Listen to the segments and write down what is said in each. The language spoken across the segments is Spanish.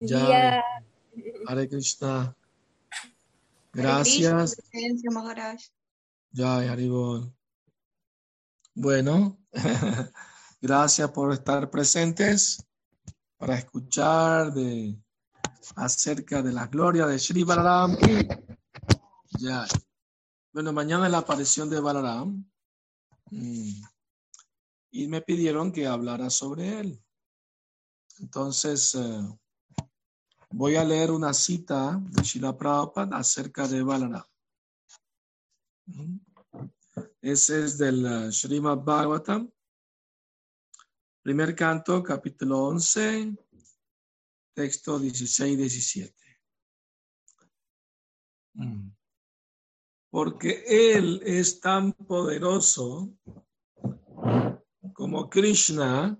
Ya. Hare Krishna. Gracias. Ya, Haribol. Bueno, gracias por estar presentes para escuchar de acerca de la gloria de Sri Balaram. Ya. Bueno, mañana es la aparición de Balaram. Mm. Y me pidieron que hablara sobre él. Entonces, eh, voy a leer una cita de Shila Prabhupada acerca de Balaram. Mm. Ese es del uh, Srimad Bhagavatam, primer canto, capítulo 11, texto 16-17. Mm. Porque Él es tan poderoso como Krishna,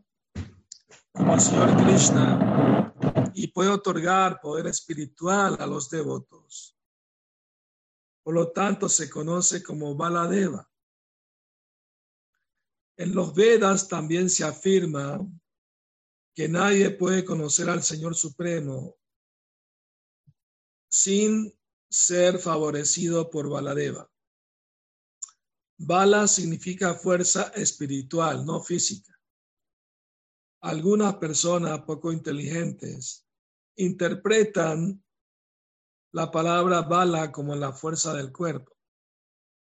como el Señor Krishna, y puede otorgar poder espiritual a los devotos. Por lo tanto, se conoce como Baladeva. En los Vedas también se afirma que nadie puede conocer al Señor Supremo sin ser favorecido por Baladeva. Bala significa fuerza espiritual, no física. Algunas personas poco inteligentes interpretan la palabra bala como la fuerza del cuerpo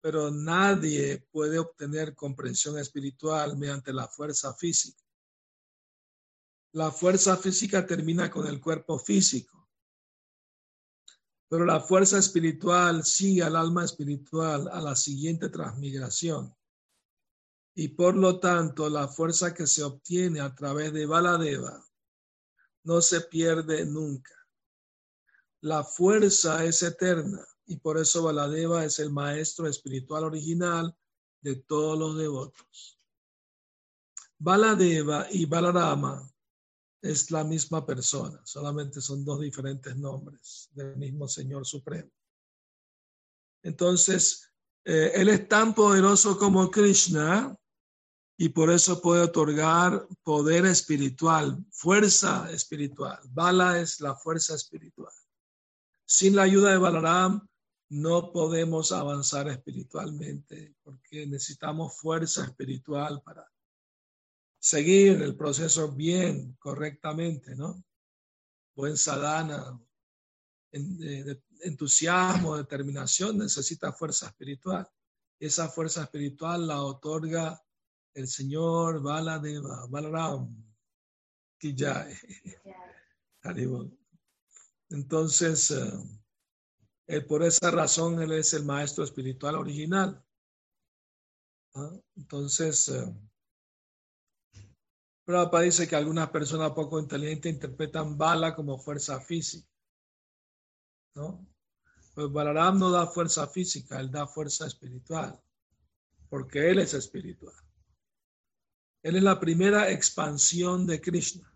pero nadie puede obtener comprensión espiritual mediante la fuerza física. La fuerza física termina con el cuerpo físico, pero la fuerza espiritual sigue al alma espiritual a la siguiente transmigración. Y por lo tanto, la fuerza que se obtiene a través de Baladeva no se pierde nunca. La fuerza es eterna y por eso Baladeva es el maestro espiritual original de todos los devotos. Baladeva y Balarama es la misma persona, solamente son dos diferentes nombres del mismo Señor Supremo. Entonces, eh, Él es tan poderoso como Krishna y por eso puede otorgar poder espiritual, fuerza espiritual. Bala es la fuerza espiritual. Sin la ayuda de Balaram, no podemos avanzar espiritualmente porque necesitamos fuerza espiritual para seguir el proceso bien, correctamente, ¿no? Buen sadhana, entusiasmo, determinación, necesita fuerza espiritual. Esa fuerza espiritual la otorga el Señor Baladeva, Balaram, Kijay. Entonces, eh, eh, por esa razón Él es el maestro espiritual original. ¿Ah? Entonces, eh, Prabhupada dice que algunas personas poco inteligentes interpretan bala como fuerza física. ¿no? Pues Balaram no da fuerza física, él da fuerza espiritual, porque él es espiritual. Él es la primera expansión de Krishna.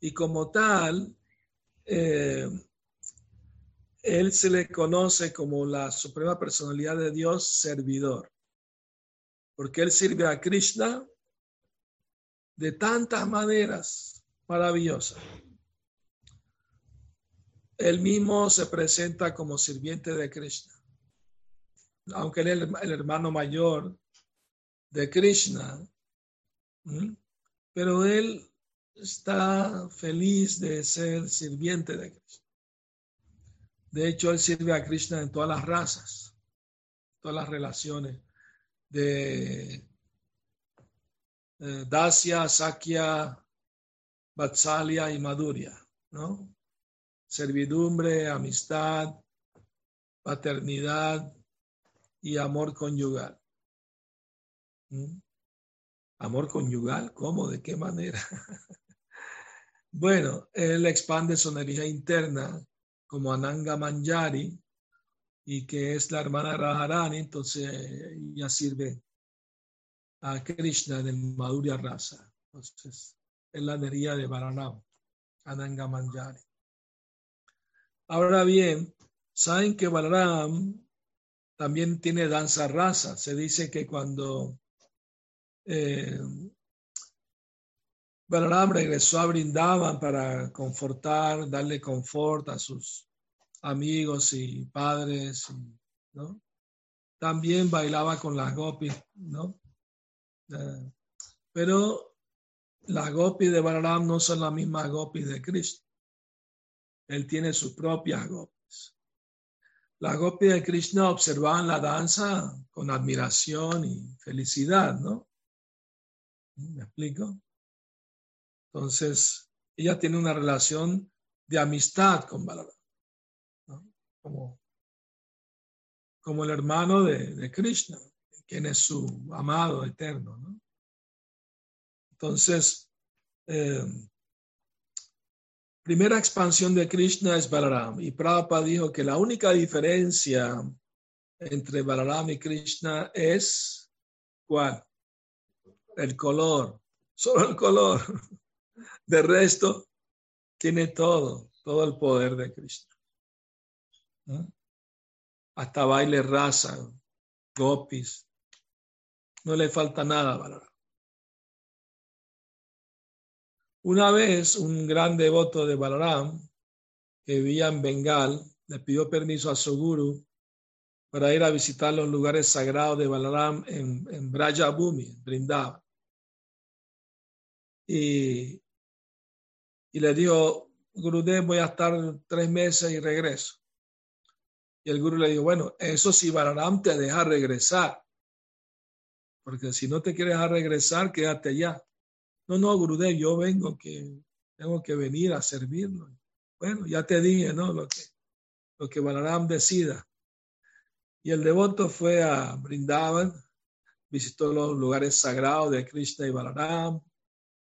Y como tal, eh, él se le conoce como la suprema personalidad de Dios servidor, porque él sirve a Krishna de tantas maneras maravillosas. Él mismo se presenta como sirviente de Krishna, aunque él es el hermano mayor de Krishna, pero él está feliz de ser sirviente de Krishna. De hecho, él sirve a Krishna en todas las razas, todas las relaciones de eh, Dasya, Sakya, Vatsalya y Madhurya, ¿no? Servidumbre, amistad, paternidad y amor conyugal. ¿Mm? ¿Amor conyugal? ¿Cómo? ¿De qué manera? bueno, él expande su energía interna como Ananga Manjari y que es la hermana Rajarani, entonces ella sirve a Krishna en el Madhurya Rasa. Entonces, es la energía de Varanam, Ananga Manjari. Ahora bien, saben que Balaram también tiene danza rasa. Se dice que cuando eh, Balaram regresó a Brindavan para confortar, darle confort a sus amigos y padres, ¿no? También bailaba con las gopis, ¿no? Eh, pero las gopis de Balaram no son las mismas gopis de Krishna. Él tiene sus propias gopis. Las gopis de Krishna observaban la danza con admiración y felicidad, ¿no? ¿Me explico? Entonces, ella tiene una relación de amistad con Balaram, como, como el hermano de, Krishna, quien es su amado eterno. ¿no? Entonces, eh, primera expansión de Krishna es Balaram. Y Prabhupada dijo que la única diferencia entre Balaram y Krishna es ¿cuál? El color, solo el color. De resto, tiene todo, todo el poder de Krishna. Hasta baile raza, gopis. No le falta nada a Balaram. Una vez un gran devoto de Balaram que vivía en Bengal le pidió permiso a su guru para ir a visitar los lugares sagrados de Balaram en, en Brajabhumi, en Y, y le dijo, Gurudev, voy a estar tres meses y regreso. Y el guru le dijo, bueno, eso si Balaram te deja regresar, porque si no te quieres regresar, quédate allá. No, no, Gurudev, yo vengo que tengo que venir a servirlo. Bueno, ya te dije, ¿no? Lo que, lo que Balaram decida. Y el devoto fue a Brindavan, visitó los lugares sagrados de Krishna y Balaram,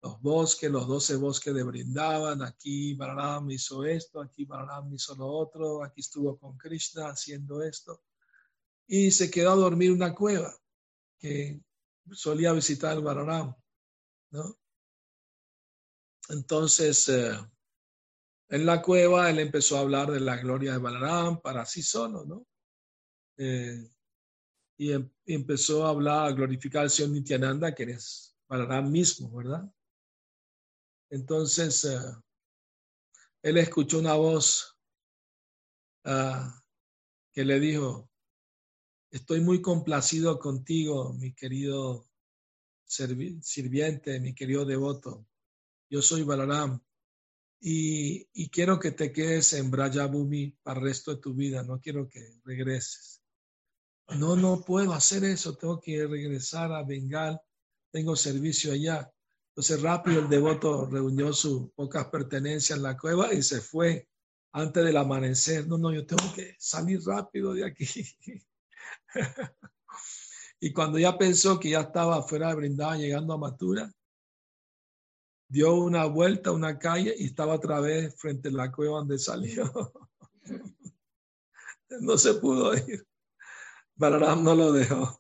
los bosques, los doce bosques de Brindavan. Aquí Balaram hizo esto, aquí Balaram hizo lo otro, aquí estuvo con Krishna haciendo esto. Y se quedó a dormir en una cueva que solía visitar Balaram, ¿no? Entonces, eh, en la cueva él empezó a hablar de la gloria de Balaram para sí solo, ¿no? Eh, y, em, empezó a hablar, a glorificar al Señor Nityananda, que es Balaram mismo, ¿verdad? Entonces, eh, él escuchó una voz ah, que le dijo, estoy muy complacido contigo, mi querido sirviente, mi querido devoto yo soy Balaram y, quiero que te quedes en Brajabhumi para el resto de tu vida, no quiero que regreses. No, no puedo hacer eso, tengo que regresar a Bengal, tengo servicio allá. Entonces rápido el devoto reunió sus pocas pertenencias en la cueva y se fue antes del amanecer. No, no, yo tengo que salir rápido de aquí. y cuando ya pensó que ya estaba fuera de Brindada llegando a Matura, dio una vuelta a una calle y estaba otra vez frente a la cueva donde salió. no se pudo ir. Balaram no lo dejó.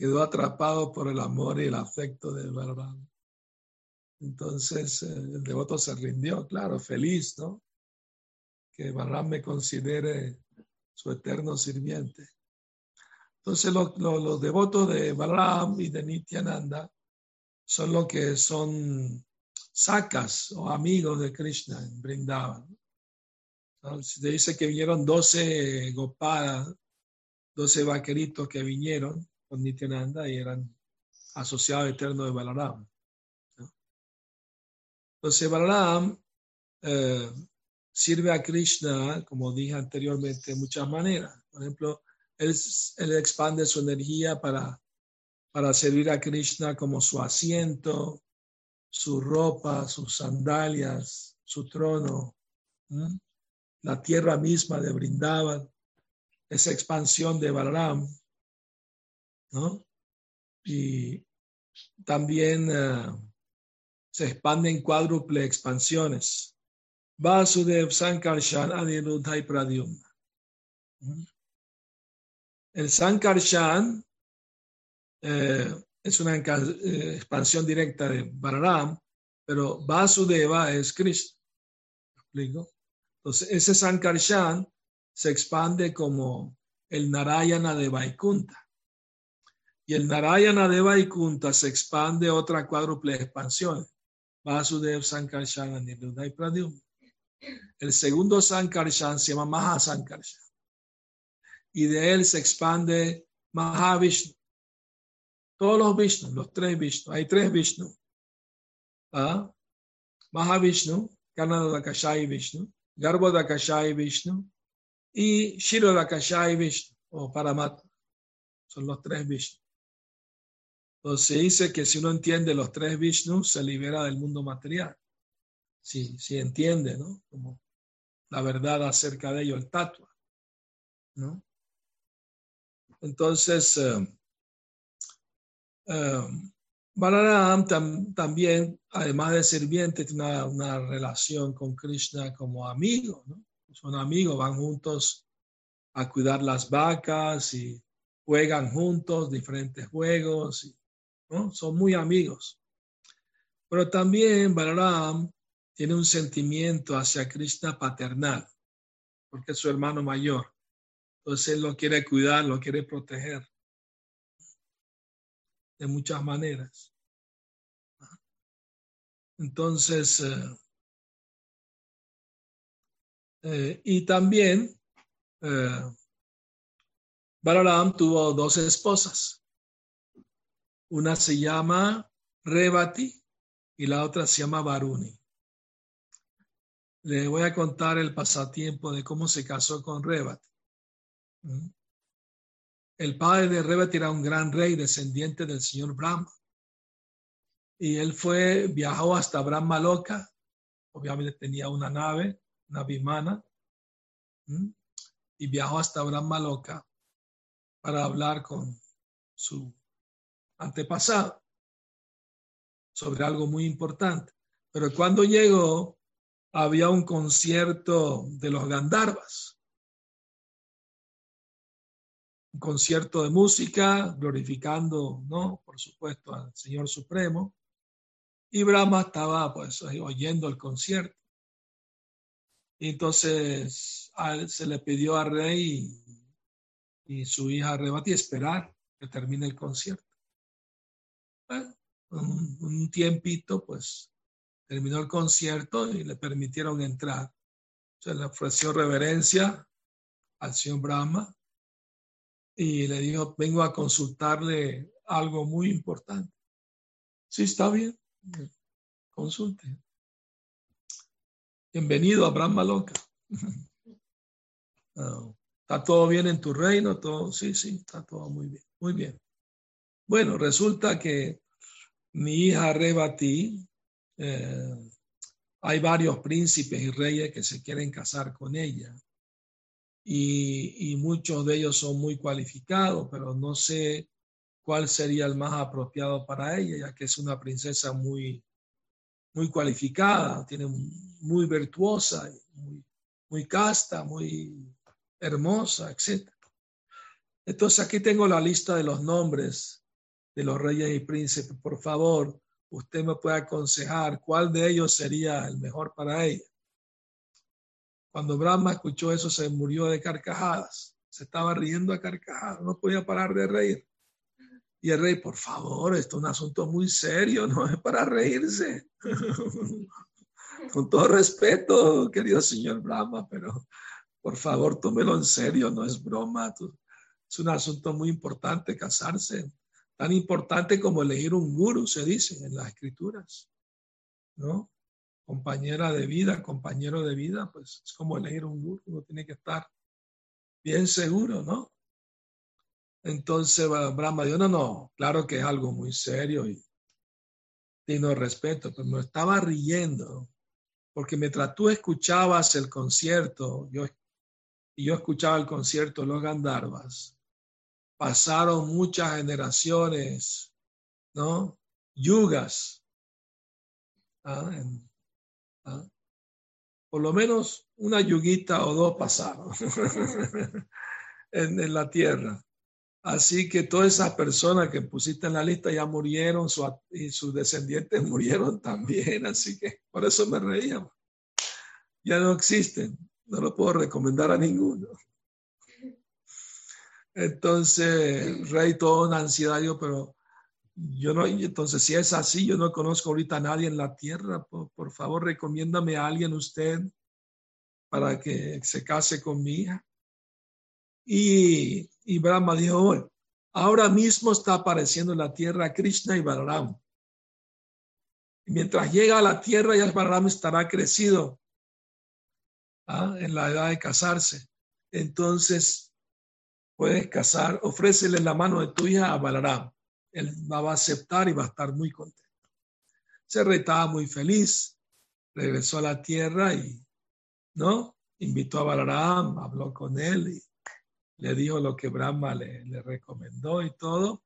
Quedó atrapado por el amor y el afecto de Balaram. Entonces eh, el devoto se rindió, claro, feliz, ¿no? Que Balaram me considere su eterno sirviente. Entonces los devotos de Balaram y de Nityananda son los que son sacas o amigos de Krishna en Brindavan. Se dice que vinieron 12 gopadas, 12 vaqueritos que vinieron con Nityananda y eran asociados eternos de Balaram. Entonces Balaram eh, sirve a Krishna, como dije anteriormente, de muchas maneras. Por ejemplo, él, expande su energía para para servir a Krishna como su asiento, su ropa, sus sandalias, su trono, la tierra misma de Brindavan, esa expansión de Balaram, ¿no? Y también uh, se expanden cuádruple expansiones. Vasudev, Sankarshan, Aniruddha Pradyumna. El Sankarshan eh, es una eh, expansión directa de Balaram, pero Vasudeva es Krishna. explico? Entonces, ese Sankarshan se expande como el Narayana de Vaikunta. Y el Narayana de Vaikunta se expande otra cuádruple expansión. Vasudev Sankarshan Aniruddha Pradyum. El segundo Sankarshan se llama Mahasankarshan. Y de él se expande Mahavishnu. Todos los Vishnu, los tres Vishnu. Hay tres Vishnu. ¿Ah? Mahavishnu, Kanadakashai Vishnu, Garbhodakashai Vishnu y Shirodakashai Vishnu o Paramatma. Son los tres Vishnu. Entonces se dice que si uno entiende los tres Vishnu, se libera del mundo material. Si, si entiende, ¿no? Como la verdad acerca de ello, el tatua. ¿no? Entonces, uh, Balaram también, además de sirviente, tiene una, relación con Krishna como amigo, ¿no? Son amigos, van juntos a cuidar las vacas y juegan juntos diferentes juegos, y, Son muy amigos. Pero también Balaram tiene un sentimiento hacia Krishna paternal, porque es su hermano mayor. Entonces él lo quiere cuidar, lo quiere proteger de muchas maneras. Entonces, eh, eh, y también eh, Balaram tuvo dos esposas. Una se llama Rebati y la otra se llama Varuni. Le voy a contar el pasatiempo de cómo se casó con Rebati. ¿Mm? El padre de Rebati era un gran rey descendiente del señor Brahma. Y él fue, viajó hasta Brahma Loca. Obviamente tenía una nave, una bimana. Y viajó hasta Brahma Loca para hablar con su antepasado sobre algo muy importante. Pero cuando llegó, había un concierto de los Gandharvas un concierto de música, glorificando, ¿no? Por supuesto, al Señor Supremo. Y Brahma estaba, pues, oyendo el concierto. Y entonces se le pidió al rey y, su hija Rebati esperar que termine el concierto. Un tiempito, pues, terminó el concierto y le permitieron entrar. Se le ofreció reverencia al señor Brahma y le dijo, vengo a consultarle algo muy importante. Sí, está bien, consulte. Bienvenido a Brahma Loca. Ah, ¿Está todo bien en tu reino? Todo, sí, sí, está todo muy bien, muy bien. Bueno, resulta que mi hija Rebati, eh, hay varios príncipes y reyes que se quieren casar con ella y, muchos de ellos son muy cualificados, pero no sé cuál sería el más apropiado para ella, ya que es una princesa muy, muy cualificada, tiene muy virtuosa, muy, muy casta, muy hermosa, etc. Entonces aquí tengo la lista de los nombres de los reyes y príncipes. Por favor, usted me puede aconsejar cuál de ellos sería el mejor para ella. Cuando Brahma escuchó eso, se murió de carcajadas. Se estaba riendo a carcajadas, no podía parar de reír. Y el rey, por favor, esto es un asunto muy serio, no es para reírse. Con todo respeto, querido señor Brahma, pero por favor, tómelo en serio, no es broma. Es un asunto muy importante casarse, tan importante como elegir un guru, se dice en las escrituras. ¿No? compañera de vida, compañero de vida, pues es como elegir un gurú, uno tiene que estar bien seguro, ¿no? Entonces Brahma dijo, no, no, claro que es algo muy serio y tiene respeto, pero me estaba riendo porque mientras tú escuchabas el concierto, yo, y yo escuchaba el concierto los Gandharvas, pasaron muchas generaciones, ¿no? Yugas, ¿ah? ¿ah? Por lo menos una yuguita o dos pasaron en, la tierra. Así que todas esas personas que pusiste en la lista ya murieron y sus descendientes murieron también. Así que por eso me reía. Ya no existen. No lo puedo recomendar a ninguno. Entonces, rey, todo una ansiedad, yo, pero yo no, entonces si es así, yo no conozco ahorita a nadie en la tierra, por, favor, recomiéndame a alguien usted para que se case con mi hija. Y, y Brahma dijo, bueno, ahora mismo está apareciendo en la tierra Krishna y Balaram. mientras llega a la tierra, ya Balaram estará crecido ¿ah? en la edad de casarse. Entonces, puedes casar, ofrécele la mano de tu hija a Balaram él va a aceptar y va a estar muy contento. Se estaba muy feliz, regresó a la tierra y, ¿no? Invitó a Balaram, habló con él y le dijo lo que Brahma le, le recomendó y todo.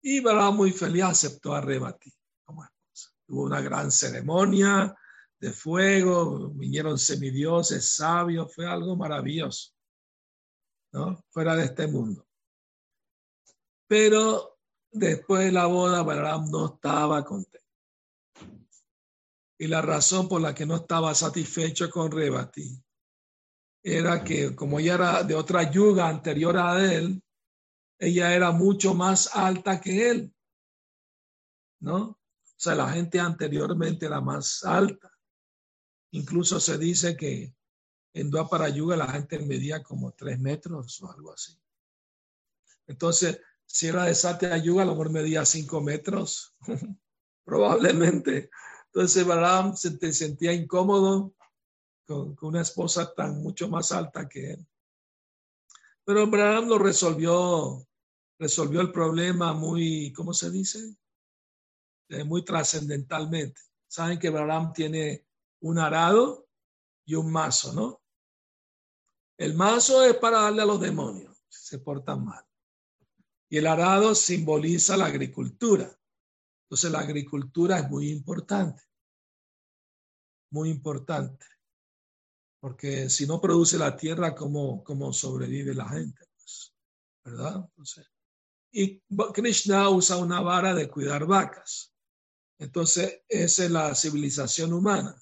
Y Balaram muy feliz aceptó a Rebati como. Hubo una gran ceremonia de fuego, vinieron semidioses, sabios, fue algo maravilloso, ¿no? Fuera de este mundo. Pero Después de la boda, Balaram no estaba contento. Y la razón por la que no estaba satisfecho con Rebati era que como ella era de otra yuga anterior a él, ella era mucho más alta que él. ¿No? O sea, la gente anteriormente era más alta. Incluso se dice que en para Yuga la gente medía como tres metros o algo así. Entonces, si era de Satya Yuga, a lo mejor medía cinco metros, probablemente. Entonces Balaam se sentía incómodo con, una esposa tan mucho más alta que él. Pero Balaam lo resolvió, resolvió el problema muy, ¿cómo se dice? Eh, muy trascendentalmente. Saben que Balaam tiene un arado y un mazo, ¿no? El mazo es para darle a los demonios si se portan mal. Y el arado simboliza la agricultura. Entonces la agricultura es muy importante, muy importante, porque si no produce la tierra, ¿cómo, cómo sobrevive la gente? Pues, ¿Verdad? Y Krishna usa una vara de cuidar vacas. Entonces, esa es la civilización humana,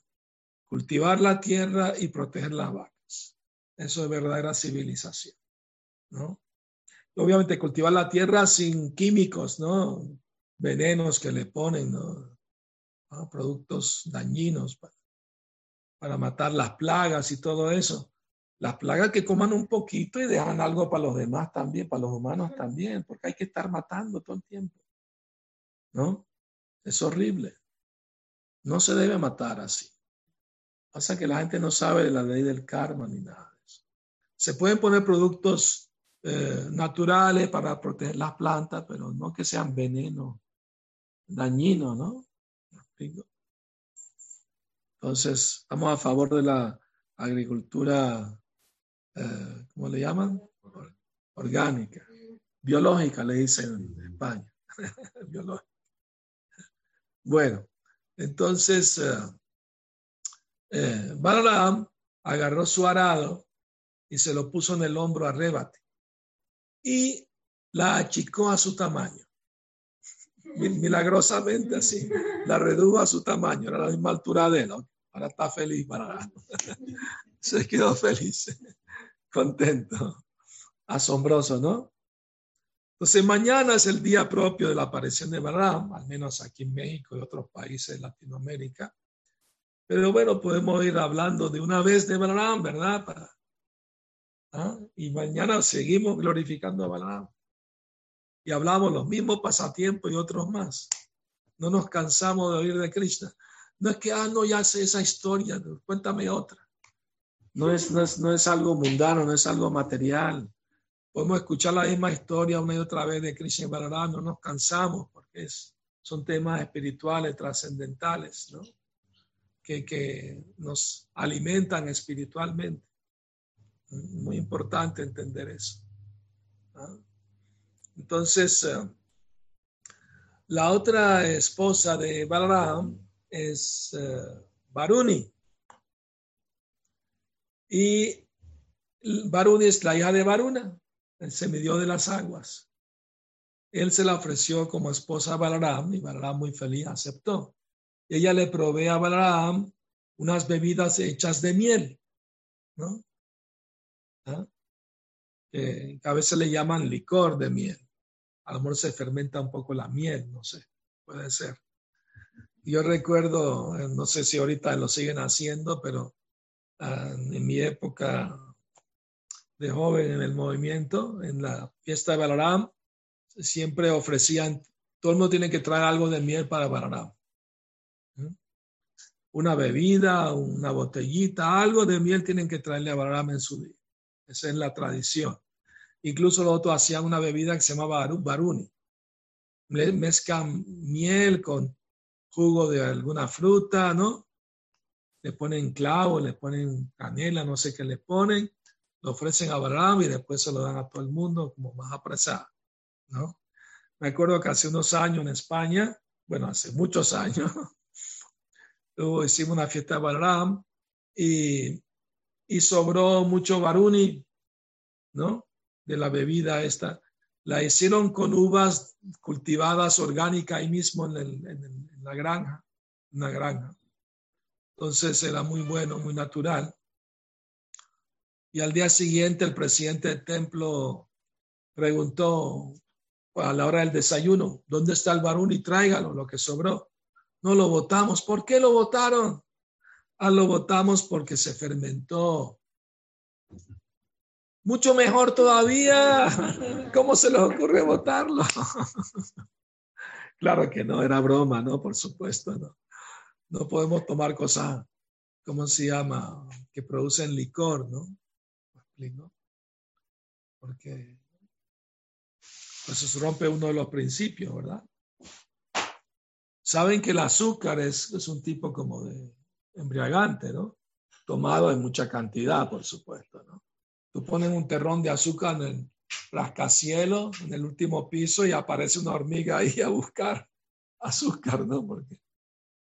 cultivar la tierra y proteger las vacas. Eso es verdadera civilización, ¿no? obviamente cultivar la tierra sin químicos, ¿no? Venenos que le ponen, ¿no? Productos dañinos para, para matar las plagas y todo eso. Las plagas que coman un poquito y dejan algo para los demás también, para los humanos también, porque hay que estar matando todo el tiempo. ¿No? Es horrible. No se debe matar así. Pasa que la gente no sabe de la ley del karma ni nada. Se pueden poner productos eh, naturales para proteger las plantas, pero no que sean veneno, dañino, ¿no? Entonces, estamos a favor de la agricultura, eh, ¿cómo le llaman? Orgánica, biológica, le dicen en España. Bueno, entonces, eh, eh agarró su arado y se lo puso en el hombro a Rebate y la achicó a su tamaño. Milagrosamente así, la redujo a su tamaño, era la misma altura de él. Ahora está feliz, para se quedó feliz, contento, asombroso, ¿no? Entonces mañana es el día propio de la aparición de Balaam, al menos aquí en México y otros países de Latinoamérica. Pero bueno, podemos ir hablando de una vez de Balaam, ¿verdad? Para ¿Ah? Y mañana seguimos glorificando a Balaam. Y hablamos los mismos pasatiempos y otros más. No nos cansamos de oír de Krishna. No es que, ah, no, ya sé esa historia, cuéntame otra. No es, no es, no es algo mundano, no es algo material. Podemos escuchar la misma historia una y otra vez de Krishna y no nos cansamos porque es, son temas espirituales, trascendentales, ¿no? que, que nos alimentan espiritualmente. Muy importante entender eso. Entonces, eh, la otra esposa de Balaram es uh, Baruni. Y Baruni es la hija de Baruna, el semidió de las aguas. Él se la ofreció como esposa a Balaram y Balaram muy feliz aceptó. ella le provee a Balaram unas bebidas hechas de miel, ¿no? Que a veces le llaman licor de miel. A lo mejor se fermenta un poco la miel, no sé, puede ser. Yo recuerdo, eh, no sé si ahorita lo siguen haciendo, pero ah, en mi época de joven en el movimiento, en la fiesta de Balaram, siempre ofrecían, todo el mundo tiene que traer algo de miel para Balaram. ¿Mm? Una bebida, una botellita, algo de miel tienen que traerle a Balaram en su día. Esa es la tradición. Incluso los otros hacían una bebida que se llamaba baruni. Mezclan miel con jugo de alguna fruta, ¿no? Le ponen clavo, le ponen canela, no sé qué le ponen, lo ofrecen a Abraham y después se lo dan a todo el mundo como más apresado, ¿no? Me acuerdo que hace unos años en España, bueno, hace muchos años, hicimos una fiesta de Abraham y, y sobró mucho baruni, ¿no? De la bebida esta. La hicieron con uvas cultivadas orgánicas ahí mismo en, la granja, una granja. Entonces era muy bueno, muy natural. Y al día siguiente el presidente del templo preguntó a la hora del desayuno, ¿dónde está el varón? Y tráigalo, lo que sobró. No lo votamos. ¿Por qué lo votaron? Ah, lo votamos porque se fermentó. Mucho mejor todavía. ¿Cómo se les ocurre votarlo? claro que no, era broma, ¿no? Por supuesto, ¿no? No podemos tomar cosas, ¿cómo se llama? Que producen licor, ¿no? Porque pues eso rompe uno de los principios, ¿verdad? Saben que el azúcar es, es un tipo como de embriagante, ¿no? Tomado en mucha cantidad, por supuesto, ¿no? Tú pones un terrón de azúcar en el rascacielos, en el último piso, y aparece una hormiga ahí a buscar azúcar, ¿no? Porque,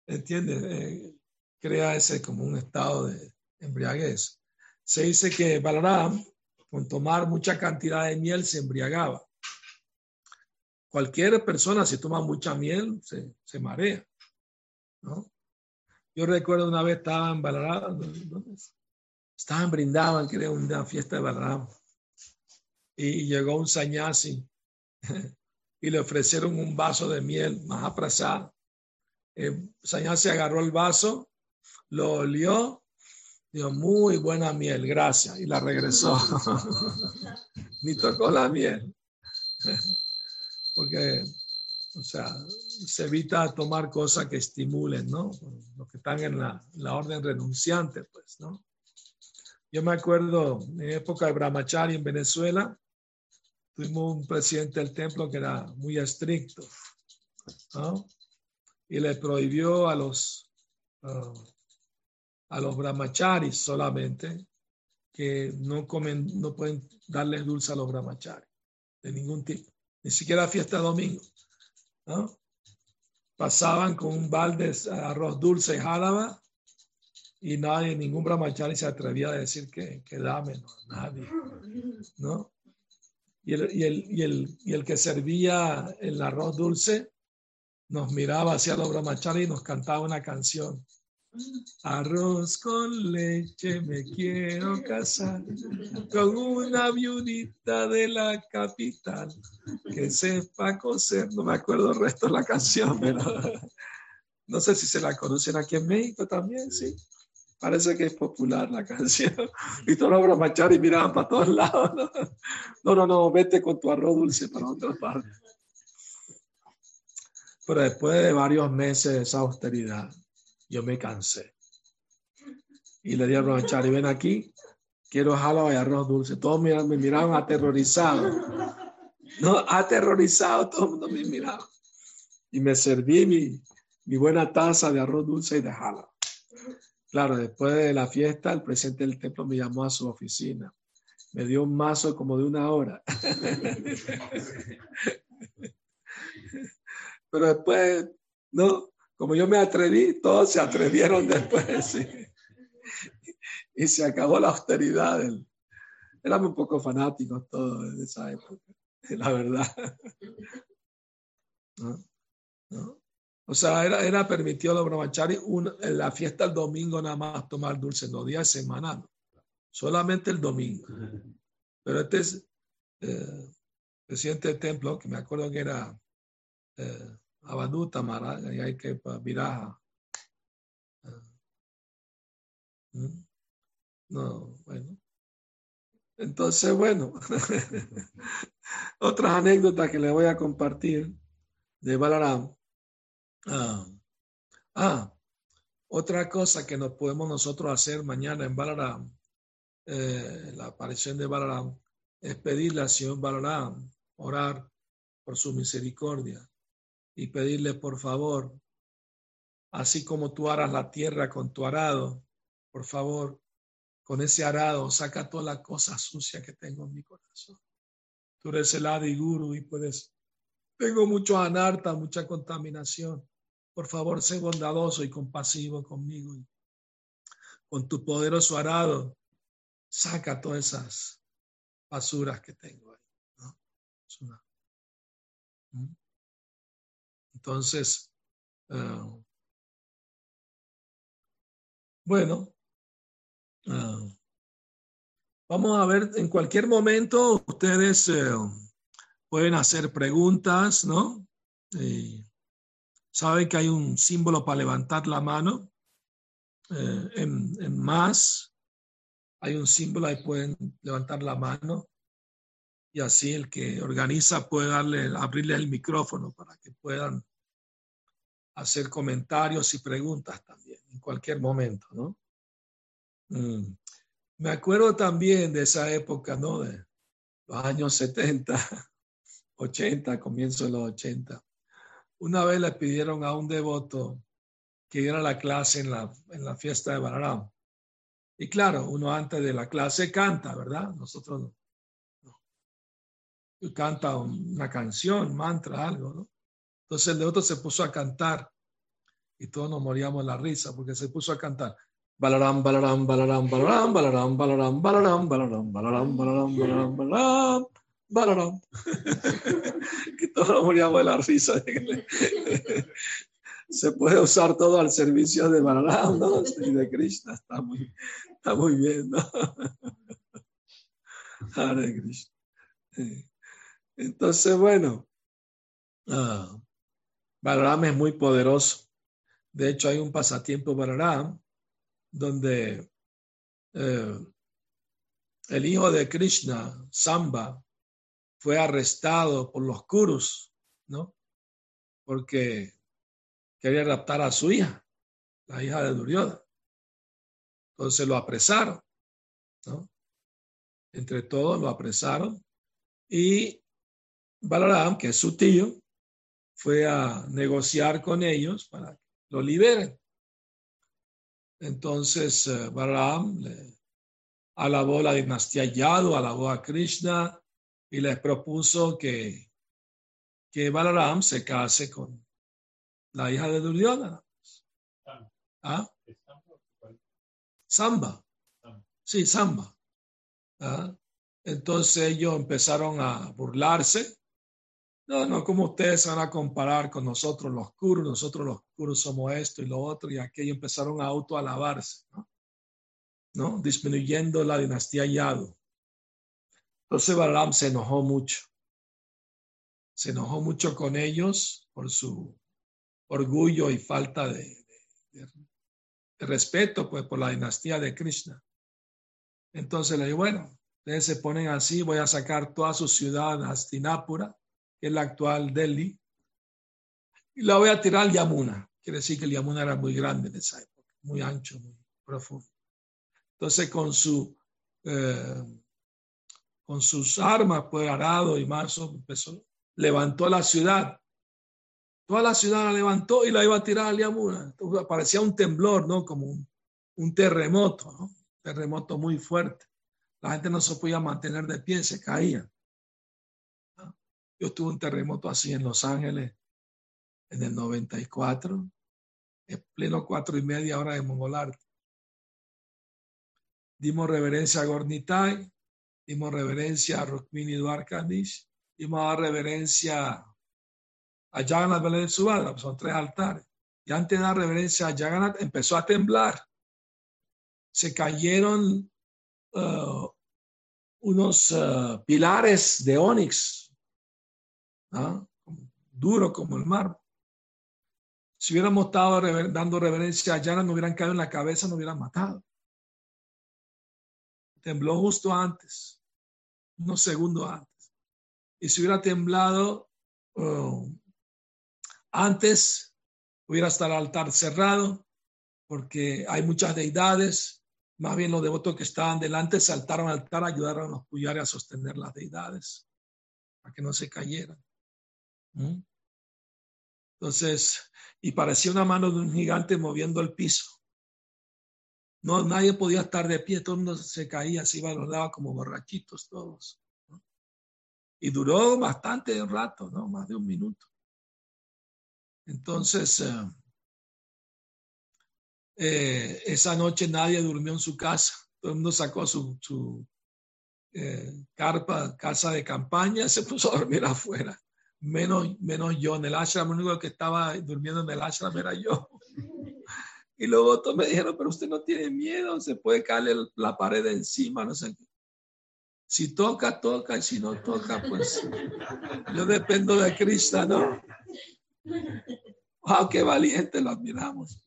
¿entiendes? Eh, crea ese como un estado de embriaguez se dice que Balaram, con tomar mucha cantidad de miel, se embriagaba. Cualquier persona, si toma mucha miel, se, se marea. ¿no? Yo recuerdo una vez estaba en Balaram, estaban brindaban, creo, una fiesta de Balaram. Y llegó un sañasi y le ofrecieron un vaso de miel más apresado. El sañasi agarró el vaso, lo olió Dijo, muy buena miel, gracias. Y la regresó. Ni tocó la miel. Porque, o sea, se evita tomar cosas que estimulen, ¿no? Los que están en la, orden renunciante, pues, ¿no? Yo me acuerdo en época de Brahmachari en Venezuela, tuvimos un presidente del templo que era muy estricto, ¿no? Y le prohibió a los uh, a los brahmacharis solamente, que no comen, no pueden darles dulce a los brahmacharis, de ningún tipo, ni siquiera fiesta domingo. ¿No? Pasaban con un balde de arroz dulce y jálaba y nadie, ningún brahmachari se atrevía a decir que, que dame, no, nadie. ¿no? Y el, y, el, y, el, y el que servía el arroz dulce nos miraba hacia los brahmacharis y nos cantaba una canción. Arroz con leche, me quiero casar con una viudita de la capital que sepa coser. No me acuerdo el resto de la canción, pero no sé si se la conocen aquí en México también, sí. Parece que es popular la canción. Y todos los bromacharis miraban para todos lados. ¿no? no, no, no, vete con tu arroz dulce para otra parte. Pero después de varios meses de esa austeridad, yo me cansé. Y le di a y ven aquí, quiero jalo y arroz dulce. Todos me, me miraban aterrorizado. No, aterrorizado, todo el mundo me miraba. Y me serví mi, mi buena taza de arroz dulce y de jala. Claro, después de la fiesta, el presidente del templo me llamó a su oficina. Me dio un mazo como de una hora. Pero después, no, como yo me atreví, todos se atrevieron después. Y se acabó la austeridad. Éramos un poco fanáticos todos en esa época, la verdad. O sea, era, era permitido los brahmachari en la fiesta el domingo nada más tomar dulce, no días semanales, solamente el domingo. Pero este eh, presidente del templo, que me acuerdo que era eh, Abaduta y hay que Viraja. ¿Mm? No, bueno. Entonces, bueno, otras anécdotas que le voy a compartir de Balaram. Ah, ah, otra cosa que nos podemos nosotros hacer mañana en Balaram, eh, la aparición de Balaram, es pedirle al Señor Balaram, orar por su misericordia y pedirle por favor, así como tú aras la tierra con tu arado, por favor, con ese arado saca toda la cosa sucia que tengo en mi corazón. Tú eres el Adi Guru y puedes, tengo mucho anarta, mucha contaminación. Por favor, sé bondadoso y compasivo conmigo. Con tu poderoso arado, saca todas esas basuras que tengo ahí. ¿Mm? Entonces, eh, bueno, Ah. vamos a ver, en cualquier momento ustedes eh, pueden hacer preguntas, ¿no? Saben que hay un símbolo para levantar la mano. Eh, en, más, hay un símbolo ahí pueden levantar la mano y así el que organiza puede darle, abrirle el micrófono para que puedan hacer comentarios y preguntas también en cualquier momento, ¿no? Mm. Me acuerdo también de esa época, ¿no? De los años 70, 80, comienzo de los 80. Una vez le pidieron a un devoto que diera la clase en la, en la fiesta de Balaram. Y claro, uno antes de la clase canta, ¿verdad? Nosotros no. Canta una canción, mantra, algo, ¿no? Entonces el devoto se puso a cantar y todos nos moríamos la risa porque se puso a cantar. Balaram, Balaram, Balaram, Balaram, Balaram, Balaram, Balaram, Balaram, Balaram, Balaram, Balaram, Balaram, Balaram. Que todos moríamos de la risa. Se puede usar todo al servicio de Balaram, ¿no? Y de Krishna. Está muy, está muy bien, ¿no? Hare Krishna. Entonces, bueno, Balaram es muy poderoso. De hecho, hay un pasatiempo Balaram donde eh, el hijo de Krishna, Samba, fue arrestado por los Kurus, ¿no? Porque quería raptar a su hija, la hija de Duryodhana. Entonces lo apresaron, ¿no? Entre todos lo apresaron y Balaram, que es su tío, fue a negociar con ellos para que lo liberen. Entonces, eh, Balaram le alabó la dinastía Yadu, alabó a Krishna y les propuso que, que Balaram se case con la hija de Duryodhana. ¿Ah? Samba. Sí, Samba. ¿Ah? Entonces ellos empezaron a burlarse no, no, como ustedes van a comparar con nosotros los curos, nosotros los curos somos esto y lo otro, y aquellos empezaron a autoalabarse, ¿no? ¿no? Disminuyendo la dinastía Yadu. Entonces Balaam se enojó mucho. Se enojó mucho con ellos por su orgullo y falta de, respeto pues, por la dinastía de Krishna. Entonces le dijo, bueno, ustedes se ponen así, voy a sacar toda su ciudad, Hastinapura, que es la actual Delhi, y la voy a tirar al Yamuna. Quiere decir que el Yamuna era muy grande en esa época, muy ancho, muy profundo. Entonces, con su eh, con sus armas, pues arado y marzo, empezó, levantó la ciudad. Toda la ciudad la levantó y la iba a tirar al Yamuna. Entonces, parecía un temblor, ¿no? Como un, un terremoto, ¿no? Un terremoto muy fuerte. La gente no se podía mantener de pie, se caía. Yo tuve un terremoto así en Los Ángeles en el 94, en pleno cuatro y media hora de Mongolarte. Dimos reverencia a Gornitai, dimos reverencia a Rukmini Dwarkadish, dimos reverencia a Jagannath Belén Subhadra, son tres altares. Y antes de dar reverencia a Jagannath empezó a temblar. Se cayeron uh, unos uh, pilares de onix, ¿ah? duro como el mar. Si hubiéramos estado dando reverencia allá, no hubieran caído en la cabeza, no hubieran matado. Tembló justo antes, unos segundos antes. Y si hubiera temblado uh, antes, hubiera estado el altar cerrado, porque hay muchas deidades. Más bien los devotos que estaban delante saltaron al altar, ayudaron a los puyares a sostener las deidades, para que no se cayeran. ¿Mm? Entonces, y parecía una mano de un gigante moviendo el piso. No, nadie podía estar de pie, todo el mundo se caía, se iba a los lados como borrachitos todos. Y duró bastante rato, ¿no? Más de un minuto. Entonces, eh, eh, esa noche nadie durmió en su casa. Todo el mundo sacó su, su eh, carpa, casa de campaña, se puso a dormir afuera. Menos, menos yo en el ashram, el único que estaba durmiendo en el ashram era yo. Y luego todos me dijeron, pero usted no tiene miedo, se puede caerle la pared encima, no sé qué. Si toca, toca, y si no toca, pues yo dependo de Cristo, ¿no? Wow, qué valiente, lo admiramos.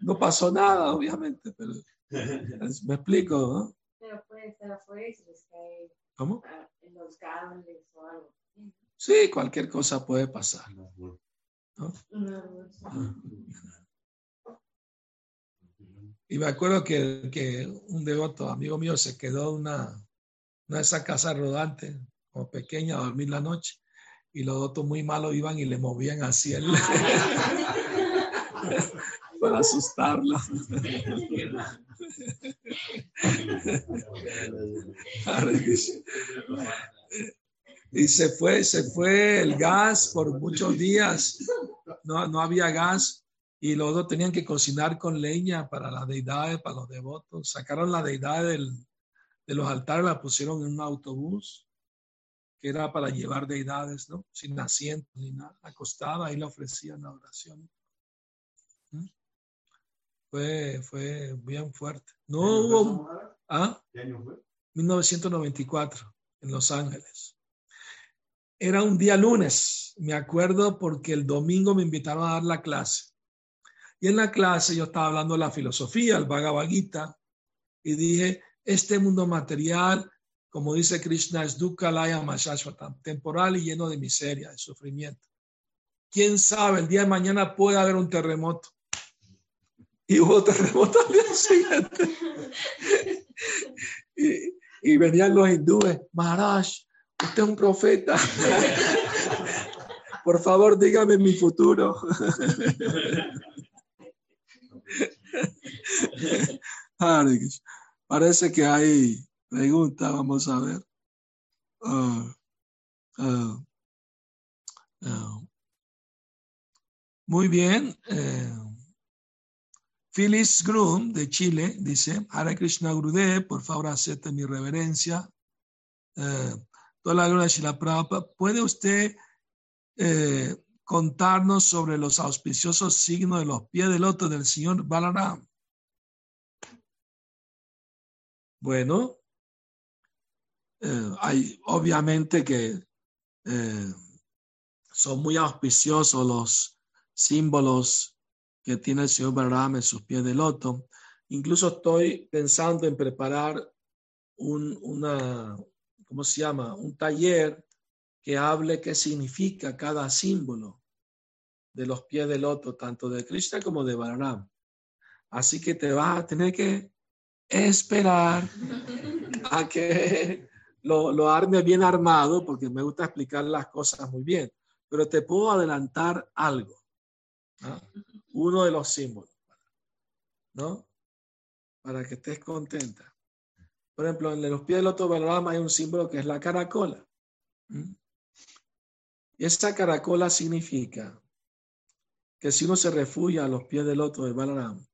no pasó nada, obviamente, pero me explico, ¿no? Pero puede estar afuera y se les cae ¿Cómo? en los cables o algo. Sí, cualquier cosa puede pasar. ¿no? Y me acuerdo que, que, un devoto, amigo mío, se quedó en una, una de esas casas rodantes, como pequeña, a dormir la noche. Y los devotos muy malos iban y le movían así el... para asustarlo. y se fue, se fue el gas por muchos días. No, no había gas y los dos tenían que cocinar con leña para las deidades, para los devotos. Sacaron la deidad del, de los altares, la pusieron en un autobús que era para llevar deidades, ¿no? Sin asiento ni nada, acostada, ahí le ofrecían la oración. ¿Mm? Fue, fue bien fuerte. No hubo... ¿Ah? ¿Qué año fue? 1994, en Los Ángeles. Era un día lunes, me acuerdo, porque el domingo me invitaron a dar la clase. Y en la clase yo estaba hablando de la filosofía, el Bhagavad Gita, y dije, este mundo material, como dice Krishna, es dukkha laya temporal y lleno de miseria, de sufrimiento. ¿Quién sabe? El día de mañana puede haber un terremoto. Y hubo terremoto al día siguiente. y venían los hindúes, Maharaj, usted es un profeta. Por favor, dígame mi futuro. Parece que hay preguntas, vamos a ver. Uh, uh, uh. muy bien. Eh, Phyllis Grum de Chile dice, Hare Krishna Gurudev, por favor acepte mi reverencia. Eh, la gloria de la Prabhupada. ¿Puede usted eh, contarnos sobre los auspiciosos signos de los pies del otro del señor Balaram? Bueno, eh, hay obviamente que eh, son muy auspiciosos los símbolos que tiene el señor Balaram en sus pies de loto. Incluso estoy pensando en preparar un, una, ¿cómo se llama? Un taller que hable qué significa cada símbolo de los pies del loto, tanto de Krishna como de Balaram. Así que te vas a tener que esperar a que lo, lo arme bien armado, porque me gusta explicar las cosas muy bien. Pero te puedo adelantar algo. Uno de los símbolos. ¿No? Para que estés contenta. Por ejemplo, en los pies del loto Balaram hay un símbolo que es la caracola. ¿Mm? Y esta caracola significa que si uno se refugia a los pies del otro de Balaram,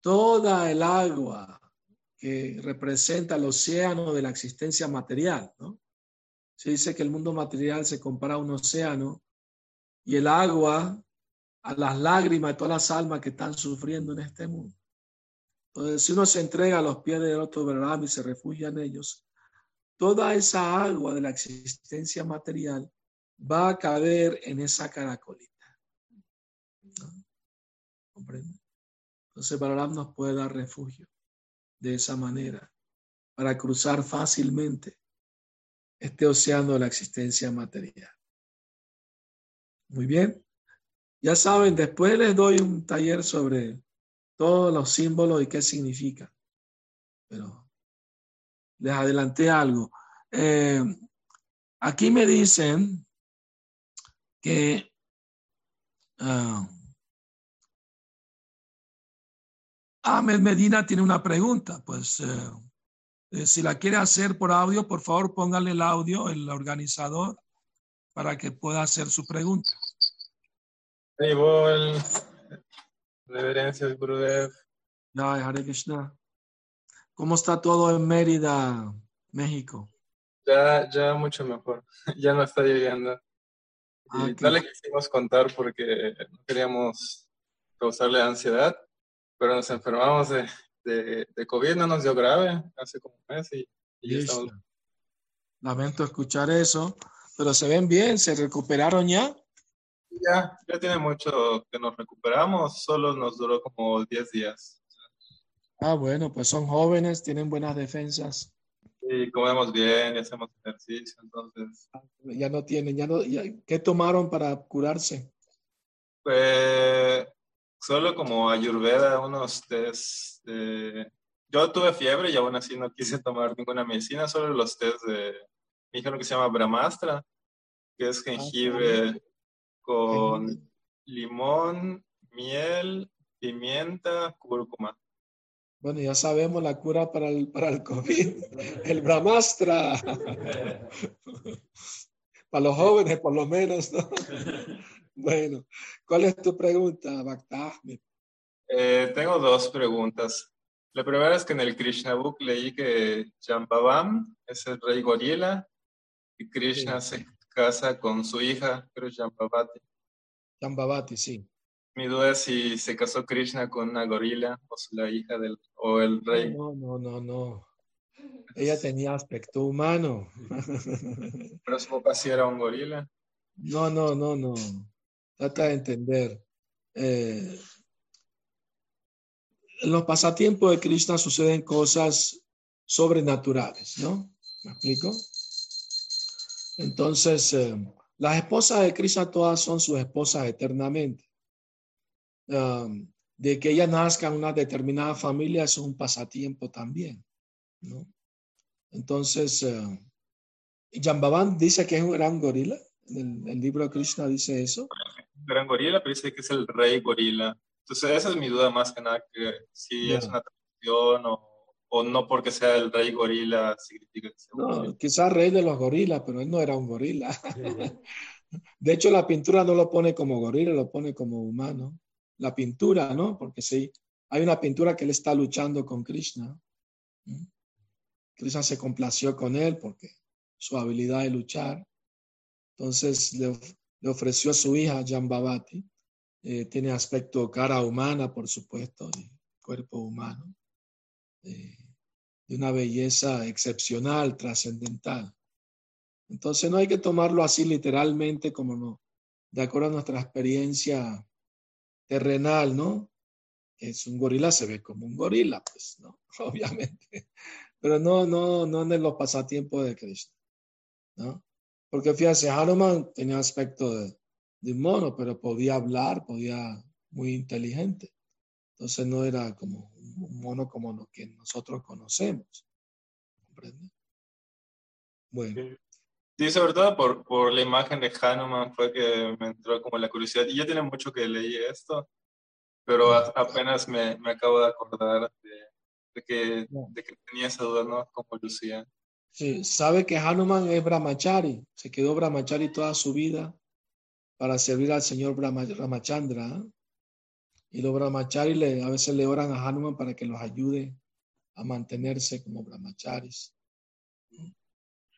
toda el agua que representa el océano de la existencia material, ¿no? Se dice que el mundo material se compara a un océano y el agua a las lágrimas de todas las almas que están sufriendo en este mundo. Si uno se entrega a los pies del otro Balaram y se refugia en ellos, toda esa agua de la existencia material va a caer en esa caracolita. ¿No? ¿Comprende? Entonces, nos puede dar refugio de esa manera para cruzar fácilmente este océano de la existencia material. Muy bien. Ya saben, después les doy un taller sobre todos los símbolos y qué significa. Pero les adelanté algo. Eh, aquí me dicen que uh, Ahmed Medina tiene una pregunta. Pues eh, eh, si la quiere hacer por audio, por favor póngale el audio, el organizador, para que pueda hacer su pregunta. Reverencias, Gurudev. Ay, Hare Krishna. ¿Cómo está todo en Mérida, México? Ya, ya mucho mejor. Ya no está lloviendo. Ah, Y no le quisimos contar porque no queríamos causarle ansiedad, pero nos enfermamos de, de, de COVID, no nos dio grave hace como un mes y, y ya estamos. Lamento escuchar eso, pero se ven bien, se recuperaron ya. Ya, ya tiene mucho que nos recuperamos, solo nos duró como 10 días. Ah, bueno, pues son jóvenes, tienen buenas defensas. Y comemos bien y hacemos ejercicio, entonces Ya no tienen, ya no, ya- ¿qué tomaron para curarse? Pues solo como ayurveda, unos test de... Yo tuve fiebre y aún así no quise tomar ninguna medicina, solo los test de... Me dijeron que se llama Brahmastra, que es jengibre con limón, miel, pimienta, cúrcuma. Bueno, ya sabemos la cura para el, para el COVID, el Brahmastra. Para los jóvenes, por lo menos, ¿no? Bueno, ¿cuál es tu pregunta, Bhakta Ahmed? Eh, tengo dos preguntas. La primera es que en el Krishna Book leí que Jambavam es el rey gorila y Krishna se casa con su hija, creo Jambavati. Jambavati, sí. Mi duda es si se casó Krishna con una gorila o la hija del o el rey. No, no, no, no. Ella tenía aspecto humano. Pero su papá sí era un gorila. No, no, no, no. Trata de entender. Eh, en los pasatiempos de Krishna suceden cosas sobrenaturales, ¿no? ¿Me explico? Entonces, eh, las esposas de Krishna todas son sus esposas eternamente. Um, de que ella nazca en una determinada familia eso es un pasatiempo también, ¿no? Entonces, Jambavan dice que es un gran gorila. En el, el libro de Krishna dice eso. Un gorila, pero dice que es el rey gorila. Entonces esa es mi duda más que nada, que si Ya. es una tradición o, o no porque sea el rey gorila significa que sea un No, quizás rey de los gorilas, pero él no era un gorila. De hecho, la pintura no lo pone como gorila, lo pone como humano. La pintura, ¿no? Porque sí, hay una pintura que él está luchando con Krishna. ¿Mm? Krishna se complació con él porque su habilidad de luchar. Entonces le, of- le ofreció a su hija Jambavati. Eh, tiene aspecto cara humana, por supuesto, y cuerpo humano. De una belleza excepcional, trascendental. Entonces no hay que tomarlo así literalmente como no, de acuerdo a nuestra experiencia terrenal, ¿no? Es un gorila, se ve como un gorila, pues, ¿no? Obviamente. Pero no, no, no en los pasatiempos de Krishna, ¿no? Porque fíjense, Hanuman tenía aspecto de, de mono, pero podía hablar, podía, muy inteligente. Entonces no era como un mono como lo que nosotros conocemos. ¿Comprende? Bueno. Sí, sobre todo por, por la imagen de Hanuman fue que me entró como la curiosidad. Y ya tiene mucho que leí esto, pero a- apenas me, me acabo de acordar de, de que, de que tenía esa duda, ¿no? Como Lucía. Sí, sabe que Hanuman es brahmachari, se quedó brahmachari toda su vida para servir al señor Brahma- Ramachandra. ¿eh? Y los brahmacharis a veces le oran a Hanuman para que los ayude a mantenerse como brahmacharis.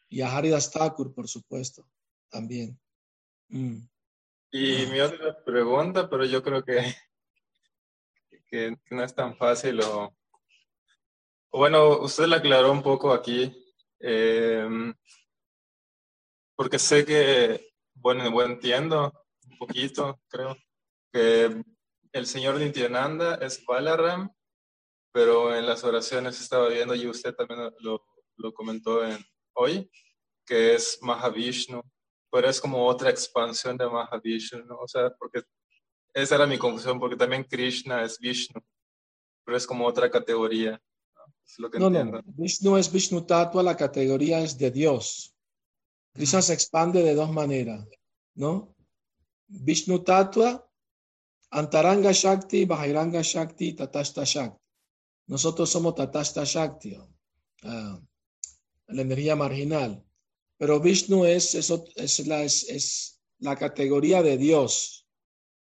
Y a Haridas Thakur, por supuesto, también. Mm. Y mi otra pregunta, pero yo creo que, que, no es tan fácil o, Bueno, usted le aclaró un poco aquí, eh, porque sé que, bueno, entiendo un poquito, creo, que el señor Nityananda es Balaram, pero en las oraciones estaba viendo, y usted también lo, lo comentó en, hoy, que es Mahavishnu, pero es como otra expansión de Mahavishnu, ¿no? O sea, porque esa era mi confusión, porque también Krishna es Vishnu, pero es como otra categoría. Es lo que No, entiendo. no, Vishnu es Vishnu Tattva, la categoría es de Dios. Krishna se expande de dos maneras, ¿no? Vishnu Tattva, Antaranga Shakti, Bahiranga Shakti, Tatashta Shakti. Nosotros somos Tatashta Shakti, ah, la energía marginal. Pero Vishnu es la categoría de Dios,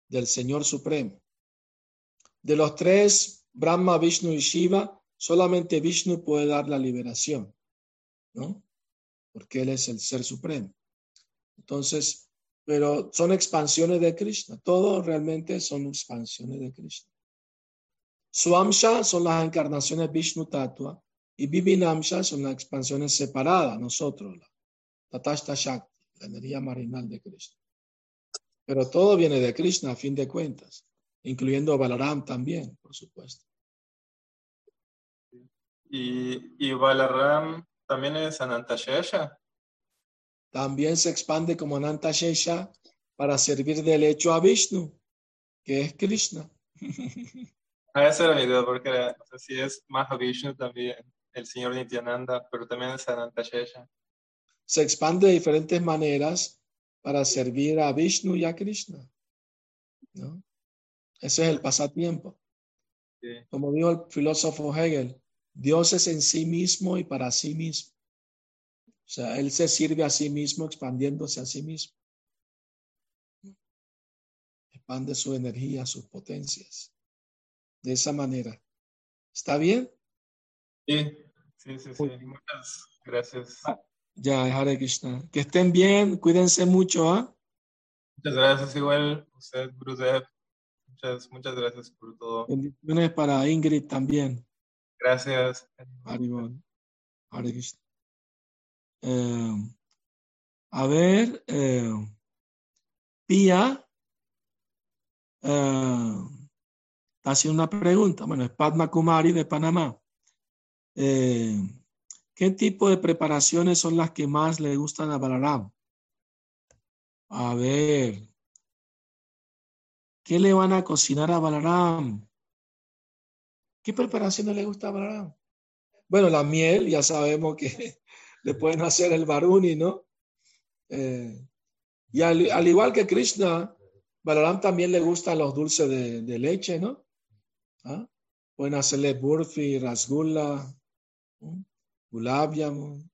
del Señor Supremo. De los tres, Brahma, Vishnu y Shiva, solamente Vishnu puede dar la liberación, ¿no? Porque Él es el Ser Supremo. Entonces, pero son expansiones de Krishna. Todo realmente son expansiones de Krishna. Swamsha son las encarnaciones Vishnu Tattva y Vivinamsha son las expansiones separadas, nosotros, la Tatashta Shakti, la energía marginal de Krishna. Pero todo viene de Krishna a fin de cuentas, incluyendo Balaram también, por supuesto. Y, y Balaram también es Anantashesha. También se expande como Ananta Shesha para servir de lecho a Vishnu, que es Krishna. Ah, esa era mi duda, porque era, o sea, si es Mahavishnu también, el señor Nityananda, pero también es Anantashesha. Se expande de diferentes maneras para servir a Vishnu y a Krishna. ¿no? Ese es el pasatiempo. Sí. Como dijo el filósofo Hegel, Dios es en sí mismo y para sí mismo. O sea, Él se sirve a sí mismo expandiéndose a sí mismo. Expande su energía, sus potencias. De esa manera. ¿Está bien? Sí, sí, sí, sí. Muchas gracias. Ya, Hare Krishna. Que estén bien, cuídense mucho, ¿ah? Muchas gracias igual, usted, Gurudev. Muchas, muchas gracias por todo. Bendiciones para Ingrid también. Gracias. Haribol. Hare Krishna. Eh, a ver, eh, Pia eh, haciendo una pregunta. Bueno, es Padma Kumari de Panamá. Eh, ¿Qué tipo de preparaciones son las que más le gustan a Balaram? A ver, ¿qué le van a cocinar a Balaram? ¿Qué preparaciones le gusta a Balaram? Bueno, la miel, ya sabemos que le pueden hacer el baruni, ¿no? Eh, y al, al igual que Krishna, Balaram también le gustan los dulces de, leche, ¿no? ¿Ah? Pueden hacerle burfi, rasgulla, ¿no?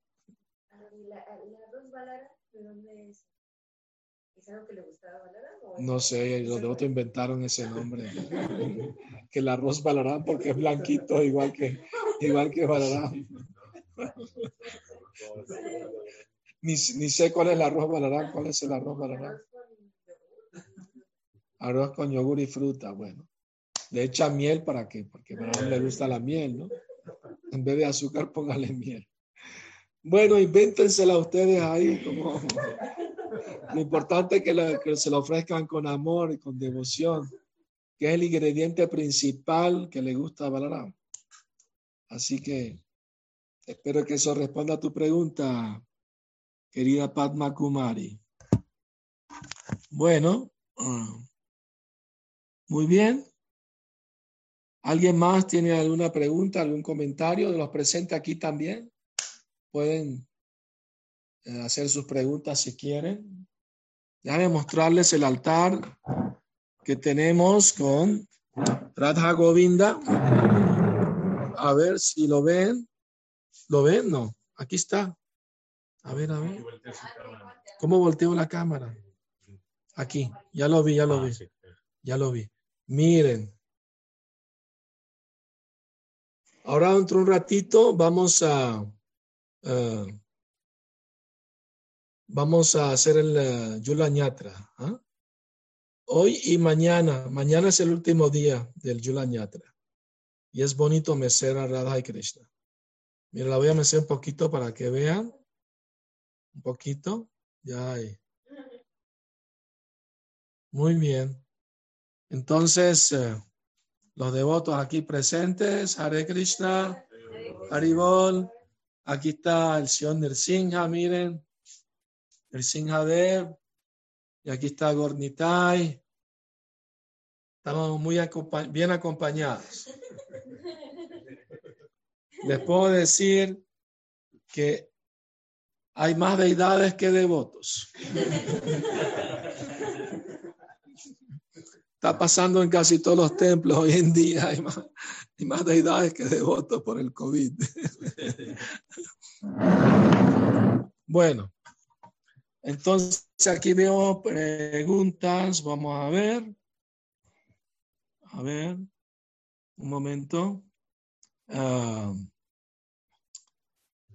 No sé, los de otro inventaron ese nombre. que el arroz Balaram porque es blanquito, igual que, igual que Balaram. Ni, ni sé cuál es el arroz Balaram, cuál es el arroz Balaram. Arroz con yogur. Y fruta, bueno. Le echa miel para qué, porque a le gusta la miel, ¿no? En vez de azúcar, póngale miel. Bueno, invéntensela ustedes ahí lo importante es que, la- que se lo ofrezcan con amor y con devoción, que es el ingrediente principal que le gusta a Balaram. Así que espero que eso responda a tu pregunta, querida Padma Kumari. Bueno, ah, muy bien. ¿Alguien más tiene alguna pregunta, algún comentario de los presentes aquí también? Pueden eh, hacer sus preguntas si quieren. Déjame mostrarles el altar que tenemos con Radha Govinda. A ver si lo ven. ¿Lo ven? No. Aquí está. A ver, a ver. ¿Cómo volteo la cámara? Aquí. Ya lo vi, ya lo vi. Ya lo vi. Miren. Ahora dentro de un ratito vamos a eh, vamos a hacer el eh, Yula Ñatra. ¿ah? Hoy y mañana. Mañana es el último día del Yula Ñatra. Y es bonito mecer a Radha y Krishna. Mira, la voy a mecer un poquito para que vean. Un poquito. Ya hay. Muy bien. Entonces, eh, los devotos aquí presentes, Hare Krishna, Haribol, aquí está el señor Nirsinha, miren, Nirsinha Dev, y aquí está Gornitai. Estamos muy bien acompañados. Les puedo decir que hay más deidades que devotos. Está pasando en casi todos los templos hoy en día. Hay más, deidades que devotos por el COVID. Bueno, entonces aquí veo preguntas. Vamos a ver. A ver, un momento. Ah,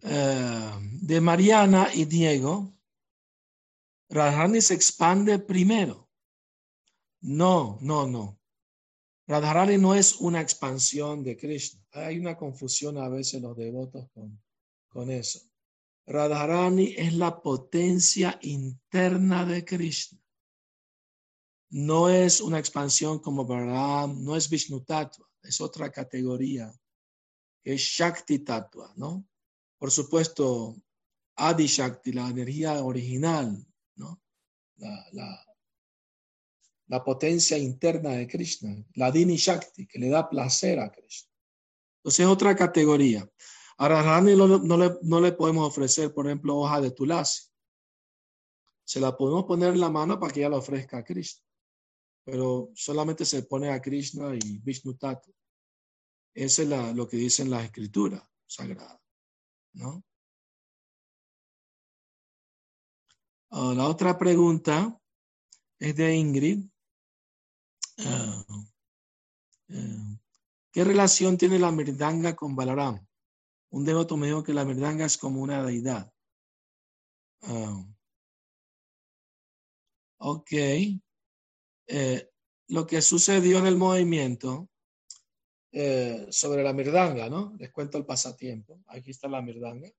ah, de Mariana y Diego, Radharani se expande primero. No, no, no. Radharani no es una expansión de Krishna. Hay una confusión a veces los devotos con, con eso. Radharani es la potencia interna de Krishna. No es una expansión como Balaram, no es Vishnu Tattva, es otra categoría, es Shakti Tattva, ¿no? Por supuesto, Adi Shakti, la energía original, ¿no? La, la, potencia interna de Krishna, la Dini Shakti, que le da placer a Krishna. Entonces es otra categoría. A Radharani no, le, no le podemos ofrecer, por ejemplo, hoja de tulasi. Se la podemos poner en la mano para que ella la ofrezca a Krishna. Pero solamente se pone a Krishna y Vishnu Tatu. Eso es lo que dicen las escrituras sagradas. ¿No? Ah, la otra pregunta es de Ingrid. Ah, ah, ¿Qué relación tiene la merdanga con Balaram? Un devoto me dijo que la merdanga es como una deidad. Uh, ok. Eh, lo que sucedió en el movimiento eh, sobre la mirdanga, ¿no? Les cuento el pasatiempo. Aquí está la mirdanga.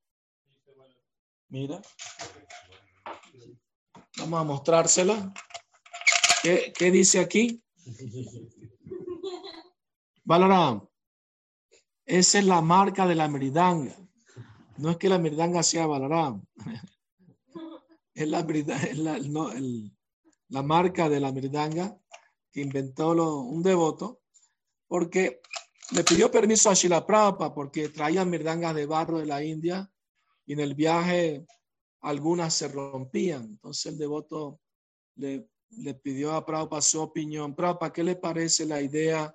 Mira. Vamos a mostrársela. ¿Qué, dice aquí? Balaram, esa es la marca de la mirdanga. No es que la mirdanga sea Balaram. Es la, la, no, la marca de la mirdanga que inventó un devoto porque le pidió permiso a Shila Prabhupada porque traían mirdangas de barro de la India y en el viaje algunas se rompían. Entonces el devoto le le pidió a Prabhupada su opinión. Prabhupada, ¿qué le parece la idea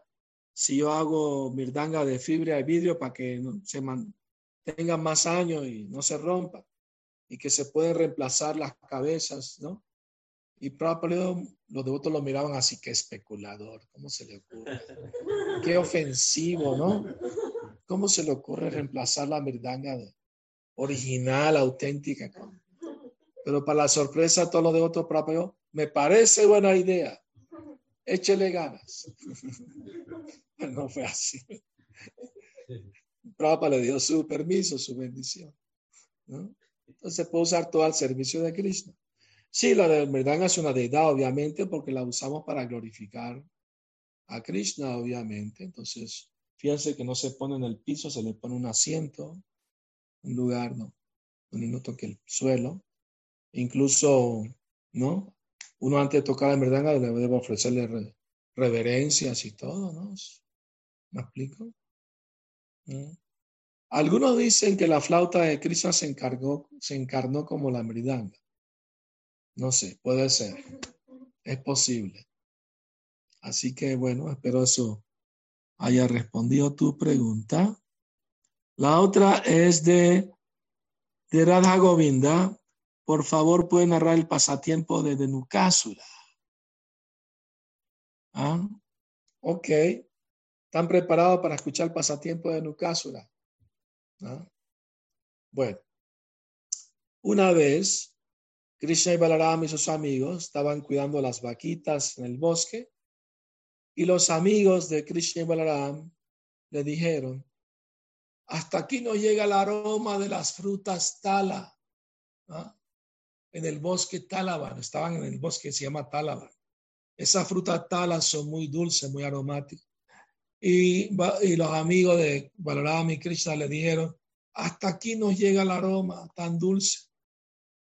si yo hago mirdanga de fibra y vidrio para que se tenga más años y no se rompa? Y que se pueden reemplazar las cabezas, ¿no? Y Prabhupada, los devotos lo miraban así, que especulador, ¿cómo se le ocurre? Qué ofensivo, ¿no? ¿Cómo se le ocurre reemplazar la mirdanga original, auténtica? Pero para la sorpresa, todos los devotos Prabhupada me parece buena idea. Échele ganas. no fue así. Prabhupada le dio su permiso, su bendición. Entonces puede usar todo al servicio de Krishna. Sí, la verdad es una deidad, obviamente, porque la usamos para glorificar a Krishna, obviamente. Entonces, fíjense que no se pone en el piso, se le pone un asiento, un lugar, ¿no? Un no toque el suelo. Incluso, ¿no? uno antes de tocar la merdanga debe ofrecerle reverencias y todo, ¿no? ¿Me explico? ¿Mm? Algunos dicen que la flauta de Krishna se, encargó, se encarnó como la mridanga. No sé, puede ser. Es posible. Así que bueno, espero eso haya respondido tu pregunta. La otra es de, de Radha Govinda. Por favor, puede narrar el pasatiempo de Denukasura. ¿Ah? Ok. ¿Están preparados para escuchar el pasatiempo de Denukasura? ¿Ah? Bueno. Una vez, Krishna y Balaram y sus amigos estaban cuidando las vaquitas en el bosque y los amigos de Krishna y Balaram le dijeron, hasta aquí no llega el aroma de las frutas tala. ¿ah? En el bosque Talaban, estaban en el bosque que se llama Talaban. Esas frutas talas son muy dulces, muy aromáticas. Y, los amigos de Balaram y Krishna le dijeron, hasta aquí nos llega el aroma tan dulce.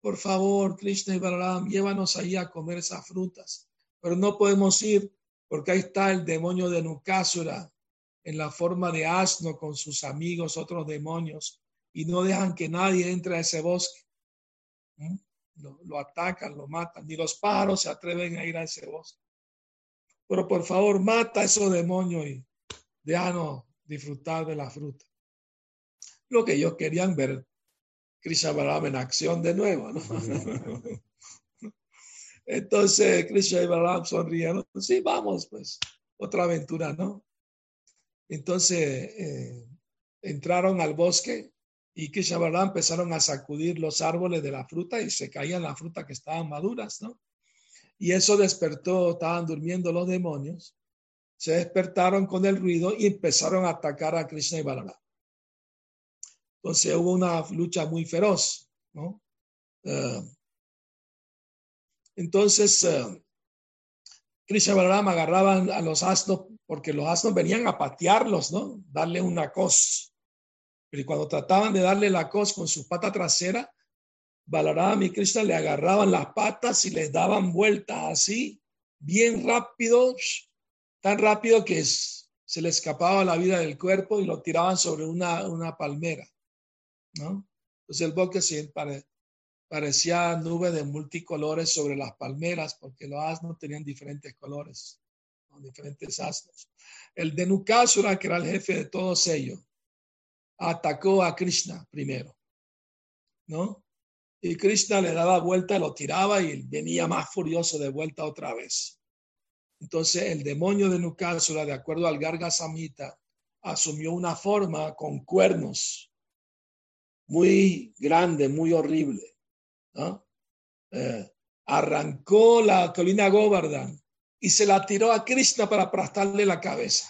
Por favor, Krishna y Balaram, llévanos ahí a comer esas frutas. Pero no podemos ir porque ahí está el demonio de Nukasura en la forma de asno con sus amigos, otros demonios, y no dejan que nadie entre a ese bosque. ¿Mm? Lo, atacan, lo matan, ni los pájaros se atreven a ir a ese bosque. Pero por favor, mata a esos demonios y déjanos disfrutar de la fruta. Lo que ellos querían ver Krishna Balaram en acción de nuevo, ¿no? Entonces Krishna y Balaram sonrieron, sí, vamos, pues, otra aventura, ¿no? Entonces eh, entraron al bosque y Krishna Balaram empezaron a sacudir los árboles de la fruta y se caían las frutas que estaban maduras, ¿no? Y eso despertó, estaban durmiendo los demonios, se despertaron con el ruido y empezaron a atacar a Krishna y Balaram. Entonces hubo una lucha muy feroz, ¿no? Eh, entonces, uh, Krishna y Balaram agarraban a los asnos porque los asnos venían a patearlos, ¿no? Darle una cos. Pero cuando trataban de darle la cos con su pata trasera, Balaram y Krishna le agarraban las patas y les daban vueltas así, bien rápido, tan rápido que se le escapaba la vida del cuerpo y lo tiraban sobre una palmera, ¿no? Entonces el bosque se parecía nube de multicolores sobre las palmeras porque los asnos tenían diferentes colores diferentes asnos. El de Nukasura, que era el jefe de todos ellos, atacó a Krishna primero, ¿no? Y Krishna le daba vuelta, lo tiraba y venía más furioso de vuelta otra vez. Entonces el demonio de Nukasura, de acuerdo al Garga Samhita, asumió una forma con cuernos muy grande, muy horrible. ¿no? Eh, arrancó la colina Govardhan y se la tiró a Krishna para aplastarle la cabeza.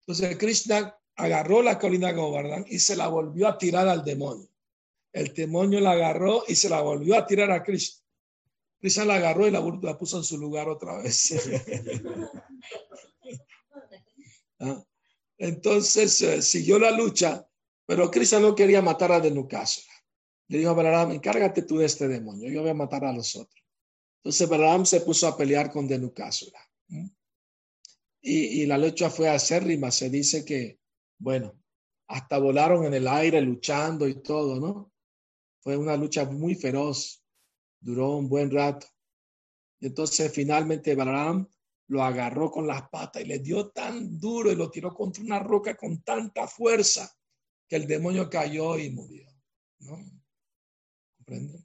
Entonces Krishna agarró la colina Govardhan y se la volvió a tirar al demonio. El demonio la agarró y se la volvió a tirar a Krishna. Krishna la agarró y la, la puso en su lugar otra vez. ¿Ah? Entonces eh, siguió la lucha, pero Krishna no quería matar a Denukasura. Le dijo a Balaram, encárgate tú de este demonio, yo voy a matar a los otros. Entonces Balaam se puso a pelear con Denukasura. Y, y, la lucha fue acérrima. Se dice que, bueno, hasta volaron en el aire luchando y todo, ¿no? Fue una lucha muy feroz. Duró un buen rato. Y entonces finalmente Balaam lo agarró con las patas y le dio tan duro y lo tiró contra una roca con tanta fuerza que el demonio cayó y murió. ¿No? ¿Comprenden?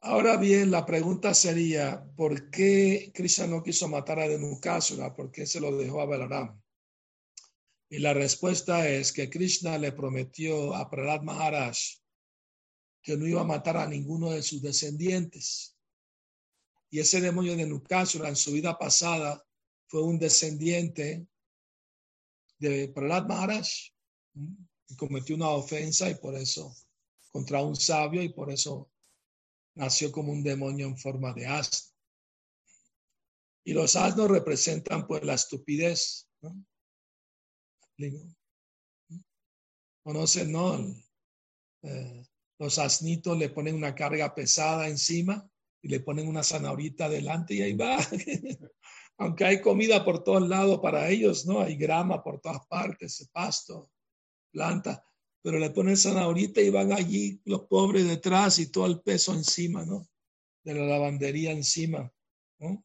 Ahora bien, la pregunta sería, ¿por qué Krishna no quiso matar a Denukasura? ¿Por qué se lo dejó a Balaram? Y la respuesta es que Krishna le prometió a Prahlad Maharaj que no iba a matar a ninguno de sus descendientes. Y ese demonio de Nukasura en su vida pasada fue un descendiente de Prahlad Maharaj. Y cometió una ofensa y por eso, contra un sabio y por eso nació como un demonio en forma de asno. Y los asnos representan pues la estupidez. ¿no? Conocen, ¿no? Eh, los asnitos le ponen una carga pesada encima y le ponen una zanahorita delante y ahí va. Aunque hay comida por todos lados para ellos, ¿no? Hay grama por todas partes, pasto, planta pero le ponen zanahorita y van allí los pobres detrás y todo el peso encima, ¿no? De la lavandería encima, ¿no?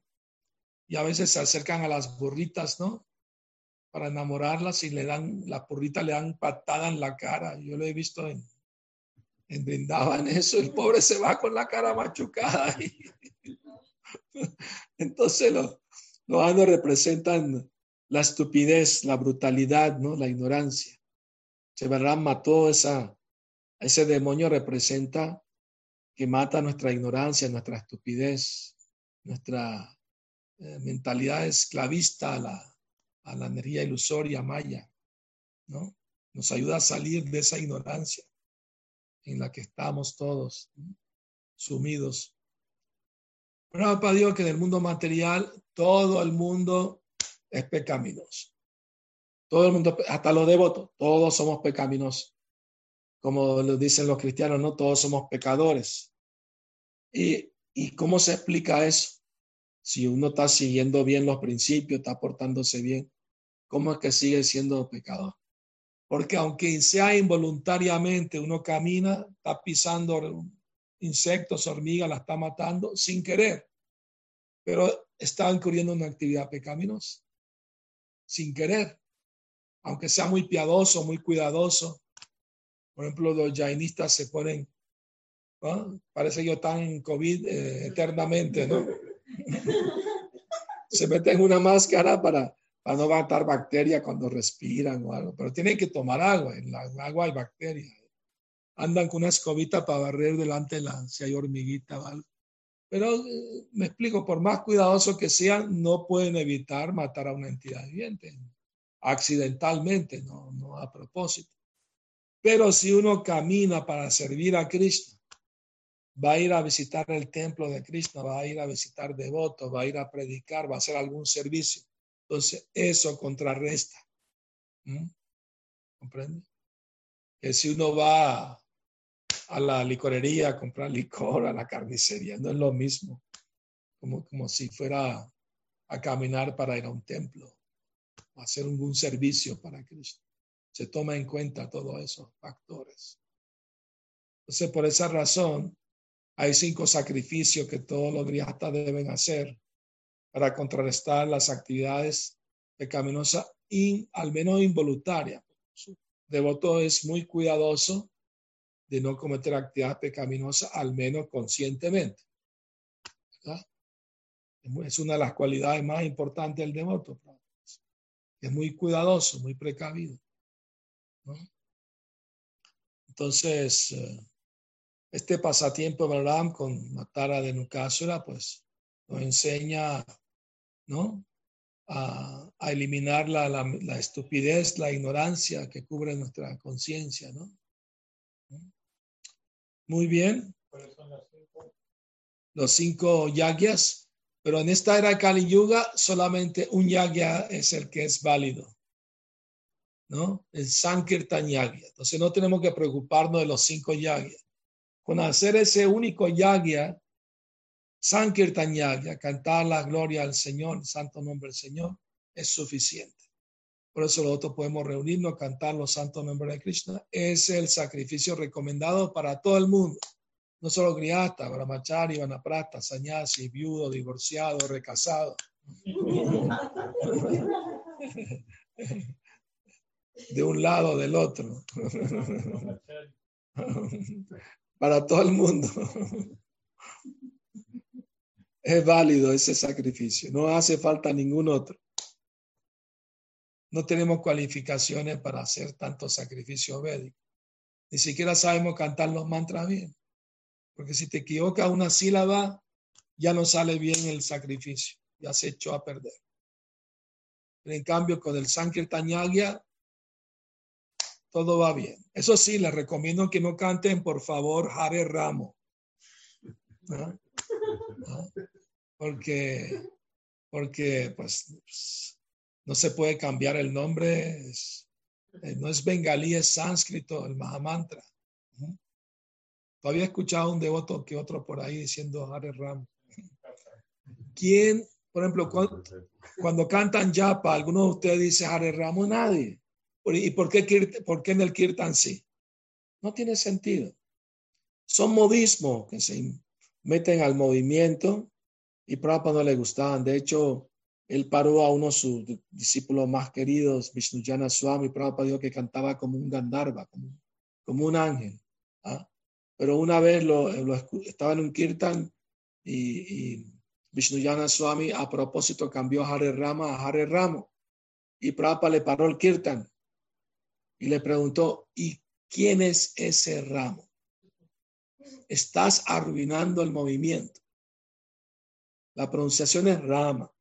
Y a veces se acercan a las burritas, ¿no? Para enamorarlas y le dan, la burrita le dan patada en la cara. Yo lo he visto en, en Brindaban eso, el pobre se va con la cara machucada. Entonces los, los representan la estupidez, la brutalidad, ¿no? La ignorancia. Balaram mató esa, ese demonio representa que mata nuestra ignorancia, nuestra estupidez, nuestra eh, mentalidad esclavista a la, a la energía ilusoria maya. ¿no? Nos ayuda a salir de esa ignorancia en la que estamos todos sumidos. Prabhupada dijo que en el mundo material todo el mundo es pecaminoso. Todo el mundo, hasta los devotos, todos somos pecaminosos. Como lo dicen los cristianos, no todos somos pecadores. ¿Y, ¿Y cómo se explica eso? Si uno está siguiendo bien los principios, está portándose bien, ¿cómo es que sigue siendo pecador? Porque aunque sea involuntariamente, uno camina, está pisando insectos, hormigas, la está matando sin querer, pero está incurriendo en una actividad pecaminosa, sin querer, aunque sea muy piadoso, muy cuidadoso. Por ejemplo, los jainistas se ponen, parece que yo están COVID eh, eternamente, ¿no? se meten una máscara para para no matar bacterias cuando respiran o algo, pero tienen que tomar agua, en la agua hay bacterias. Andan con una escobita para barrer delante de la, si hay hormiguita o algo. Pero eh, me explico, por más cuidadoso que sean, no pueden evitar matar a una entidad viviente, accidentalmente, no, no a propósito. Pero si uno camina para servir a Cristo, va a ir a visitar el templo de Cristo, va a ir a visitar devotos, va a ir a predicar, va a hacer algún servicio entonces, eso contrarresta. ¿Comprende? Que si uno va a la licorería a comprar licor, a la carnicería, no es lo mismo. Como, como si fuera a caminar para ir a un templo, hacer algún servicio para Cristo. Se toma en cuenta todos esos factores. Entonces, por esa razón, hay cinco sacrificios que todos los griastas deben hacer para contrarrestar las actividades pecaminosas, y, al menos involuntarias. devoto es muy cuidadoso de no cometer actividades pecaminosas, al menos conscientemente. Es una de las cualidades más importantes del devoto. Es muy cuidadoso, muy precavido. Entonces, eh, este pasatiempo, ¿verdad? Con Matara de Nukasura, pues nos enseña ¿no? A, eliminar la, la, estupidez, la ignorancia que cubre nuestra conciencia, ¿no? Muy bien. Los cinco yagyas, pero en esta era Kali Yuga solamente un yagya es el que es válido, ¿no? El Sankirtan yagya. Entonces no tenemos que preocuparnos de los cinco yagyas. Con hacer ese único yagya, Sankirtan Yagya, cantar la gloria al Señor, el santo nombre del Señor, es suficiente. Por eso nosotros podemos reunirnos, cantar los santos nombres de Krishna. Es el sacrificio recomendado para todo el mundo. No solo griata, brahmachari, vanaprasta, sanyasi, viudo, divorciado, recasado. De un lado, del otro. Para todo el mundo es válido ese sacrificio, no hace falta ningún otro. No tenemos cualificaciones para hacer tantos sacrificios védicos. Ni siquiera sabemos cantar los mantras bien. Porque si te equivocas una sílaba, ya no sale bien el sacrificio, ya se echó a perder. en cambio, con el Sankirtan Yagya, todo va bien. Eso sí, les recomiendo que no canten, por favor, Hare Ramo porque, porque pues, no se puede cambiar el nombre, eh, no es bengalí, es sánscrito, el Mahamantra. Todavía he escuchado un devoto que otro por ahí diciendo Hare Ram. ¿Quién, por ejemplo, cuando, cantan Yapa, alguno de ustedes dice Hare Ram nadie? ¿Y por qué, por qué en el Kirtan sí? No tiene sentido. Son modismos que se meten al movimiento y Prabhupada no le gustaban. De hecho, él paró a uno de sus discípulos más queridos, Vishnuyana Swami. Prabhupada dijo que cantaba como un Gandharva, como, como un ángel. Pero una vez lo, estaba en un kirtan y, y Vishnuyana Swami a propósito cambió Hare Rama a Hare Ramo. Y Prabhupada le paró el kirtan y le preguntó, ¿y quién es ese ramo? Estás arruinando el movimiento. La pronunciación es rama.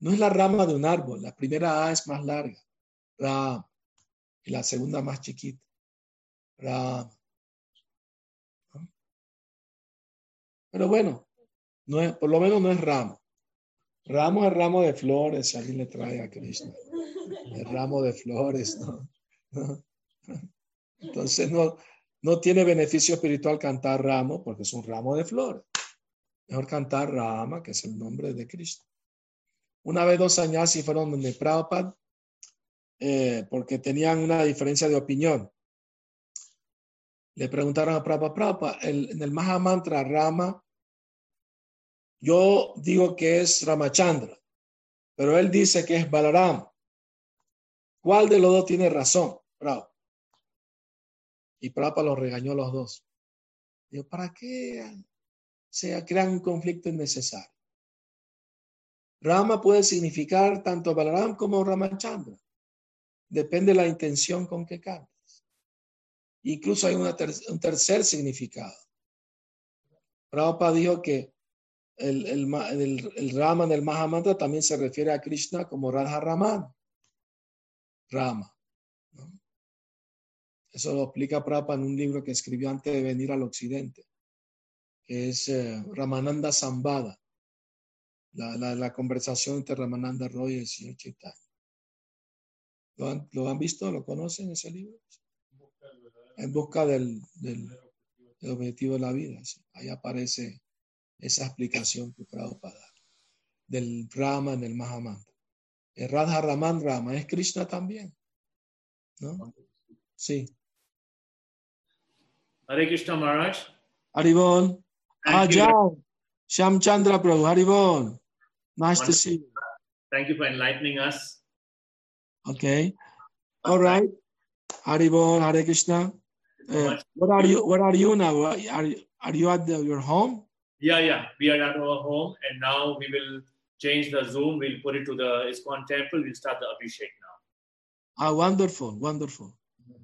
No es la rama de un árbol, la primera A es más larga. Ram. Y la segunda más chiquita, Ram. Pero bueno, no es, por lo menos no es ramo. Ramo es ramo de flores, si alguien le trae a Krishna. El ramo de flores, ¿no? Entonces no, no tiene beneficio espiritual cantar ramo porque es un ramo de flores. Mejor cantar Rama, que es el nombre de Cristo. Una vez dos y fueron donde Prabhupada eh, porque tenían una diferencia de opinión. Le preguntaron a Prabhupada, Prabhupada, en el Mahamantra Rama, yo digo que es Ramachandra, pero él dice que es Balaram. ¿Cuál de los dos tiene razón? Prabhupada. Y Prabhupada los regañó a los dos. Digo, ¿para qué se crea un conflicto innecesario? Rama puede significar tanto Balaram como Ramachandra. Depende de la intención con que cantes. Incluso hay un tercer significado. Prabhupada dijo que el, el, el, el Rama del Mahamantra también se refiere a Krishna como Radha Raman. Rama. Eso lo explica Prabhupada en un libro que escribió antes de venir al occidente, que es eh, Ramananda Sambada, la, conversación entre Ramananda Roy y el señor Chaitanya. ¿Lo han, ¿Lo han, visto? ¿Lo conocen ese libro? En busca del objetivo de la vida. ¿sí? Ahí aparece esa explicación que Prabhupada da del Rama en el Mahamantra. El Radha Raman Rama es Krishna también. ¿No? Sí. Hare Krishna Maharaj. Haribol. Ah, John. Sham Chandra Prabhu. Haribol. Nice Wonderful. to see you. Thank you for enlightening us. Okay. All right. Haribol. Hare Krishna. Uh, much. what are you? What are you now? Are you, are you at the, your home? Yeah, yeah. We are at our home and now we will change the Zoom. We'll put it to the ISKCON temple. We'll start the Abhishek now. Ah, wonderful, wonderful.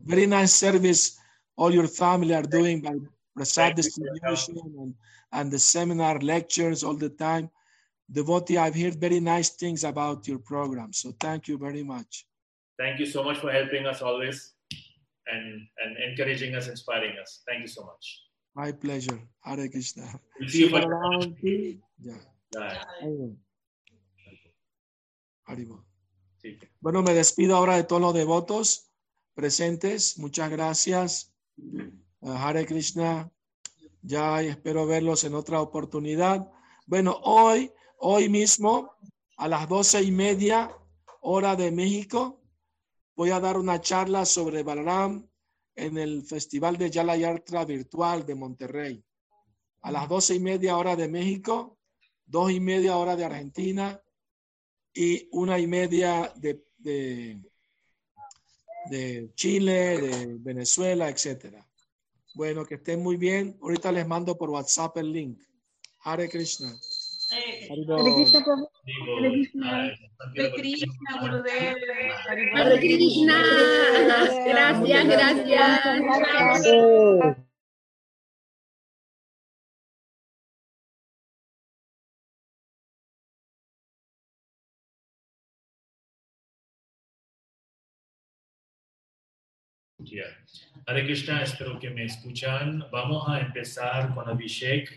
Very nice service all your family are doing by prasad distribution and, and the seminar lectures all the time. Devotee, I've heard very nice things about your program. So thank you very much. Thank you so much for helping us always and, and encouraging us, inspiring us. Thank you so much. My pleasure. Hare Krishna. Bueno, me despido ahora de todos los devotos presentes. Muchas gracias. Uh, Hare Krishna. Ya espero verlos en otra oportunidad. Bueno, hoy, hoy mismo, a las doce y media, hora de México, voy a dar una charla sobre Balaram en el Festival de Yalayartra Virtual de Monterrey. A las doce y media hora de México, dos y media hora de Argentina y una y media de, de, de Chile, de Venezuela, etcétera. Bueno, que estén muy bien. Ahorita les mando por WhatsApp el link. Hare Krishna. Hare Krishna Hare Krishna. Hare Krishna, Gurudev. Hare Krishna. Gracias, gracias. Yeah. Hare Krishna, espero que me escuchan. Vamos a empezar con Abhishek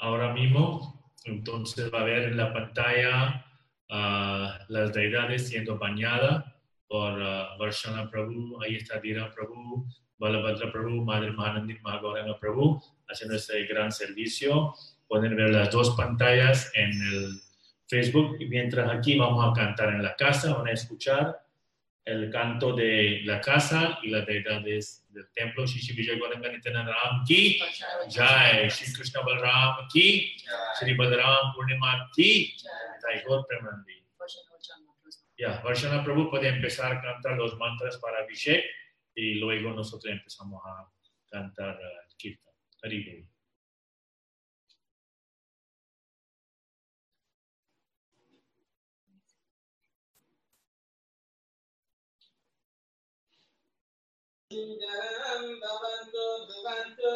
ahora mismo. Entonces va a ver en la pantalla ah, las deidades siendo bañadas por uh, Varshana Prabhu. Ahí está Dira Prabhu, Balabhadra Prabhu, Madre Mahanandi Mahagaranga Prabhu, haciendo este gran servicio. Pueden ver las dos pantallas en el Facebook. Y mientras aquí vamos a cantar en la casa, van a escuchar el canto de la casa y las deidades del templo. Shri Vijay Ram ki Jai, Shri Krishna Balram ki, Shri Balaram Purnima ki, Jai Gaur Premanandi. Ya, Varshana Prabhu puede empezar a cantar los mantras para Abhishek y luego nosotros empezamos a cantar uh, Kirtan. Hari Jaram babantu babantu.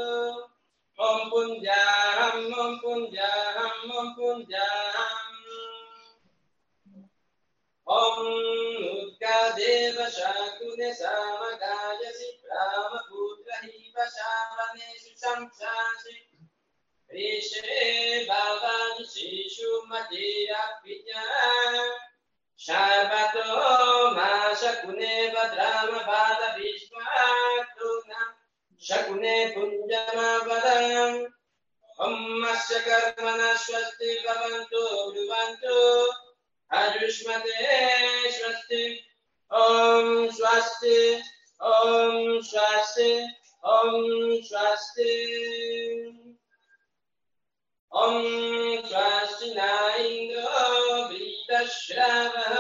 Om pun jaram, om pun jaram, om pun jaram. Om nutka deva shakune samakaya si putra hiva shavane si samsasi. Rishe bhavani shishu matira pinyana. विश्वातुना शकुने अस्य कर्मणः स्वस्ति भवन्तु ब्रुवन्तु। आयुष्मते स्वस्ति। ॐ स्वस्ति ॐ स्वस्ति ॐ स्वस्ति। ॐ स्वस्ति न इन्द्रो वृतश्रवः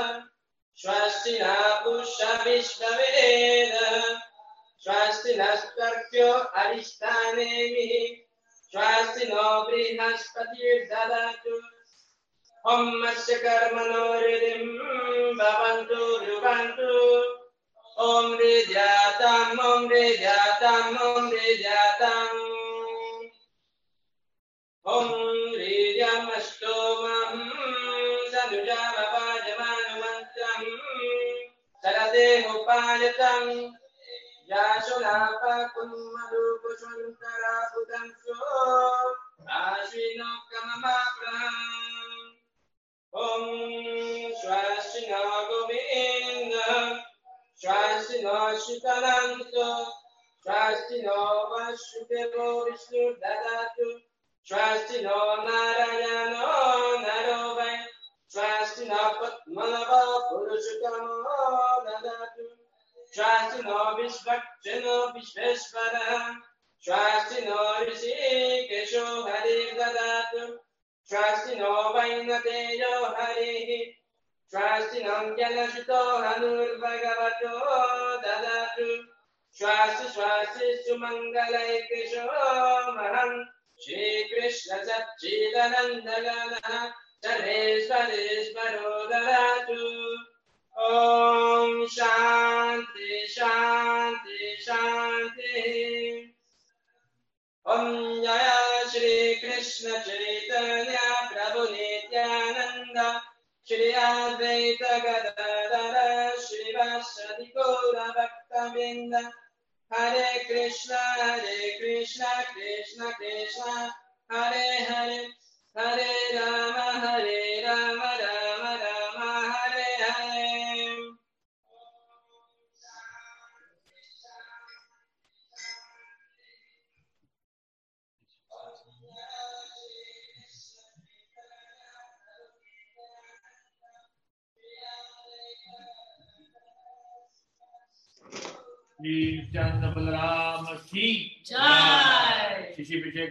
स्वस्ति न पुष्य विश्ववेद स्वस्ति नस्पर्क्यो अरिष्टानेमिः स्वस्ति नो बृहस्पतिर्ददातु ॐ अस्य कर्मणो हृदिं भवन्तु रुवन्तु ॐ हृद्याताम् ॐ हृद्याताम् ॐ हृद्याताम् ॐ हृद्यमष्टोमम् सरदेहोपायतम् याशुलापकुन्मरुकुशन्तराबुदंसो आश्विनोकममाप्रहम् ॐ श्वासिनो गोविन्द श्वासिनो शुकलन्तो श्वासिनो वशुदेवो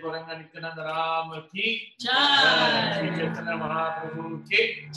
गौरंग नित्यानंद राम की। जय। चैतन्य महाप्रभु की।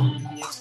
Yes.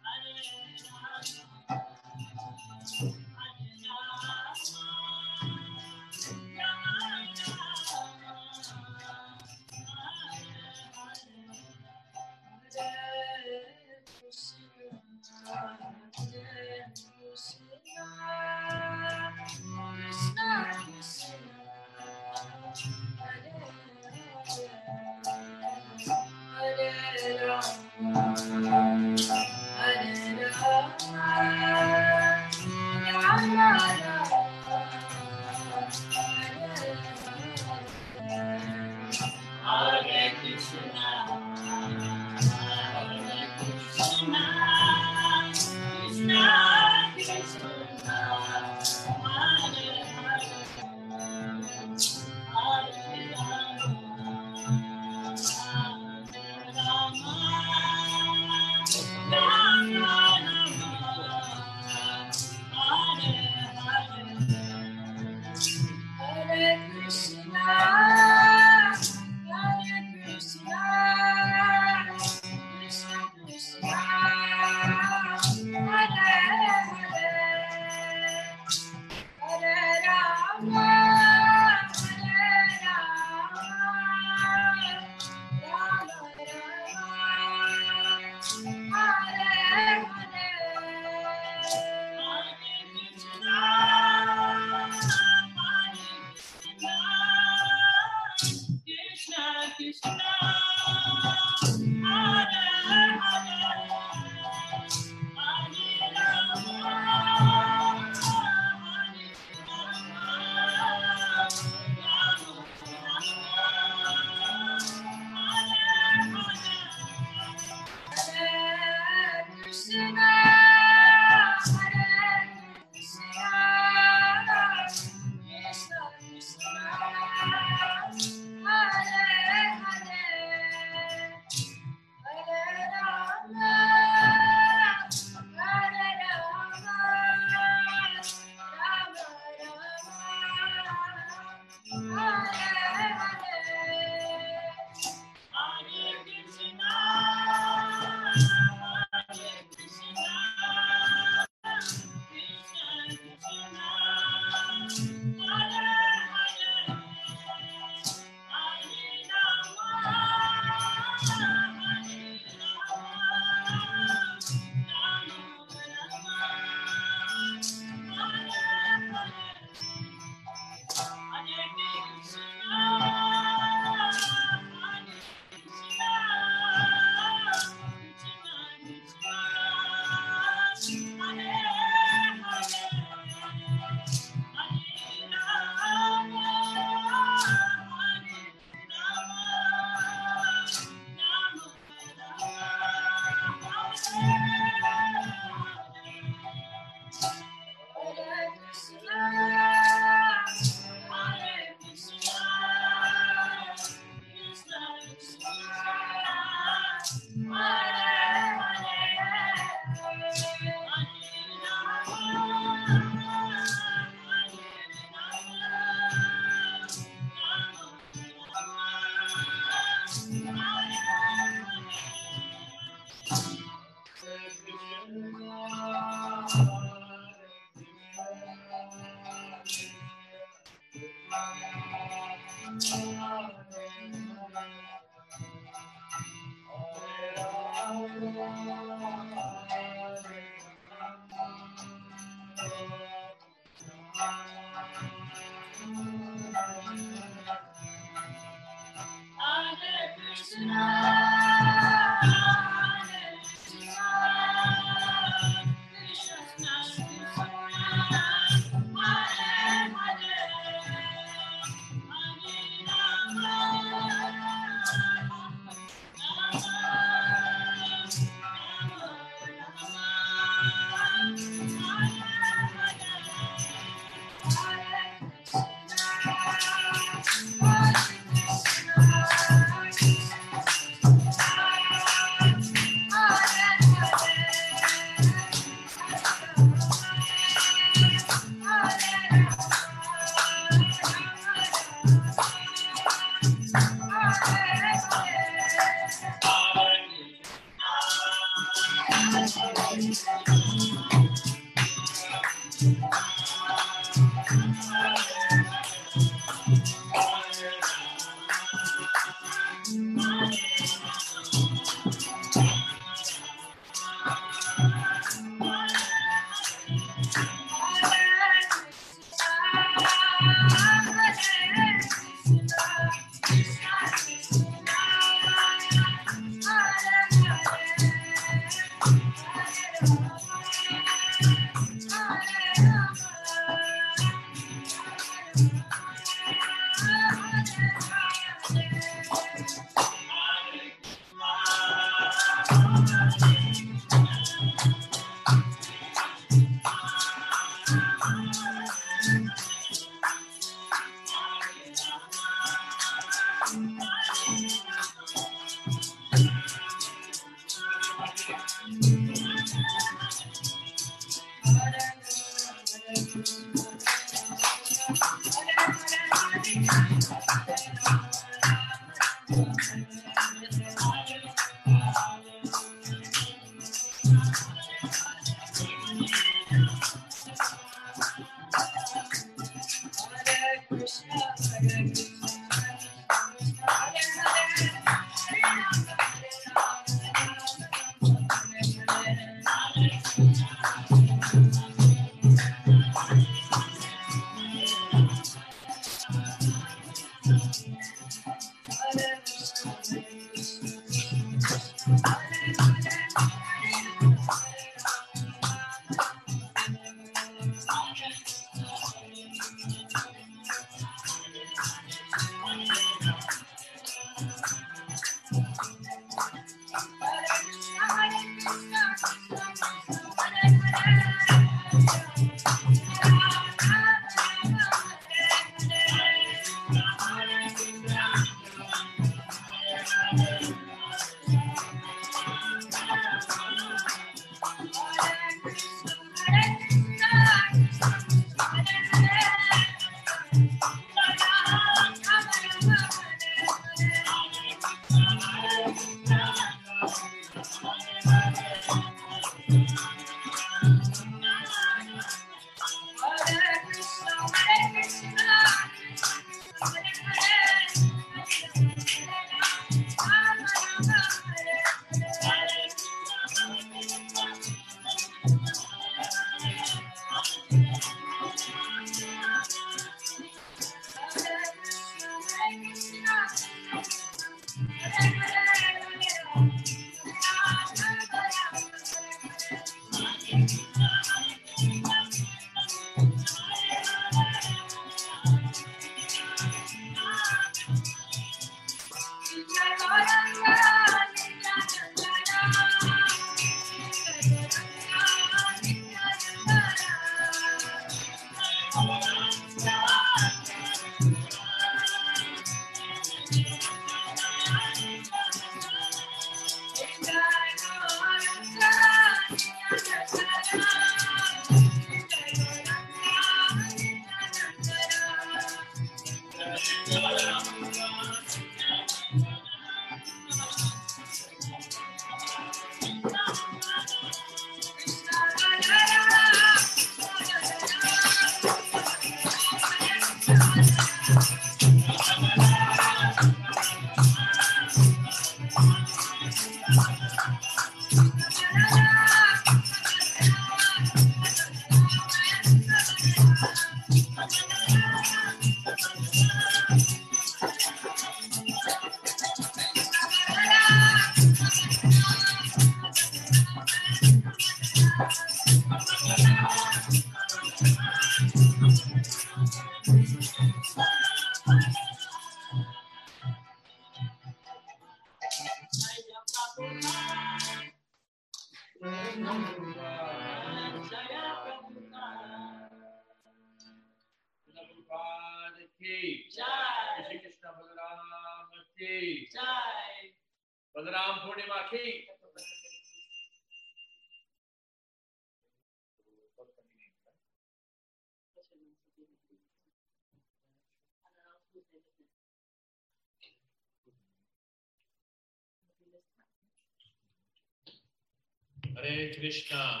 Krishna.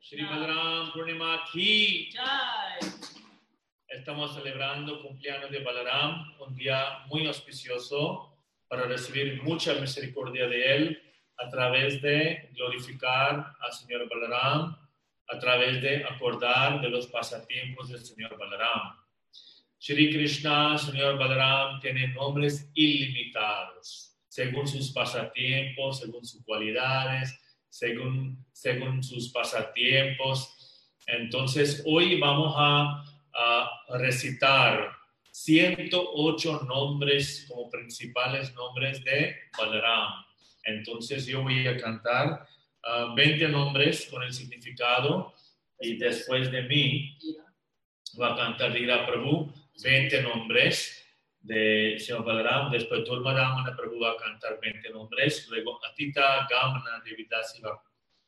Shri Balaram Purnima ki. Estamos celebrando cumpleaños de Balaram, un día muy auspicioso para recibir mucha misericordia de él a través de glorificar al Señor Balaram, a través de acordar de los pasatiempos del Señor Balaram. Shri Krishna, Señor Balaram, tiene nombres ilimitados, según sus pasatiempos, según sus cualidades, según, según sus pasatiempos. Entonces, hoy vamos a recitar 108 nombres como principales nombres de Balaram. Entonces yo voy a cantar ah, 20 nombres con el significado y después de mí va a cantar Dira Prabhu 20 nombres de Señor Balaram, después Durmaramana Prabhu va a cantar 20 nombres, luego Atita Gamana Devidasi va a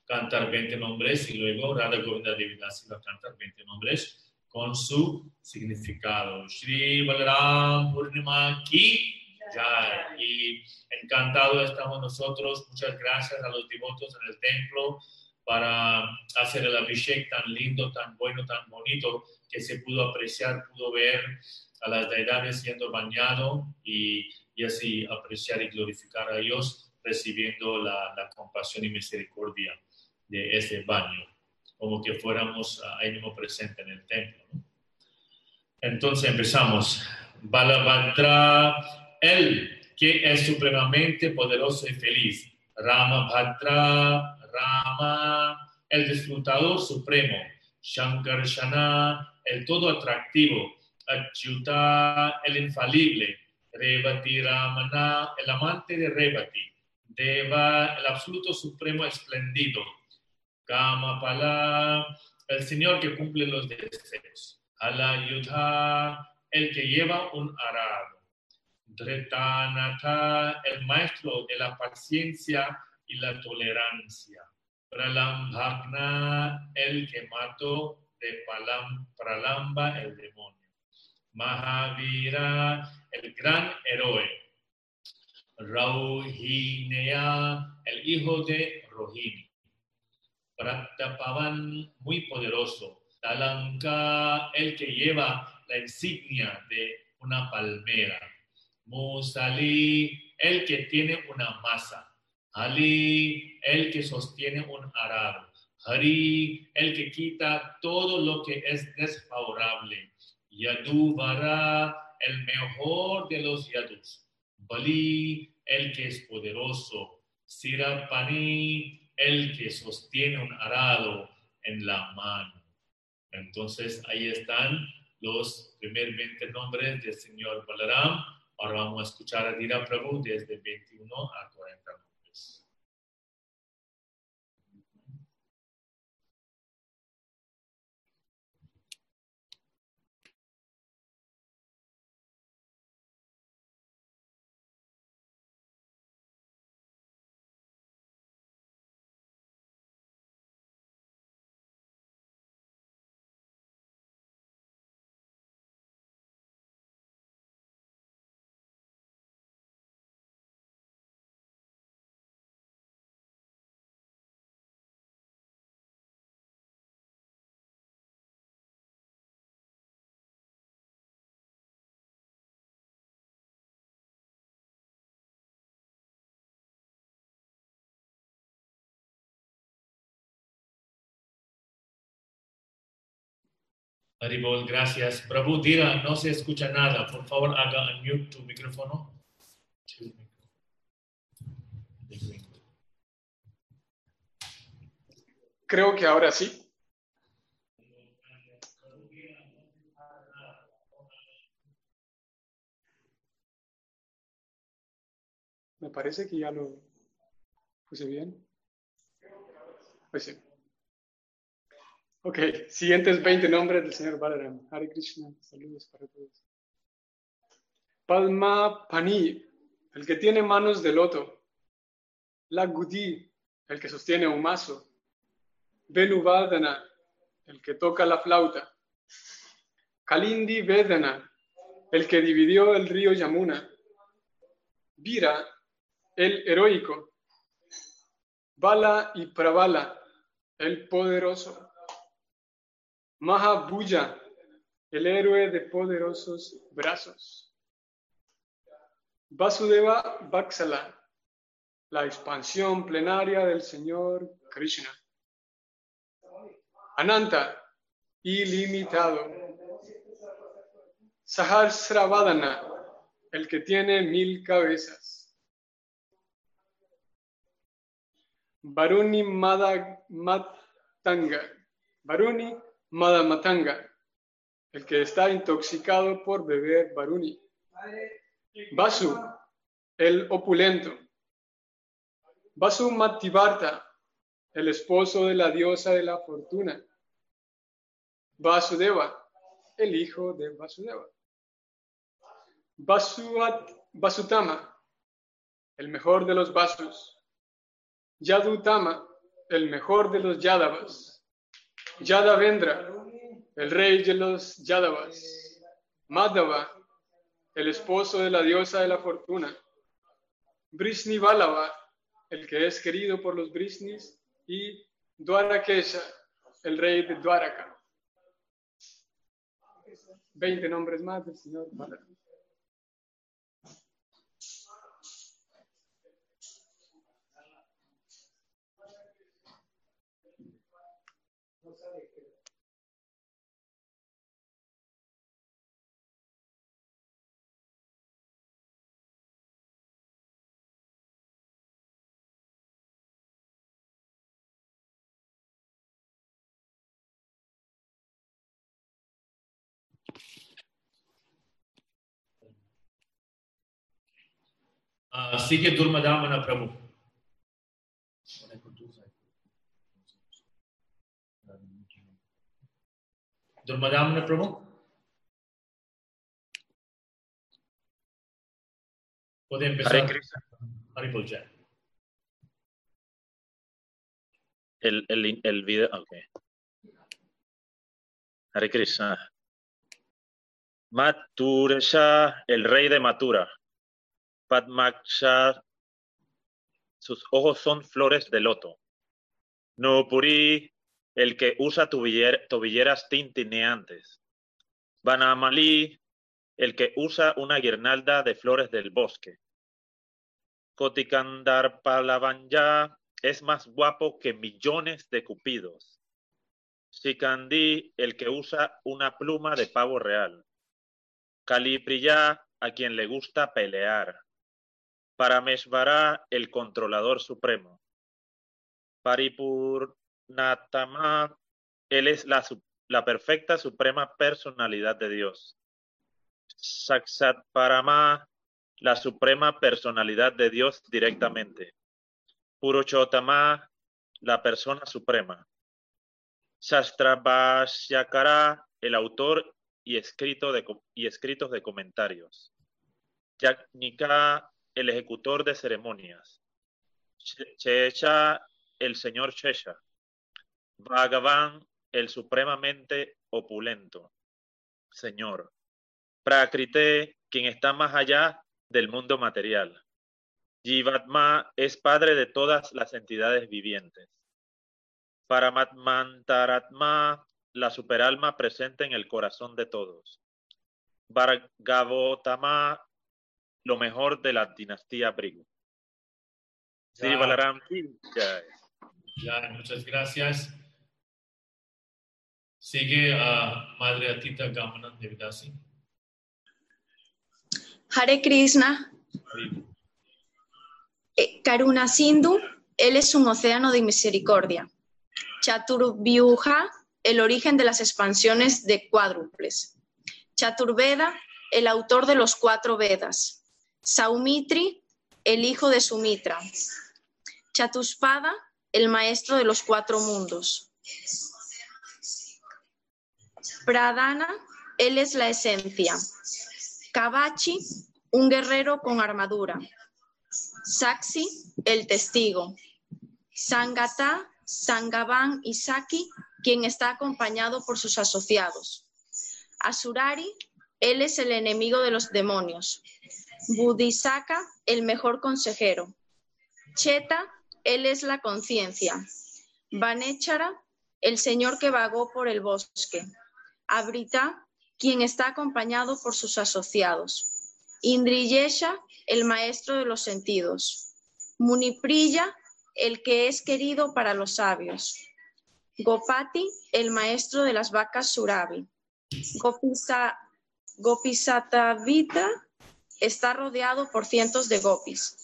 cantar 20 nombres y luego Radha Govinda Devidasi va a cantar 20 nombres con su significado. Shri Balaram Purnima Ki Jai. Y encantado estamos nosotros. Muchas gracias a los devotos en el templo para hacer el Abhishek tan lindo, tan bueno, tan bonito, que se pudo apreciar, pudo ver a las deidades siendo bañado y, así apreciar y glorificar a Dios recibiendo la, compasión y misericordia de ese baño, como que fuéramos ah, ahí mismo presente en el templo. Entonces empezamos. Balabhadra, el que es supremamente poderoso y feliz. Rama Bhadra, Rama, el disfrutador supremo. Shankarshana, el todo atractivo. Achyuta, el infalible. Revati Ramana, el amante de Revati. Deva, el absoluto supremo esplendido. Kamapala, el Señor que cumple los deseos. Alayudha, el que lleva un arado. Dhritanatha, el maestro de la paciencia y la tolerancia. Pralambhagna, el que mató de Pralamba, el demonio. Mahavira, el gran héroe. Rauhineya, el hijo de Rohini. Pratapavan, muy poderoso. Talanka, el que lleva la insignia de una palmera. Musali, el que tiene una masa. Ali, el que sostiene un arado. Hari, el que quita todo lo que es desfavorable. Yaduvara, el mejor de los yadus. Bali, el que es poderoso. Sirapani, el que sostiene un arado en la mano. Entonces ahí están los primer 20 nombres del señor Balaram. Ahora vamos a escuchar a Dira Prabhu desde 21 a 40 Haribol, gracias. Prabhu, Dira, no se escucha nada. Por favor, haga unmute tu micrófono. Creo que ahora sí. Me parece que ya lo puse bien. Pues sí. Ok, siguientes 20 nombres del señor Balaram. Hare Krishna, saludos para todos. Padma Pani, el que tiene manos de loto. Lagudi, el que sostiene un mazo. Venuvadana, el que toca la flauta. Kalindi Vedana, el que dividió el río Yamuna. Vira, el heroico. Bala y Pravala, el poderoso. Mahabuya, el héroe de poderosos brazos. Vasudeva Vaksala, la expansión plenaria del Señor Krishna. Ananta, ilimitado. Sahasravadana, el que tiene mil cabezas. Varuni Matanga, Varuni Madamatanga, el que está intoxicado por beber Varuni. Vasu, el opulento. Vasumativarta, el esposo de la diosa de la fortuna. Vasudeva, el hijo de Vasudeva. Vasuat, Vasutama, el mejor de los vasos. Yadutama, el mejor de los Yadavas. Yadavendra, el rey de los Yadavas. Madhava, el esposo de la diosa de la fortuna. Brisnivalava, el que es querido por los Brisnis. Y Dwarakesha, el rey de Dwaraka. Veinte nombres más del Señor para Ah, sigue Durmadamana Prabhu. Durmadamana Prabhu. Puede Hare empezar. Jai. El, el, el video, ok. Hare Krishna. Maturesha, el rey de Matura. Padmaksha, sus ojos son flores de loto. Nupuri, el que usa tobiller- tobilleras tintineantes. Banamali, el que usa una guirnalda de flores del bosque. Kotikandar Palavanya es más guapo que millones de cupidos. Sikandi, el que usa una pluma de pavo real. Kalipriya, a quien le gusta pelear. Parameshvara, el controlador supremo. Paripurnatama, él es la, la perfecta suprema personalidad de Dios. Saksat Parama, la suprema personalidad de Dios directamente. Puruchottama, la persona suprema. Shastrabhashyakara, el autor y, escrito de, y escritos de comentarios. Yajnika, el ejecutor de ceremonias. Che- Checha, el señor Chesha. Bhagavan, el supremamente opulento. Señor. Prakrite, quien está más allá del mundo material. Jivatma es padre de todas las entidades vivientes. Paramatmantaratma, la superalma presente en el corazón de todos. Bhargavotama, lo mejor de la dinastía Brigu. Sri Ya. Balaram. Ya, muchas gracias. Sigue a Madre Atita Gamanan Devidasi. Hare Krishna, eh, Karuna Sindhu, él es un océano de misericordia. Chaturvyuha, el origen de las expansiones de cuádruples. Chaturveda, el autor de los cuatro Vedas. Saumitri, el hijo de Sumitra. Chatuspada, el maestro de los cuatro mundos. Pradana, él es la esencia. Kavachi, un guerrero con armadura. Saksi, el testigo. Sangata, Sangaban y Saki, quien está acompañado por sus asociados. Asurari, él es el enemigo de los demonios. Budisaka, el mejor consejero. Cheta, él es la conciencia. Vanechara, el señor que vagó por el bosque. Abrita, quien está acompañado por sus asociados. Indriyesha, el maestro de los sentidos. Munipriya, el que es querido para los sabios. Gopati, el maestro de las vacas Surabi. Gopisa, Gopisatavita está rodeado por cientos de gopis.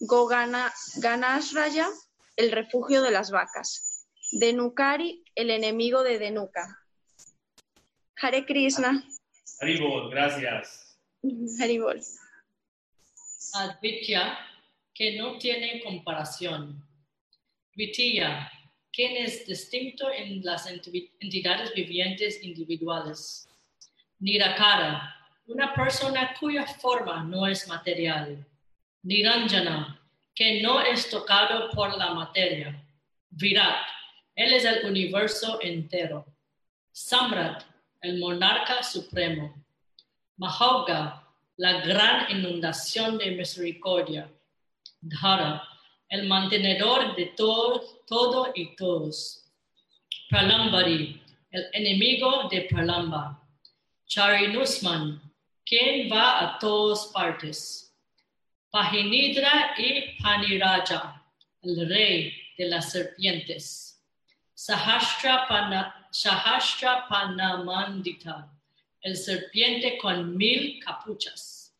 Gogana, Ganasraya, el refugio de las vacas. Denukari, el enemigo de Denuka. Hare Krishna. Haribol, gracias. Haribol. Advitya, que no tiene comparación. Dvitiya, quien es distinto en las enti- entidades vivientes individuales. Nirakara, una persona cuya forma no es material. Niranjana, que no es tocado por la materia. Virat, él es el universo entero. Samrat, el monarca supremo. Mahauga, la gran inundación de misericordia. Dhara, el mantenedor de todo, todo y todos. Pralambari, el enemigo de Pralamba. Charinusman, quien va a todas partes. Pahinidra y Paniraja, el rey de las serpientes. Sahastra, Sahastra Panamandita, el serpiente con mil capuchas.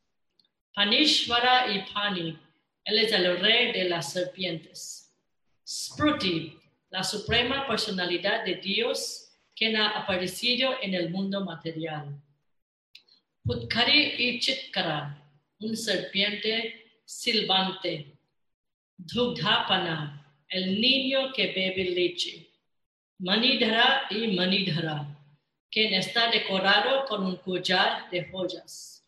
Panishvara y Pani, él es el rey de las serpientes. Spruti, la suprema personalidad de Dios, quien ha aparecido en el mundo material. Putkari y Chitkara, un serpiente silbante. Dhugdhapana, el niño que bebe leche. Manidhara y Manidhara, quien está decorado con un collar de joyas.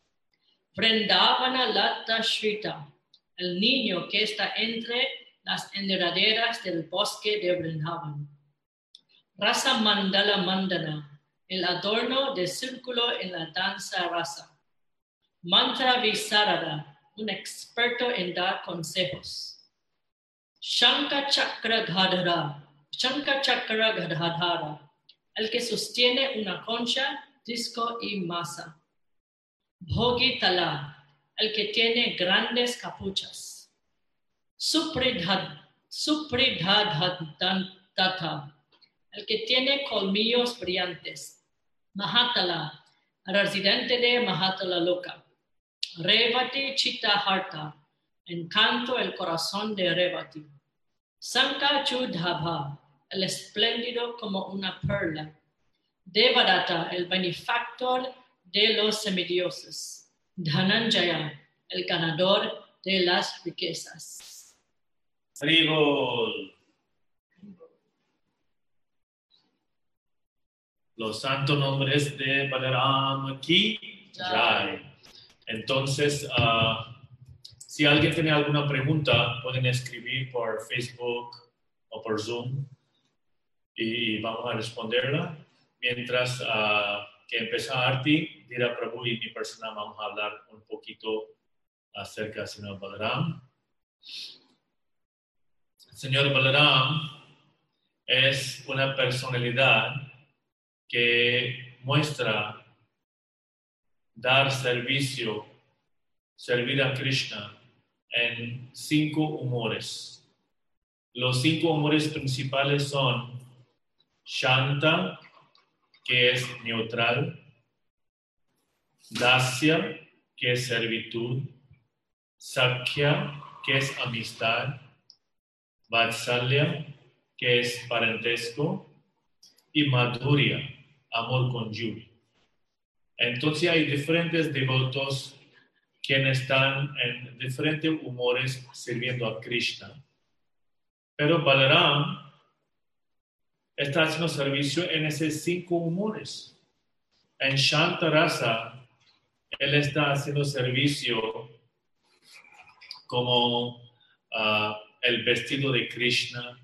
Vrindavana Lata Shrita, el niño que está entre las enredaderas del bosque de Vrindavan. Rasa Mandala Mandana, el adorno de círculo en la danza rasa. Mantra Visarada, un experto en dar consejos. Shanka Chakra Gadhara, el que sostiene una concha, disco y masa. Bhogi Tala, el que tiene grandes capuchas. Supridhad, Supridhadhadantata, el que tiene colmillos brillantes. Mahatala, residente de Mahatala Loka. Revati Chittaharta, encanto el corazón de Revati. Sanka Chudhabha, el espléndido como una perla. Devadatta, el benefactor de los semidioses. Dhananjaya, el ganador de las riquezas. Haribol. Los santos nombres de Balaram Ki Jai. Entonces, ah, si alguien tiene alguna pregunta, pueden escribir por Facebook o por Zoom y vamos a responderla. Mientras ah, que empieza Arti, Dira Prabhu y mi persona vamos a hablar un poquito acerca del señor Balaram. El señor Balaram es una personalidad que muestra dar servicio, servir a Krishna en cinco humores. Los cinco humores principales son Shanta, que es neutral, Dasya, que es servitud, Sakya, que es amistad, Vatsalya, que es parentesco, y Madhurya, amor conyugal. Entonces hay diferentes devotos quienes están en diferentes humores sirviendo a Krishna. Pero Balaram está haciendo servicio en esos cinco humores. En Shantarasa, él está haciendo servicio como ah, el vestido de Krishna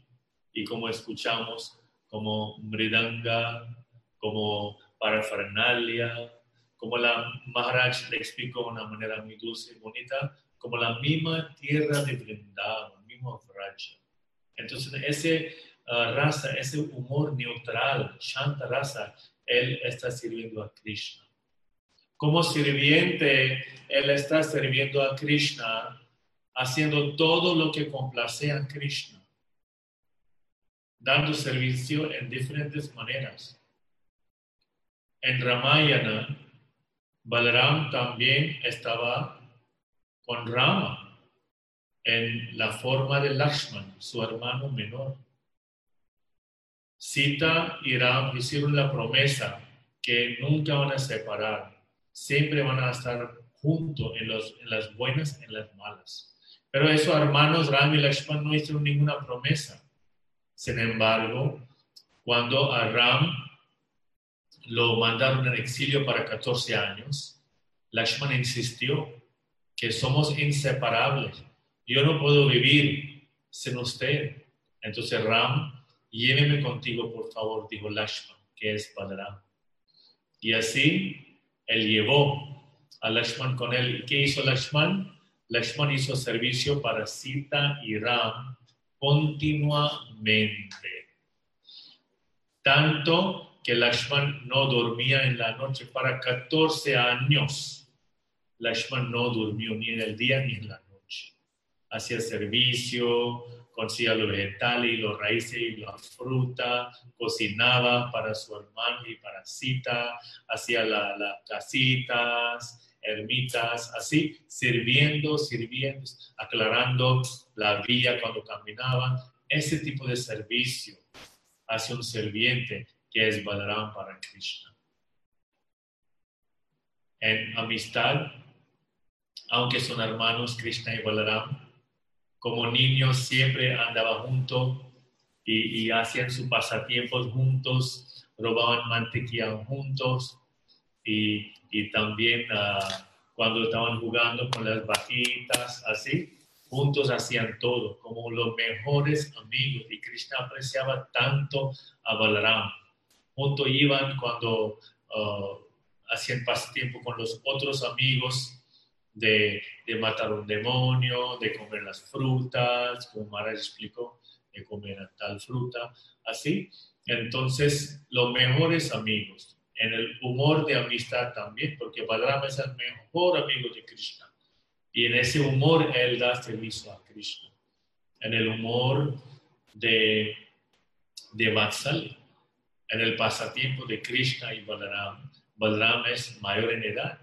y como escuchamos, como Mridanga, como parafernalia, como la Maharaj le explicó de una manera muy dulce y bonita, como la misma tierra de Vrindavan, mismo Vraja. Entonces, ese ah, raza, ese humor neutral, Shanta raza, él está sirviendo a Krishna. Como sirviente, él está sirviendo a Krishna, haciendo todo lo que complace a Krishna, dando servicio en diferentes maneras. En Ramayana, Balaram también estaba con Rama en la forma de Lakshman, su hermano menor. Sita y Ram hicieron la promesa que nunca van a separar, siempre van a estar juntos en, las buenas y en las malas. Pero esos hermanos Ram y Lakshman no hicieron ninguna promesa. Sin embargo, cuando a Ram lo mandaron en exilio para 14 años, Lakshman insistió que somos inseparables. Yo no puedo vivir sin usted. Entonces Ram, lléveme contigo, por favor, dijo Lakshman, que es Balaram. Y así él llevó a Lakshman con él. ¿Y qué hizo Lakshman? Lakshman hizo servicio para Sita y Ram continuamente. Tanto que Lakshman no dormía en la noche para 14 años. Lakshman no durmió ni en el día ni en la noche. Hacía servicio, conseguía los vegetales y los raíces y la fruta, cocinaba para su hermano y para Sita, hacía la- las casitas, ermitas, así, sirviendo, sirviendo, aclarando la vía cuando caminaban. Ese tipo de servicio hace un serviente que es Balaram para Krishna. En amistad, aunque son hermanos Krishna y Balaram, como niños siempre andaban juntos y, hacían sus pasatiempos juntos, robaban mantequilla juntos y, y también ah, cuando estaban jugando con las vaquitas, así, juntos hacían todo, como los mejores amigos. Y Krishna apreciaba tanto a Balaram. Juntos iban cuando ah, hacían pasatiempo con los otros amigos de, de matar un demonio, de comer las frutas, como Mara explicó, de comer tal fruta, así. Entonces, los mejores amigos, en el humor de amistad también, porque Balarama es el mejor amigo de Krishna. Y en ese humor él da servicio a Krishna. En el humor de, de Vatsalya, en el pasatiempo de Krishna y Balaram. Balaram es mayor en edad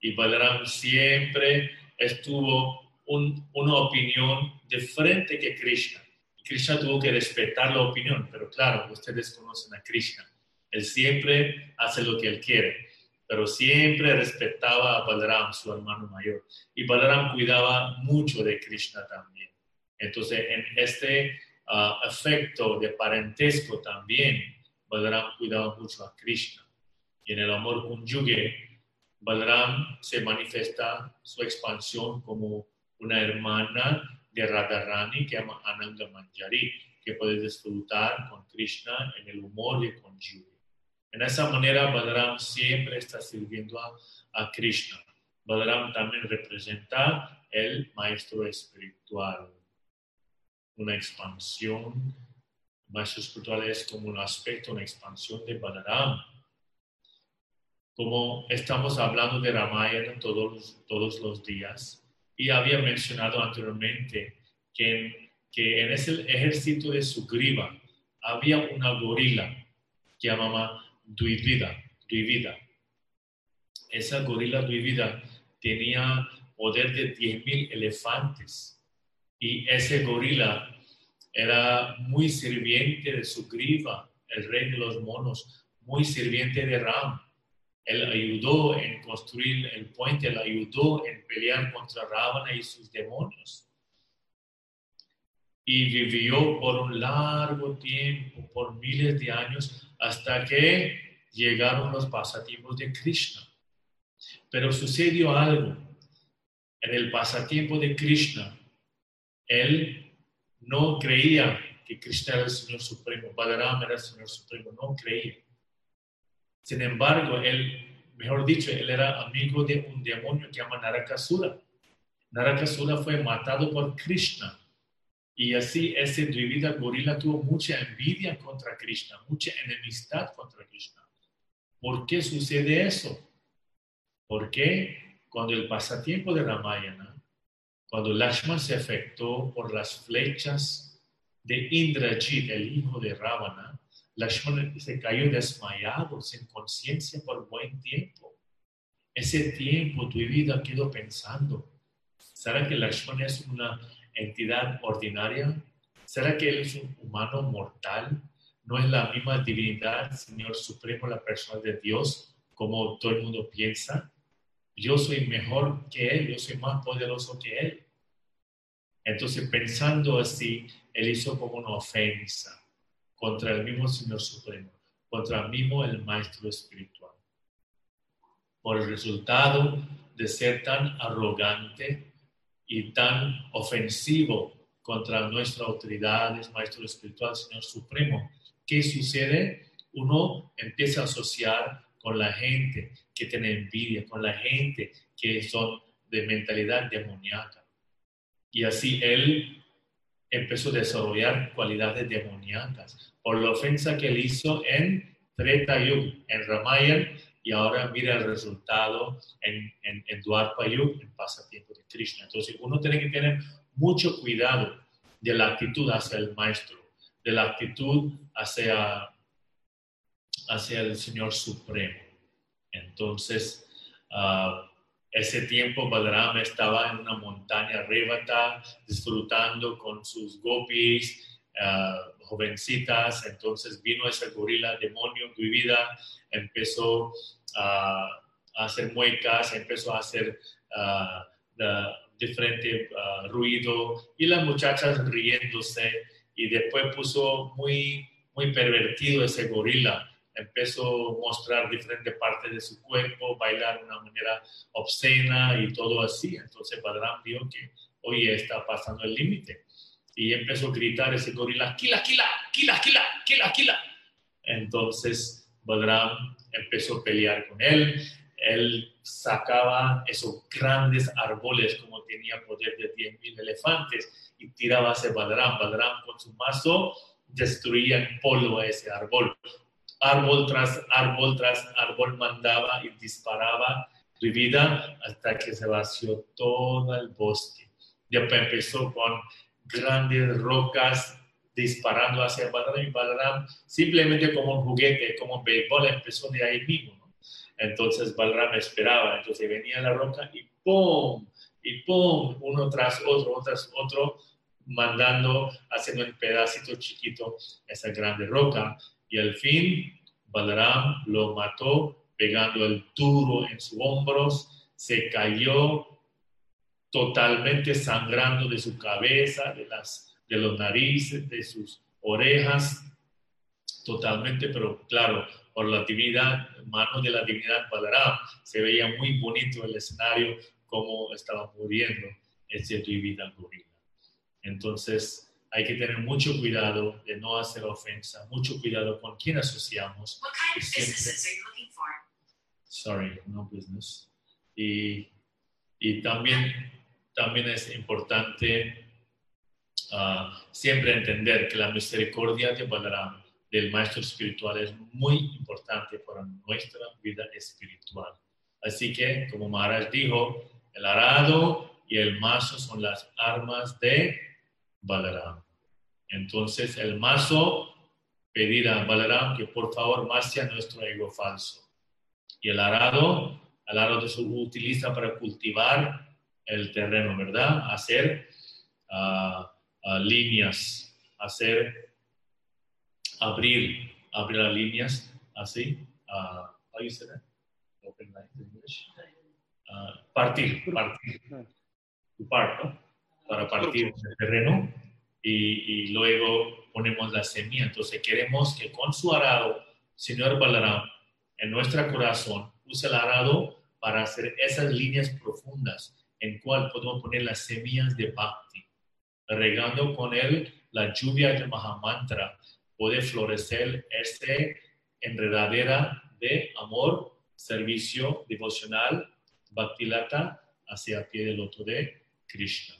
y Balaram siempre estuvo un- una opinión diferente que Krishna. Krishna tuvo que respetar la opinión, pero claro, ustedes conocen a Krishna. Él siempre hace lo que él quiere, pero siempre respetaba a Balaram, su hermano mayor. Y Balaram cuidaba mucho de Krishna también. Entonces, en este ah, efecto de parentesco también, Balaram cuidaba mucho a Krishna. Y en el amor conyugue, Balaram se manifiesta su expansión como una hermana de Radharani que llama Ananda Manjari, que puede disfrutar con Krishna en el humor de conyugue. En esa manera, Balaram siempre está sirviendo a, a Krishna. Balaram también representa el maestro espiritual, una expansión. El maestro espiritual es como un aspecto, una expansión de Balaram como estamos hablando de Ramayana todos, todos los días, y había mencionado anteriormente que que en ese ejército de Sugriva había una gorila que llamaba Duivida. Duivida. Esa gorila Duivida tenía poder de 10.000 elefantes y ese gorila era muy sirviente de Sugriva, el rey de los monos, muy sirviente de Ram. Él ayudó en construir el puente, él ayudó en pelear contra Ravana y sus demonios. Y vivió por un largo tiempo, por miles de años, hasta que llegaron los pasatiempos de Krishna. Pero sucedió algo. En el pasatiempo de Krishna, él no creía que Krishna era el Señor Supremo, Balaram era el Señor Supremo, no creía. Sin embargo, él, mejor dicho, él era amigo de un demonio que se llama Narakasura. Narakasura fue matado por Krishna. Y así ese Dvivida gorila tuvo mucha envidia contra Krishna, mucha enemistad contra Krishna. ¿Por qué sucede eso? Porque cuando el pasatiempo de Ramayana, cuando Lakshman se afectó por las flechas de Indrajit, el hijo de Ravana, Lakshman se cayó desmayado, sin conciencia por buen tiempo. Ese tiempo tu vida quedó pensando, ¿será que Lakshman es una entidad ordinaria? ¿Será que él es un humano mortal? ¿No es la misma divinidad, Señor Supremo, la persona de Dios, como todo el mundo piensa? Yo soy mejor que él, yo soy más poderoso que él. Entonces, pensando así, él hizo como una ofensa contra el mismo Señor Supremo, contra el mismo el Maestro Espiritual. Por el resultado de ser tan arrogante y tan ofensivo contra nuestras autoridades, Maestro Espiritual, Señor Supremo, ¿qué sucede? Uno empieza a asociar con la gente que tiene envidia, con la gente que son de mentalidad demoníaca. Y así él empezó a desarrollar cualidades demoníacas por la ofensa que él hizo en Treta Yuga, en Ramayana, y ahora mira el resultado en, en, en en pasatiempo de Krishna. Entonces uno tiene que tener mucho cuidado de la actitud hacia el maestro, de la actitud hacia, hacia el Señor Supremo. Entonces, ah, ese tiempo Balaram estaba en una montaña rebata, disfrutando con sus gopis, ah, jovencitas. Entonces vino ese gorila demonio vida, empezó a, hacer muecas, empezó a hacer ah, diferente ruido y las muchachas riéndose y después puso muy, muy pervertido ese gorila. Empezó a mostrar diferentes partes de su cuerpo, bailar de una manera obscena y todo así. Entonces Badram vio que, oye, está pasando el límite. Y empezó a gritar ese gorila, Kila, Kila, Kila, Kila, Kila, Kila. Entonces Badram empezó a pelear con él. Él sacaba esos grandes árboles como tenía poder de 10.000 elefantes y tiraba hacia Badram. Badram con su mazo destruía en polvo a ese árbol. Árbol tras árbol tras árbol mandaba y disparaba vida hasta que se vació todo el bosque. Después empezó con grandes rocas disparando hacia Balaram y Balaram simplemente como un juguete, como un béisbol, empezó de ahí mismo. ¿no? Entonces Balaram esperaba, entonces venía la roca y ¡pum! Y ¡pum! Uno tras otro, tras otro, mandando, haciendo un pedacito chiquito esa grande roca. Y al fin Balaram lo mató pegando el duro en sus hombros, se cayó totalmente sangrando de su cabeza, de, las, de los narices, de sus orejas, totalmente, pero claro, por la divinidad, mano de la divinidad Balaram, se veía muy bonito el escenario, cómo estaba muriendo ese divina gorila. Entonces, hay que tener mucho cuidado de no hacer ofensa, mucho cuidado con quién asociamos. What kind of businesses are you looking for? sorry, no business. Y, y también, también es importante ah, siempre entender que la misericordia de Balaram, del maestro espiritual, es muy importante para nuestra vida espiritual. Así que, como Maharaj dijo, el arado y el mazo son las armas de Balaram. Entonces, el mazo pedir a Balaram que por favor mase a nuestro ego falso y el arado, el arado se utiliza para cultivar el terreno, ¿verdad? Hacer ah, ah, líneas, hacer, abrir, abrir las líneas, así. ah, how you say that? Open lines in English. Ah, partir, partir. To part, ¿no? Para partir el terreno y, y luego ponemos la semilla. Entonces queremos que con su arado, Señor Balaram, en nuestro corazón use el arado para hacer esas líneas profundas en cual podemos poner las semillas de Bhakti. Regando con él la lluvia de Mahamantra, puede florecer esta enredadera de amor, servicio devocional, Bhaktilata, hacia pie del loto de Krishna.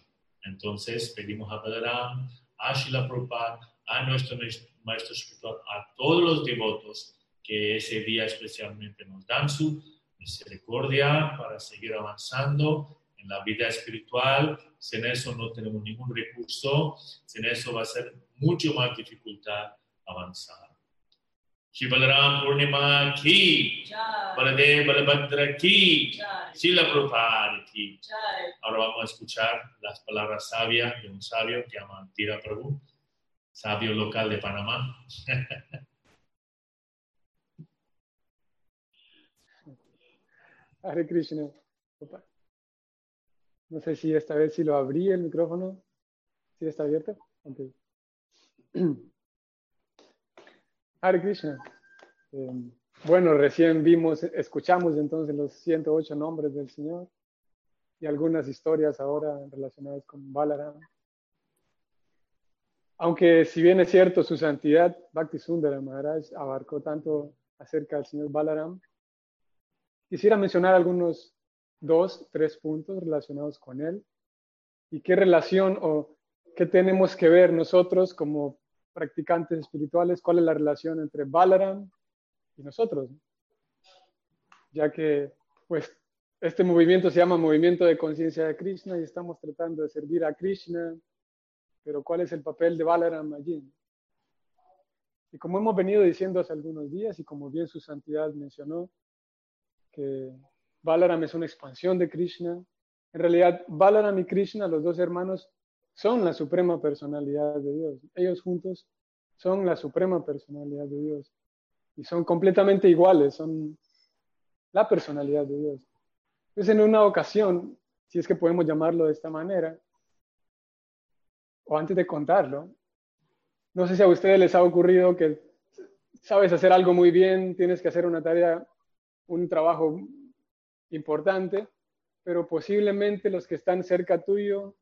Entonces pedimos a Balaram, a Shila Prabhupada, a nuestro maestro espiritual, a todos los devotos que ese día especialmente nos dan su misericordia para seguir avanzando en la vida espiritual. Sin eso no tenemos ningún recurso, sin eso va a ser mucho más dificultad avanzar. Shivalaram Purnima ki, Jai, Baladev Balabhadra ki, Jai, Shila Prabhupada ki. Ahora vamos a escuchar las palabras sabias de un sabio que llama Tira Prabhu, sabio local de Panamá. Hare Krishna. Opa. No sé si esta vez sí lo abrí el micrófono. ¿Sí está abierto? Hare Krishna. Eh, bueno, recién vimos, escuchamos entonces los 108 nombres del Señor y algunas historias ahora relacionadas con Balaram. Aunque si bien es cierto, su santidad, Bhakti Sundara Maharaj, abarcó tanto acerca del señor Balaram, quisiera mencionar algunos dos, tres puntos relacionados con él y qué relación o qué tenemos que ver nosotros como practicantes espirituales, cuál es la relación entre Balaram y nosotros. Ya que, pues, este movimiento se llama Movimiento de Conciencia de Krishna y estamos tratando de servir a Krishna pero ¿cuál es el papel de Balaram allí? Y como hemos venido diciendo hace algunos días y como bien su santidad mencionó, que Balaram es una expansión de Krishna, en realidad Balaram y Krishna, los dos hermanos, son la suprema personalidad de Dios. Ellos juntos son la suprema personalidad de Dios. Y son completamente iguales, son la personalidad de Dios. Entonces, en una ocasión, si es que podemos llamarlo de esta manera, o antes de contarlo, no sé si a ustedes les ha ocurrido que sabes hacer algo muy bien, tienes que hacer una tarea, un trabajo importante, pero posiblemente los que están cerca tuyo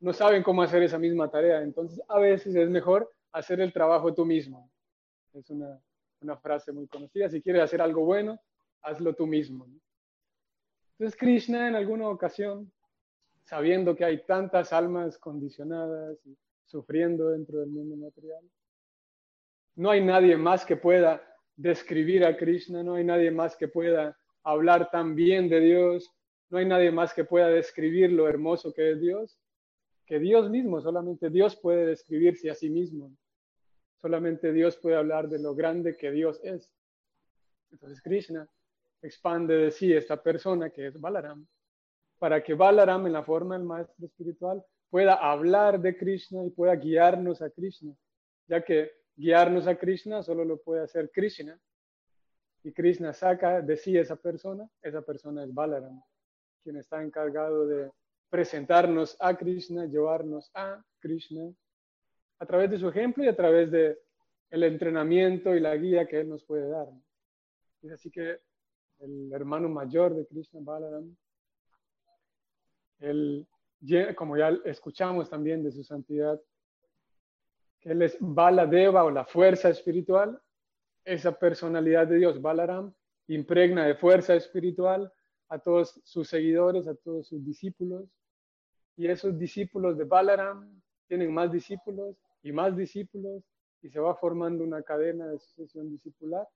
no saben cómo hacer esa misma tarea. Entonces, a veces es mejor hacer el trabajo tú mismo. Es una, una frase muy conocida. Si quieres hacer algo bueno, hazlo tú mismo. Entonces, Krishna en alguna ocasión sabiendo que hay tantas almas condicionadas y sufriendo dentro del mundo material. No hay nadie más que pueda describir a Krishna, no hay nadie más que pueda hablar tan bien de Dios, no hay nadie más que pueda describir lo hermoso que es Dios, que Dios mismo, solamente Dios puede describirse a sí mismo. Solamente Dios puede hablar de lo grande que Dios es. Entonces Krishna expande de sí esta persona que es Balaram para que Balaram, en la forma del maestro espiritual, pueda hablar de Krishna y pueda guiarnos a Krishna, ya que guiarnos a Krishna solo lo puede hacer Krishna. Y Krishna saca de sí esa persona, esa persona es Balaram, quien está encargado de presentarnos a Krishna, llevarnos a Krishna, a través de su ejemplo y a través de el entrenamiento y la guía que él nos puede dar. Es así que el hermano mayor de Krishna, Balaram, él, como ya escuchamos también de su santidad, que él es Baladeva o la fuerza espiritual, esa personalidad de Dios, Balaram, impregna de fuerza espiritual a todos sus seguidores, a todos sus discípulos. Y esos discípulos de Balaram tienen más discípulos y más discípulos y se va formando una cadena de sucesión discipular.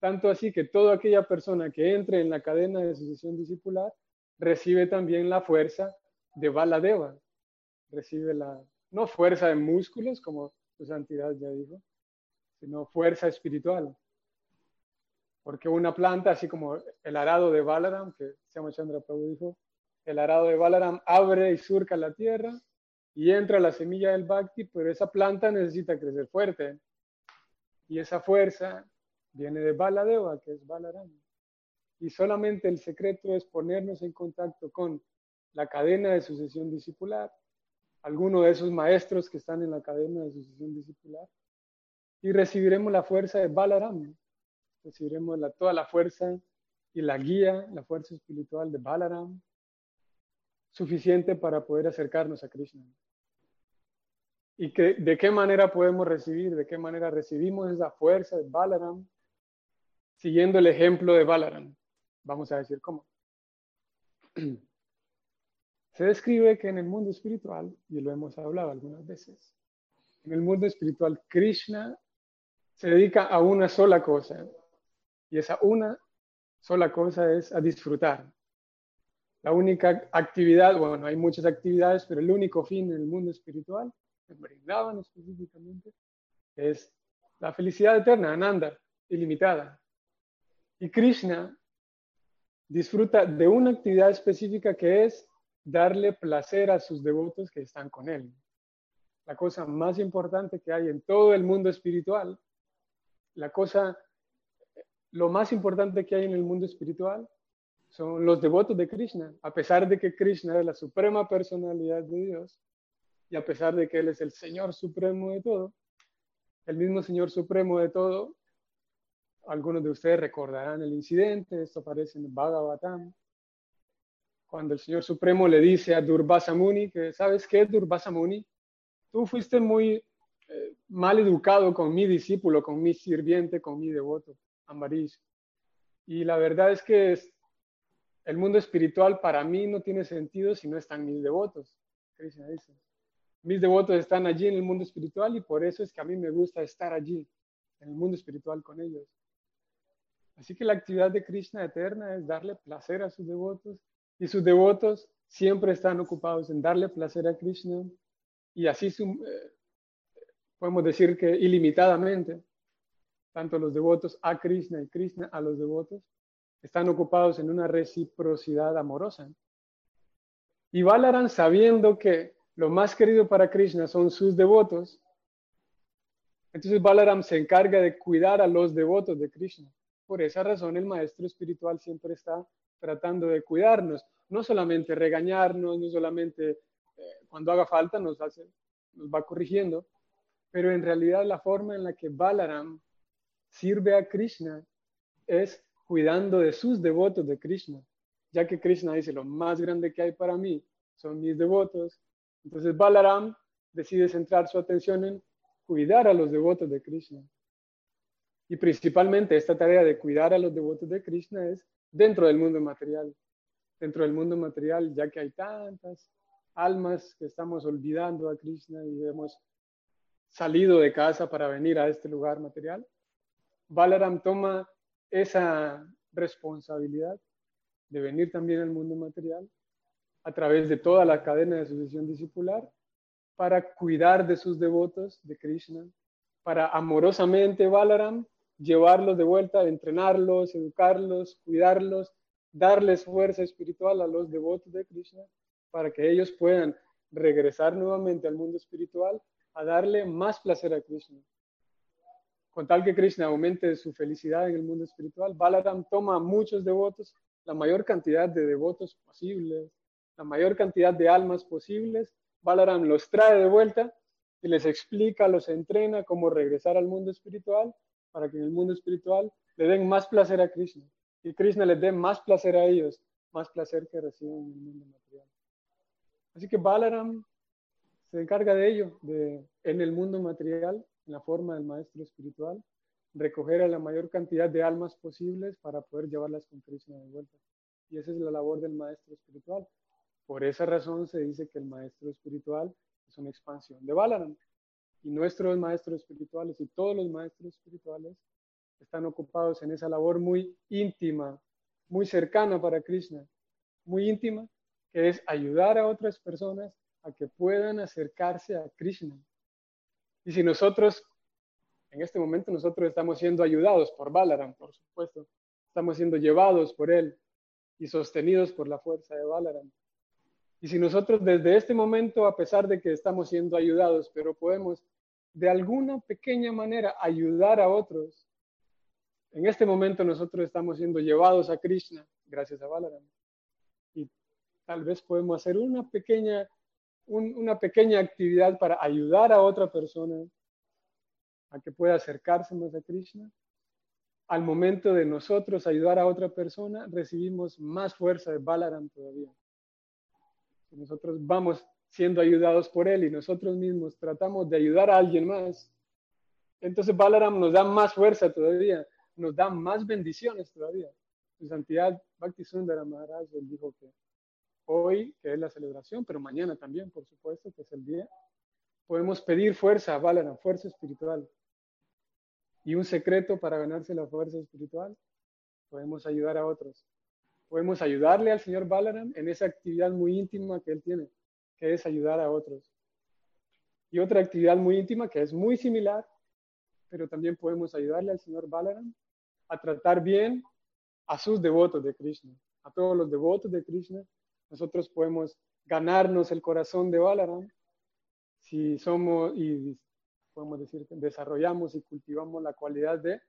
Tanto así que toda aquella persona que entre en la cadena de sucesión discipular recibe también la fuerza de Baladeva. Recibe la, no fuerza de músculos, como su santidad ya dijo, sino fuerza espiritual. Porque una planta, así como el arado de Balaram, que se llama Chandra Prabhu dijo, el arado de Balaram abre y surca la tierra y entra la semilla del Bhakti, pero esa planta necesita crecer fuerte. Y esa fuerza viene de Baladeva, que es Balaram. Y solamente el secreto es ponernos en contacto con la cadena de sucesión discipular, alguno de esos maestros que están en la cadena de sucesión discipular, y recibiremos la fuerza de Balaram, recibiremos toda la fuerza y la guía, la fuerza espiritual de Balaram, suficiente para poder acercarnos a Krishna. ¿Y que, de qué manera podemos recibir, de qué manera recibimos esa fuerza de Balaram? Siguiendo el ejemplo de Balaram. Vamos a decir cómo. Se describe que en el mundo espiritual, y lo hemos hablado algunas veces, en el mundo espiritual Krishna se dedica a una sola cosa, y esa una sola cosa es a disfrutar. La única actividad, bueno, hay muchas actividades, pero el único fin en el mundo espiritual, en Brindavan específicamente, es la felicidad eterna, Ananda, ilimitada. Y Krishna disfruta de una actividad específica que es darle placer a sus devotos que están con él. La cosa más importante que hay en todo el mundo espiritual, la cosa, lo más importante que hay en el mundo espiritual son los devotos de Krishna. A pesar de que Krishna es la suprema personalidad de Dios, Y a pesar de que Él es el Señor Supremo de todo, el mismo Señor Supremo de todo, algunos de ustedes recordarán el incidente, esto aparece en Bhagavatam, cuando el Señor Supremo le dice a Durvasa Muni que, ¿sabes qué, Durvasa Muni? Tú fuiste muy eh, mal educado con mi discípulo, con mi sirviente, con mi devoto, Ambarish. Y la verdad es que el mundo espiritual para mí no tiene sentido si no están mis devotos. Mis devotos están allí en el mundo espiritual y por eso es que a mí me gusta estar allí, en el mundo espiritual con ellos. Así que la actividad de Krishna eterna es darle placer a sus devotos y sus devotos siempre están ocupados en darle placer a Krishna y así eh, podemos decir que ilimitadamente, tanto los devotos a Krishna y Krishna a los devotos están ocupados en una reciprocidad amorosa. Y Balaram, sabiendo que lo más querido para Krishna son sus devotos, entonces Balaram se encarga de cuidar a los devotos de Krishna. Por esa razón el maestro espiritual siempre está tratando de cuidarnos, no solamente regañarnos, no solamente eh, cuando haga falta nos, hace, nos va corrigiendo, pero en realidad la forma en la que Balaram sirve a Krishna es cuidando de sus devotos de Krishna, ya que Krishna dice, lo más grande que hay para mí son mis devotos. Entonces Balaram decide centrar su atención en cuidar a los devotos de Krishna. Y principalmente esta tarea de cuidar a los devotos de Krishna es dentro del mundo material. Dentro del mundo material, ya que hay tantas almas que estamos olvidando a Krishna y hemos salido de casa para venir a este lugar material, Balaram toma esa responsabilidad de venir también al mundo material a través de toda la cadena de sucesión discipular para cuidar de sus devotos de Krishna, para amorosamente Balaram llevarlos de vuelta, entrenarlos, educarlos, cuidarlos, darles fuerza espiritual a los devotos de Krishna para que ellos puedan regresar nuevamente al mundo espiritual a darle más placer a Krishna. Con tal que Krishna aumente su felicidad en el mundo espiritual, Balaram toma muchos devotos, la mayor cantidad de devotos posibles, la mayor cantidad de almas posibles, Balaram los trae de vuelta y les explica, los entrena cómo regresar al mundo espiritual para que en el mundo espiritual le den más placer a Krishna y Krishna les dé más placer a ellos, más placer que reciben en el mundo material. Así que Balaram se encarga de ello, de en el mundo material, en la forma del maestro espiritual, recoger a la mayor cantidad de almas posibles para poder llevarlas con Krishna de vuelta. Y esa es la labor del maestro espiritual. Por esa razón se dice que el maestro espiritual es una expansión de Balaram. Y nuestros maestros espirituales y todos los maestros espirituales están ocupados en esa labor muy íntima, muy cercana para Krishna, muy íntima, que es ayudar a otras personas a que puedan acercarse a Krishna. Y si nosotros, en este momento nosotros estamos siendo ayudados por Balaram, por supuesto, estamos siendo llevados por él y sostenidos por la fuerza de Balaram. Y si nosotros desde este momento, a pesar de que estamos siendo ayudados, pero podemos de alguna pequeña manera ayudar a otros, en este momento nosotros estamos siendo llevados a Krishna gracias a Balaram. Y tal vez podemos hacer una pequeña, un, una pequeña actividad para ayudar a otra persona a que pueda acercarse más a Krishna. Al momento de nosotros ayudar a otra persona, recibimos más fuerza de Balaram todavía. Nosotros vamos siendo ayudados por él y nosotros mismos tratamos de ayudar a alguien más, entonces Balaram nos da más fuerza todavía, nos da más bendiciones todavía. Su santidad Bhakti Sundara Maharaj dijo que hoy, que es la celebración, pero mañana también, por supuesto, que es el día, podemos pedir fuerza a Balaram, fuerza espiritual. Y un secreto para ganarse la fuerza espiritual, podemos ayudar a otros. Podemos ayudarle al señor Balaram en esa actividad muy íntima que él tiene, que es ayudar a otros. Y otra actividad muy íntima que es muy similar, pero también podemos ayudarle al señor Balaram a tratar bien a sus devotos de Krishna, a todos los devotos de Krishna. Nosotros podemos ganarnos el corazón de Balaram si somos y podemos decir desarrollamos y cultivamos la cualidad de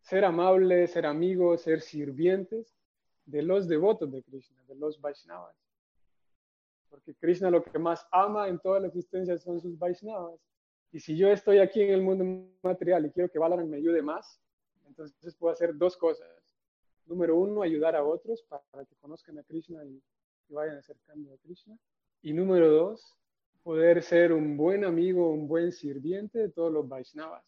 ser amables, ser amigos, ser sirvientes de los devotos de Krishna, de los Vaishnavas. porque Krishna lo que más ama en toda la existencia son sus Vaishnavas. Y si yo estoy aquí en el mundo material y quiero que Balaram me ayude más, entonces puedo hacer dos cosas. Número uno, ayudar a otros para que conozcan a Krishna y, y vayan acercando a Krishna. Y número dos, poder ser un buen amigo, un buen sirviente de todos los Vaishnavas.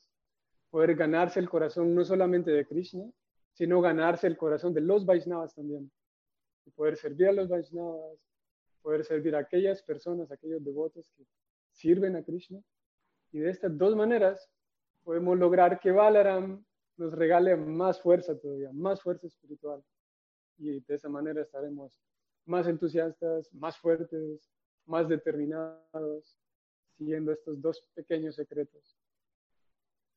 Poder ganarse el corazón no solamente de Krishna, sino ganarse el corazón de los Vaishnavas también. Y poder servir a los Vaishnavas, poder servir a aquellas personas, aquellos devotos que sirven a Krishna. Y de estas dos maneras podemos lograr que Balaram nos regale más fuerza todavía, más fuerza espiritual. Y de esa manera estaremos más entusiastas, más fuertes, más determinados, siguiendo estos dos pequeños secretos.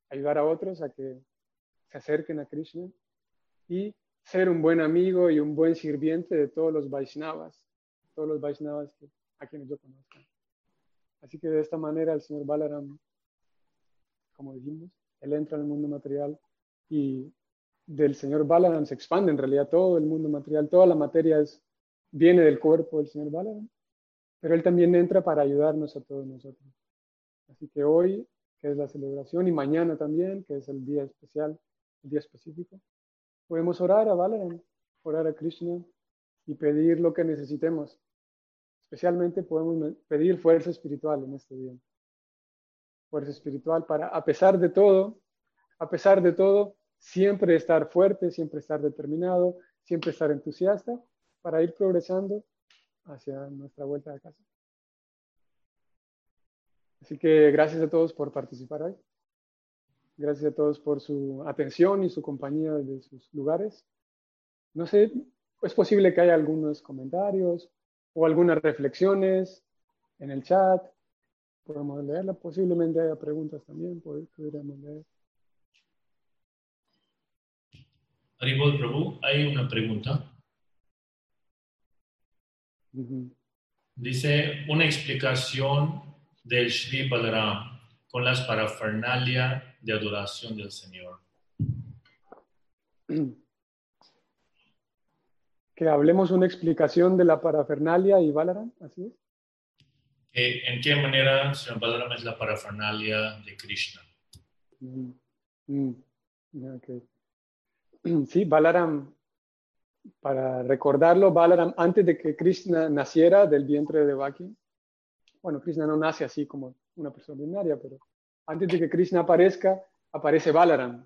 Ayudar a otros a que se acerquen a Krishna y ser un buen amigo y un buen sirviente de todos los Vaishnavas, todos los Vaishnavas que, a quienes yo conozco. Así que de esta manera el señor Balaram, como dijimos, él entra en el mundo material y del señor Balaram se expande en realidad todo el mundo material, toda la materia es, viene del cuerpo del señor Balaram, pero él también entra para ayudarnos a todos nosotros. Así que hoy, que es la celebración, y mañana también, que es el día especial, el día específico, podemos orar a Balaram, orar a Krishna y pedir lo que necesitemos. Especialmente podemos pedir fuerza espiritual en este día. Fuerza espiritual para, a pesar de todo, a pesar de todo, siempre estar fuerte, siempre estar determinado, siempre estar entusiasta para ir progresando hacia nuestra vuelta a casa. Así que gracias a todos por participar hoy. Gracias a todos por su atención y su compañía de sus lugares. No sé, es posible que haya algunos comentarios o algunas reflexiones en el chat. Podemos leerla. Posiblemente haya preguntas también, podríamos leer. Haribol Prabhu, hay una pregunta. Dice una explicación del Sri Balaram con las parafernalia de adoración del Señor. Que hablemos una explicación de la parafernalia y Balaram, así es. ¿En qué manera Señor Balaram es la parafernalia de Krishna? Mm, mm, ya, ok. Sí, Balaram, para recordarlo, Balaram, antes de que Krishna naciera del vientre de Devaki, bueno, Krishna no nace así como una persona ordinaria, pero antes de que Krishna aparezca, aparece Balaram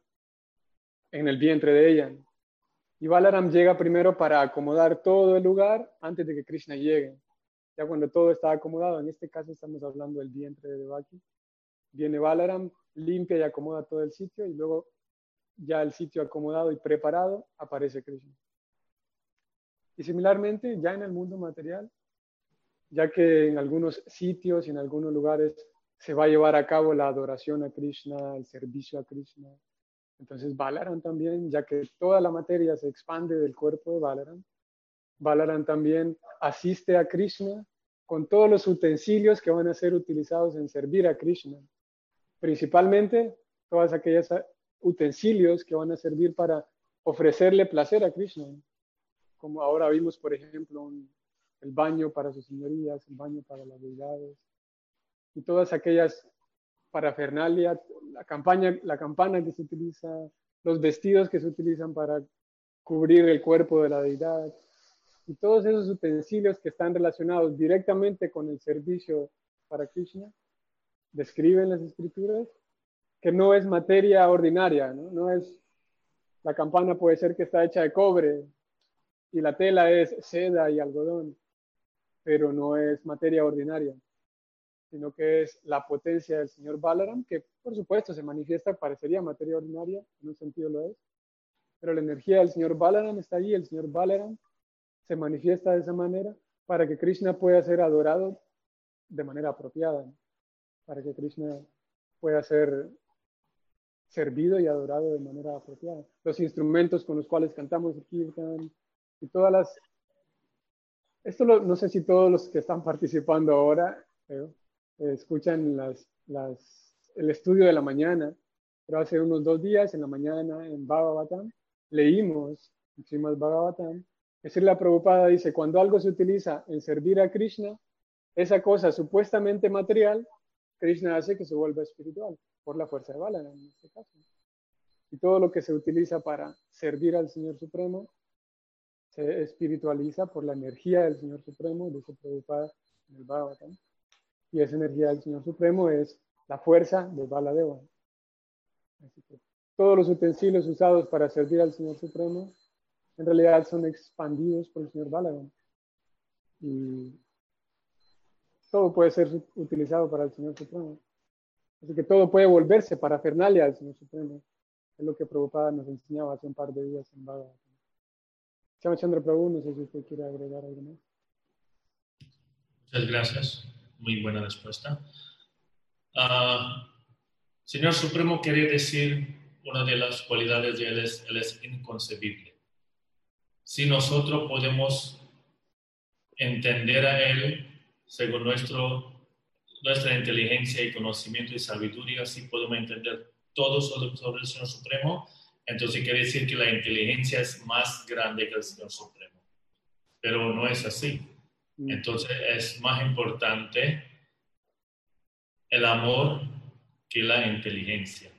en el vientre de ella. Y Balaram llega primero para acomodar todo el lugar antes de que Krishna llegue. Ya cuando todo está acomodado, en este caso estamos hablando del vientre de Devaki, viene Balaram, limpia y acomoda todo el sitio y luego ya el sitio acomodado y preparado aparece Krishna. Y similarmente, ya en el mundo material, ya que en algunos sitios y en algunos lugares se va a llevar a cabo la adoración a Krishna, el servicio a Krishna. Entonces Balaram también, ya que toda la materia se expande del cuerpo de Balaram, Balaram también asiste a Krishna con todos los utensilios que van a ser utilizados en servir a Krishna. Principalmente todas aquellas utensilios que van a servir para ofrecerle placer a Krishna. Como ahora vimos, por ejemplo, un, el baño para sus señorías, el baño para las deidades y todas aquellas parafernalia, la, campaña, la campana que se utiliza, los vestidos que se utilizan para cubrir el cuerpo de la deidad y todos esos utensilios que están relacionados directamente con el servicio para Krishna, describen las escrituras que no es materia ordinaria, ¿no? no es, la campana puede ser que está hecha de cobre y la tela es seda y algodón, pero no es materia ordinaria, sino que es la potencia del señor Balaram, que por supuesto se manifiesta, parecería materia ordinaria, en un sentido lo es, pero la energía del señor Balaram está allí, el señor Balaram se manifiesta de esa manera para que Krishna pueda ser adorado de manera apropiada, para que Krishna pueda ser servido y adorado de manera apropiada. Los instrumentos con los cuales cantamos el kirtan y todas las... Esto no sé si todos los que están participando ahora eh, escuchan las, las, el estudio de la mañana, pero hace unos dos días en la mañana en Bhagavatam leímos, Srimad Bhagavatam, que la Prabhupada dice, cuando algo se utiliza en servir a Krishna, esa cosa supuestamente material, Krishna hace que se vuelva espiritual por la fuerza de Balana en este caso. Y todo lo que se utiliza para servir al Señor Supremo se espiritualiza por la energía del Señor Supremo, dice Prabhupada en el Bhagavatam. Y esa energía del Señor Supremo es la fuerza de Baladeva. Así que todos los utensilios usados para servir al Señor Supremo en realidad son expandidos por el Señor Balaram. Y todo puede ser utilizado para el Señor Supremo. Así que todo puede volverse para Fernalia al Señor Supremo. Es lo que Prabhupada nos enseñaba hace un par de días en Bhagavatam. Chandra Prabhu, no sé si usted quiere agregar algo más. Muchas gracias. Muy buena respuesta. Ah, Señor Supremo quiere decir una de las cualidades de Él es, Él es inconcebible. Si nosotros podemos entender a Él según nuestro, nuestra inteligencia y conocimiento y sabiduría, si podemos entender todo sobre, sobre el Señor Supremo, entonces quiere decir que la inteligencia es más grande que el Señor Supremo. Pero no es así. Entonces es más importante el amor que la inteligencia.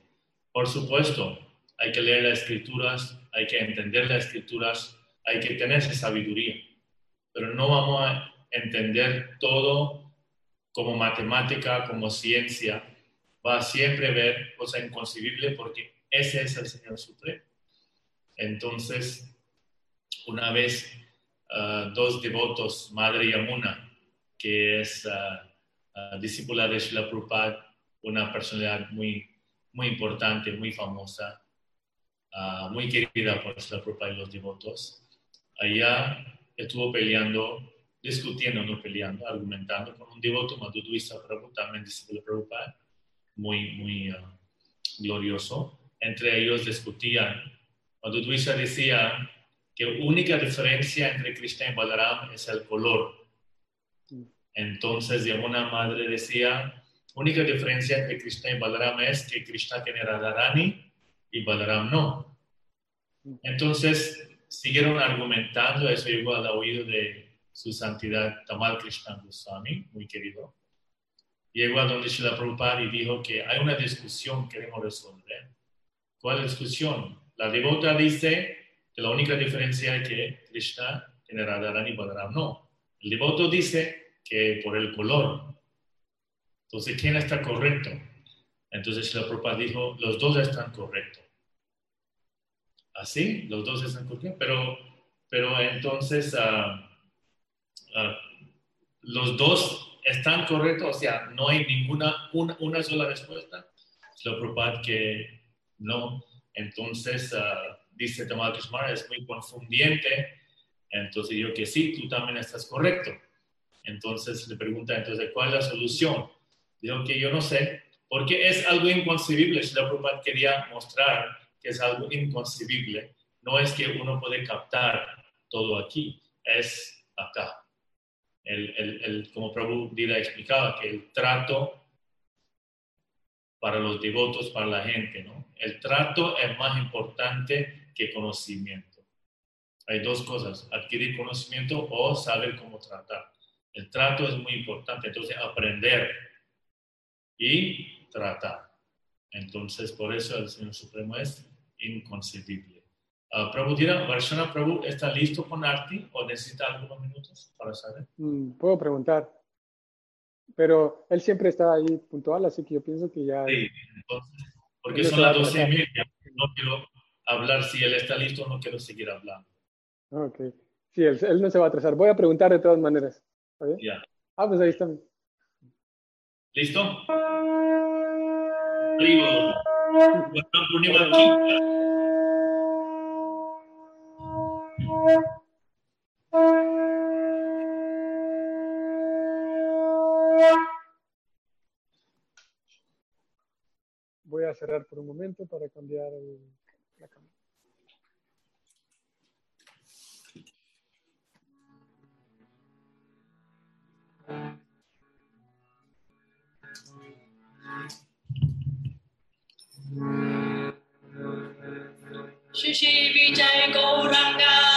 Por supuesto, hay que leer las escrituras, hay que entender las escrituras, hay que tener esa sabiduría, pero no vamos a entender todo como matemática, como ciencia. Va a siempre ver cosa inconcebible porque ese es el Señor Supremo. Entonces, una vez, ah, dos devotos, Madre Yamuna, que es ah, ah, discípula de Srila Prabhupada, una personalidad muy, muy importante, muy famosa, muy querida por Srila Prabhupada y los devotos, allá estuvo peleando, discutiendo, no peleando, argumentando con un devoto, Madhudvisa Prabhu, también discípulo de Prabhupada, muy, muy glorioso. Entre ellos discutían. Madhudvisa decía que única diferencia entre Krishna y Balaram es el color. Entonces, Yamuna Madre decía, única diferencia entre Krishna y Balaram es que Krishna tiene Radharani y Balaram no. Entonces, siguieron argumentando, eso llegó al oído de su santidad Tamal Krishna Goswami, muy querido. Llegó a donde Srila Prabhupada y dijo que hay una discusión que queremos resolver. ¿Cuál discusión? La devota dice que la única diferencia es que Krishna tiene Radharani y Balaram no. El devoto dice que por el color. Entonces, ¿quién está correcto? Entonces la Prabhupada dijo, los dos están correctos. Así, los dos están correctos, pero, pero entonces ah, ah, los dos están correctos, o sea, no hay ninguna, una, una sola respuesta. La Prabhupada que no. Entonces, ah, dice Tamal Krishna, es muy confundiente. Entonces yo que sí, tú también estás correcto. Entonces le pregunta, entonces, ¿cuál es la solución? Digo que yo no sé, porque es algo inconcebible. Si la Prabhupada quería mostrar que es algo inconcebible, no es que uno puede captar todo aquí, es acá. El, el, el, como explicaba, que el trato para los devotos, para la gente, ¿no? El trato es más importante que conocimiento. Hay dos cosas, adquirir conocimiento o saber cómo tratar. El trato es muy importante, entonces aprender y tratar. Entonces, por eso el Señor Supremo es inconcebible. Uh, Prabhu dirá, Varshana Prabhu, ¿está listo con Arti o necesita algunos minutos para saber? Mm, puedo preguntar. Pero él siempre está ahí puntual, así que yo pienso que ya. Sí, entonces, porque son las doce y media. No quiero hablar si él está listo, no quiero seguir hablando. Ok. Sí, él, él no se va a atrasar. Voy a preguntar de todas maneras. ¿Está bien? Ya. Ah, pues ahí está. ¿Listo? Digo, Varam Voy a cerrar por un momento para cambiar el- la cámara. Shri Vijay Gauranga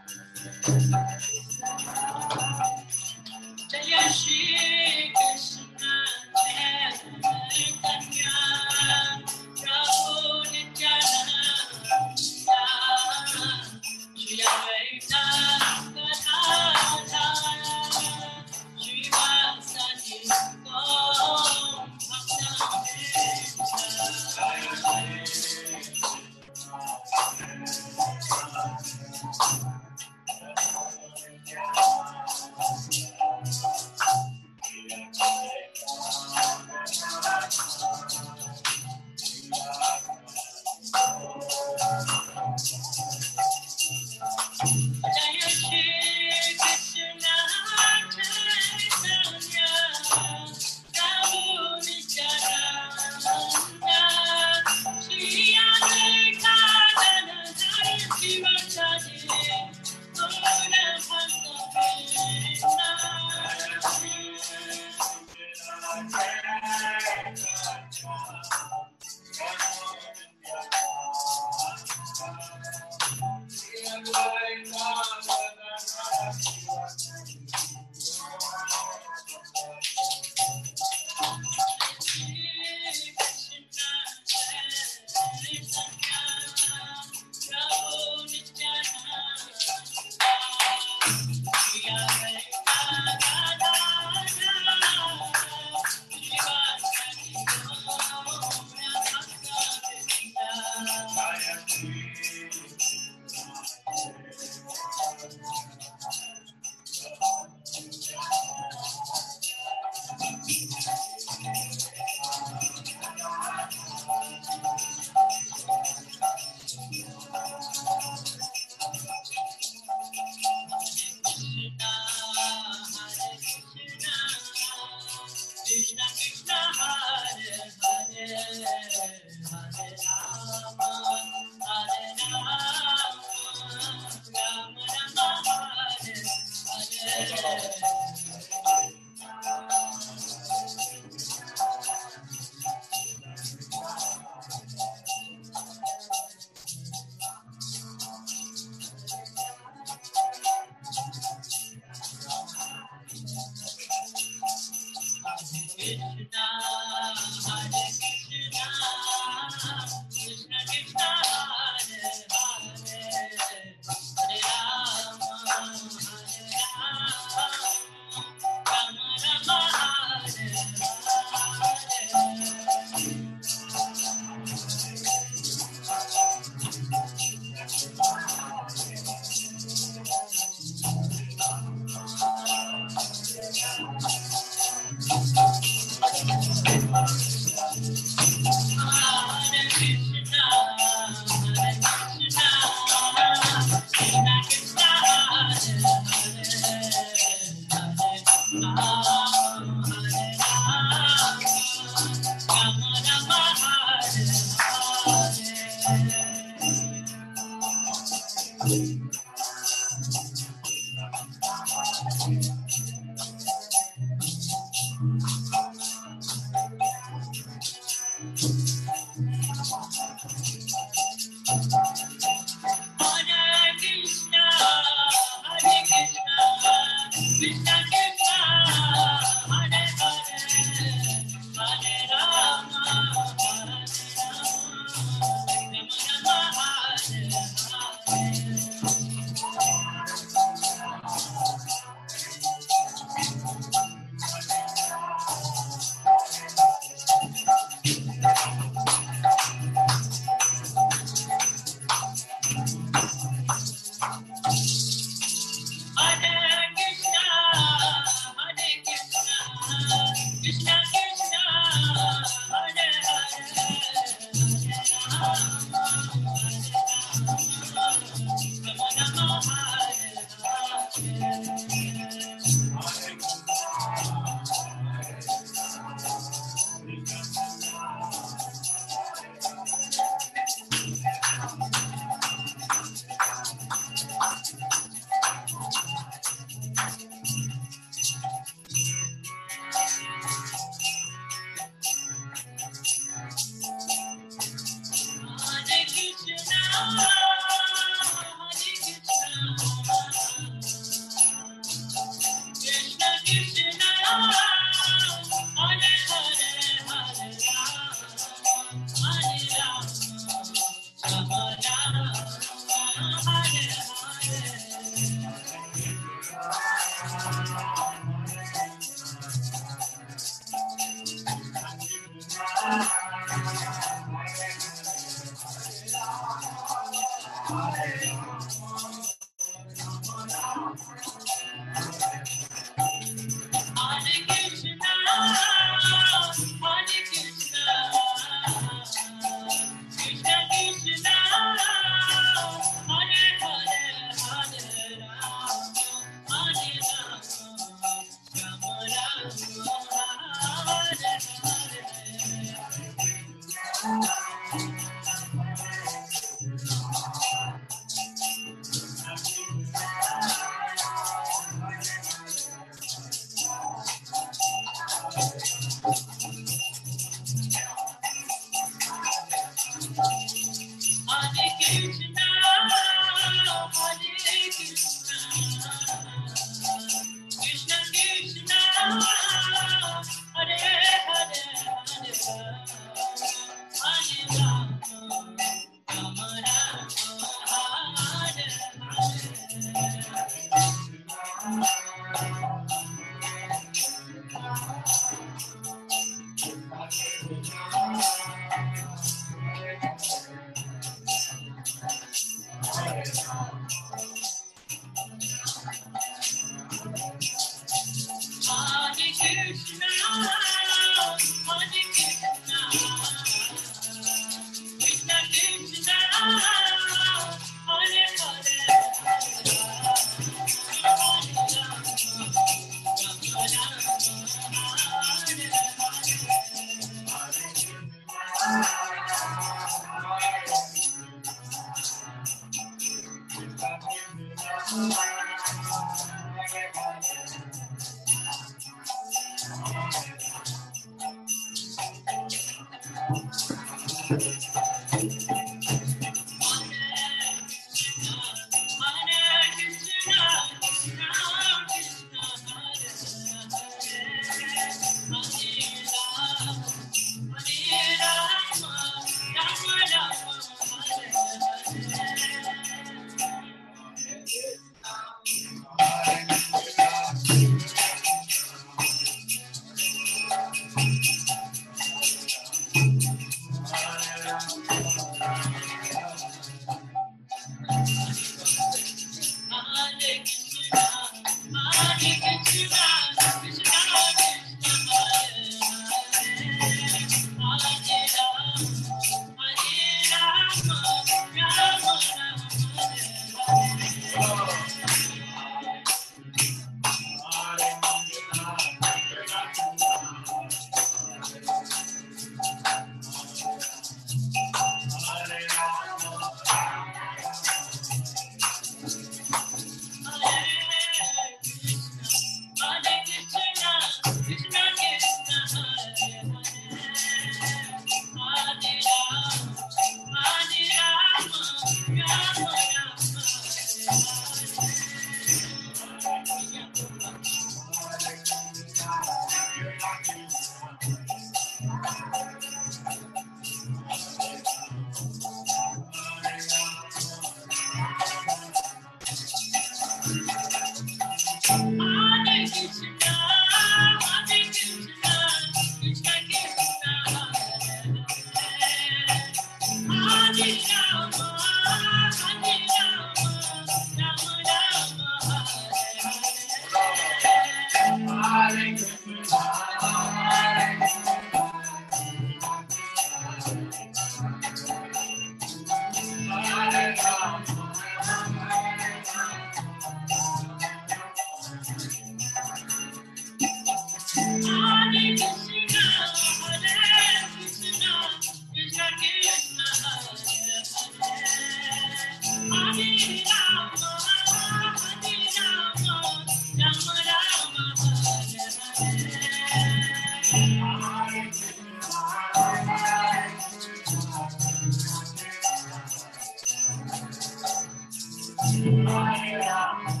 Hare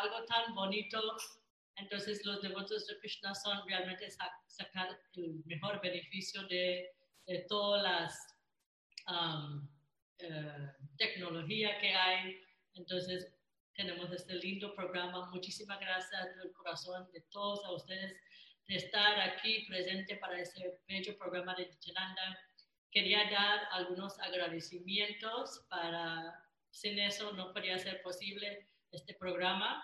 algo tan bonito. Entonces los devotos de Krishna son realmente sa- sacar el mejor beneficio de, de todas las um, tecnología que hay. Entonces tenemos este lindo programa. Muchísimas gracias del corazón de todos a ustedes de estar aquí presente para ese bello programa de Nityananda. Quería dar algunos agradecimientos para, sin eso no podría ser posible este programa.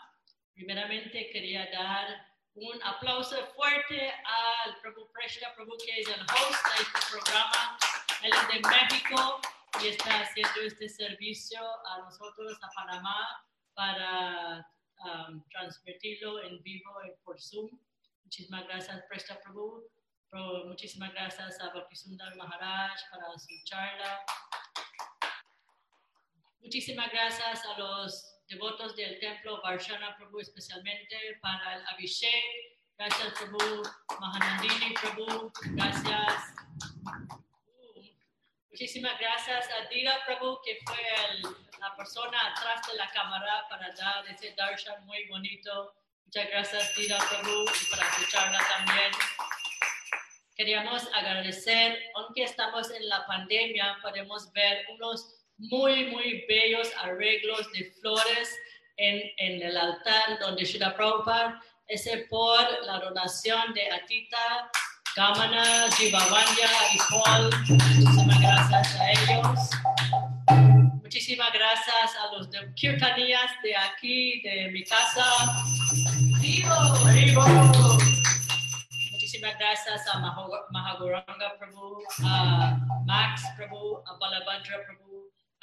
Primeramente quería dar un aplauso fuerte al Prabhu Prashna Prabhu, que es el host de este programa. Él es de México y está haciendo este servicio a nosotros, a Panamá, para um, transmitirlo en vivo en- por Zoom. Muchísimas gracias, Presta Prabhu. Muchísimas gracias a Bhaktisundar Maharaj para su charla. Muchísimas gracias a los devotos del templo Varshana Prabhu, especialmente para el Abhishek. Gracias, Prabhu. Mahanandini Prabhu. Gracias. Muchísimas gracias a Dira Prabhu, que fue el- la persona atrás de la cámara para dar ese darshan muy bonito. Muchas gracias, Dira Prabhu, para escucharla también. Queríamos agradecer, aunque estamos en la pandemia, podemos ver unos muy, muy bellos arreglos de flores en, en el altar donde Shila Prabhupada. Ese por la donación de Atita, Gamana, Jivavanya y Paul. Muchísimas gracias a ellos. Muchísimas gracias a los de Kirtanías de aquí, de mi casa. ¡Vivo! ¡Vivo! Muchísimas gracias a Mahaguranga Prabhu, a Max Prabhu, a Balabhadra Prabhu,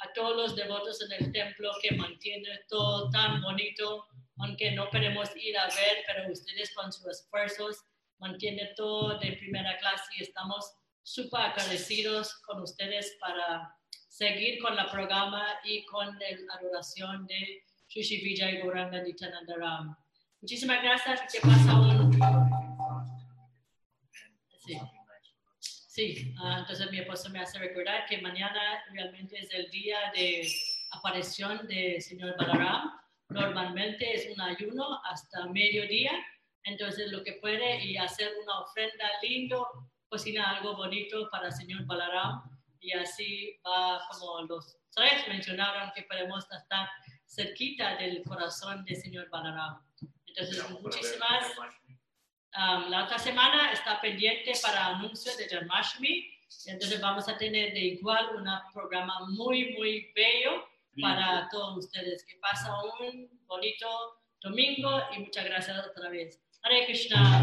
a todos los devotos en el templo que mantienen todo tan bonito, aunque no podemos ir a ver, pero ustedes con sus esfuerzos mantiene todo de primera clase y estamos súper agradecidos con ustedes para seguir con el programa y con la adoración de Shushi Vijay Gauranga Nityanandaram. Muchísimas gracias. Que pasa un... Sí. Sí, ah, entonces mi esposo me hace recordar que mañana realmente es el día de aparición del señor Balaram. Normalmente es un ayuno hasta mediodía, entonces lo que puede y hacer una ofrenda lindo, cocina algo bonito para el señor Balaram y así va como los tres mencionaron que podemos estar cerquita del corazón del señor Balaram. Entonces, muchísimas Um, la otra semana está pendiente para anuncios de Janmashmi. Entonces vamos a tener de igual un programa muy, muy bello para todos ustedes. Que pasa un bonito domingo y muchas gracias otra vez. Hare Krishna.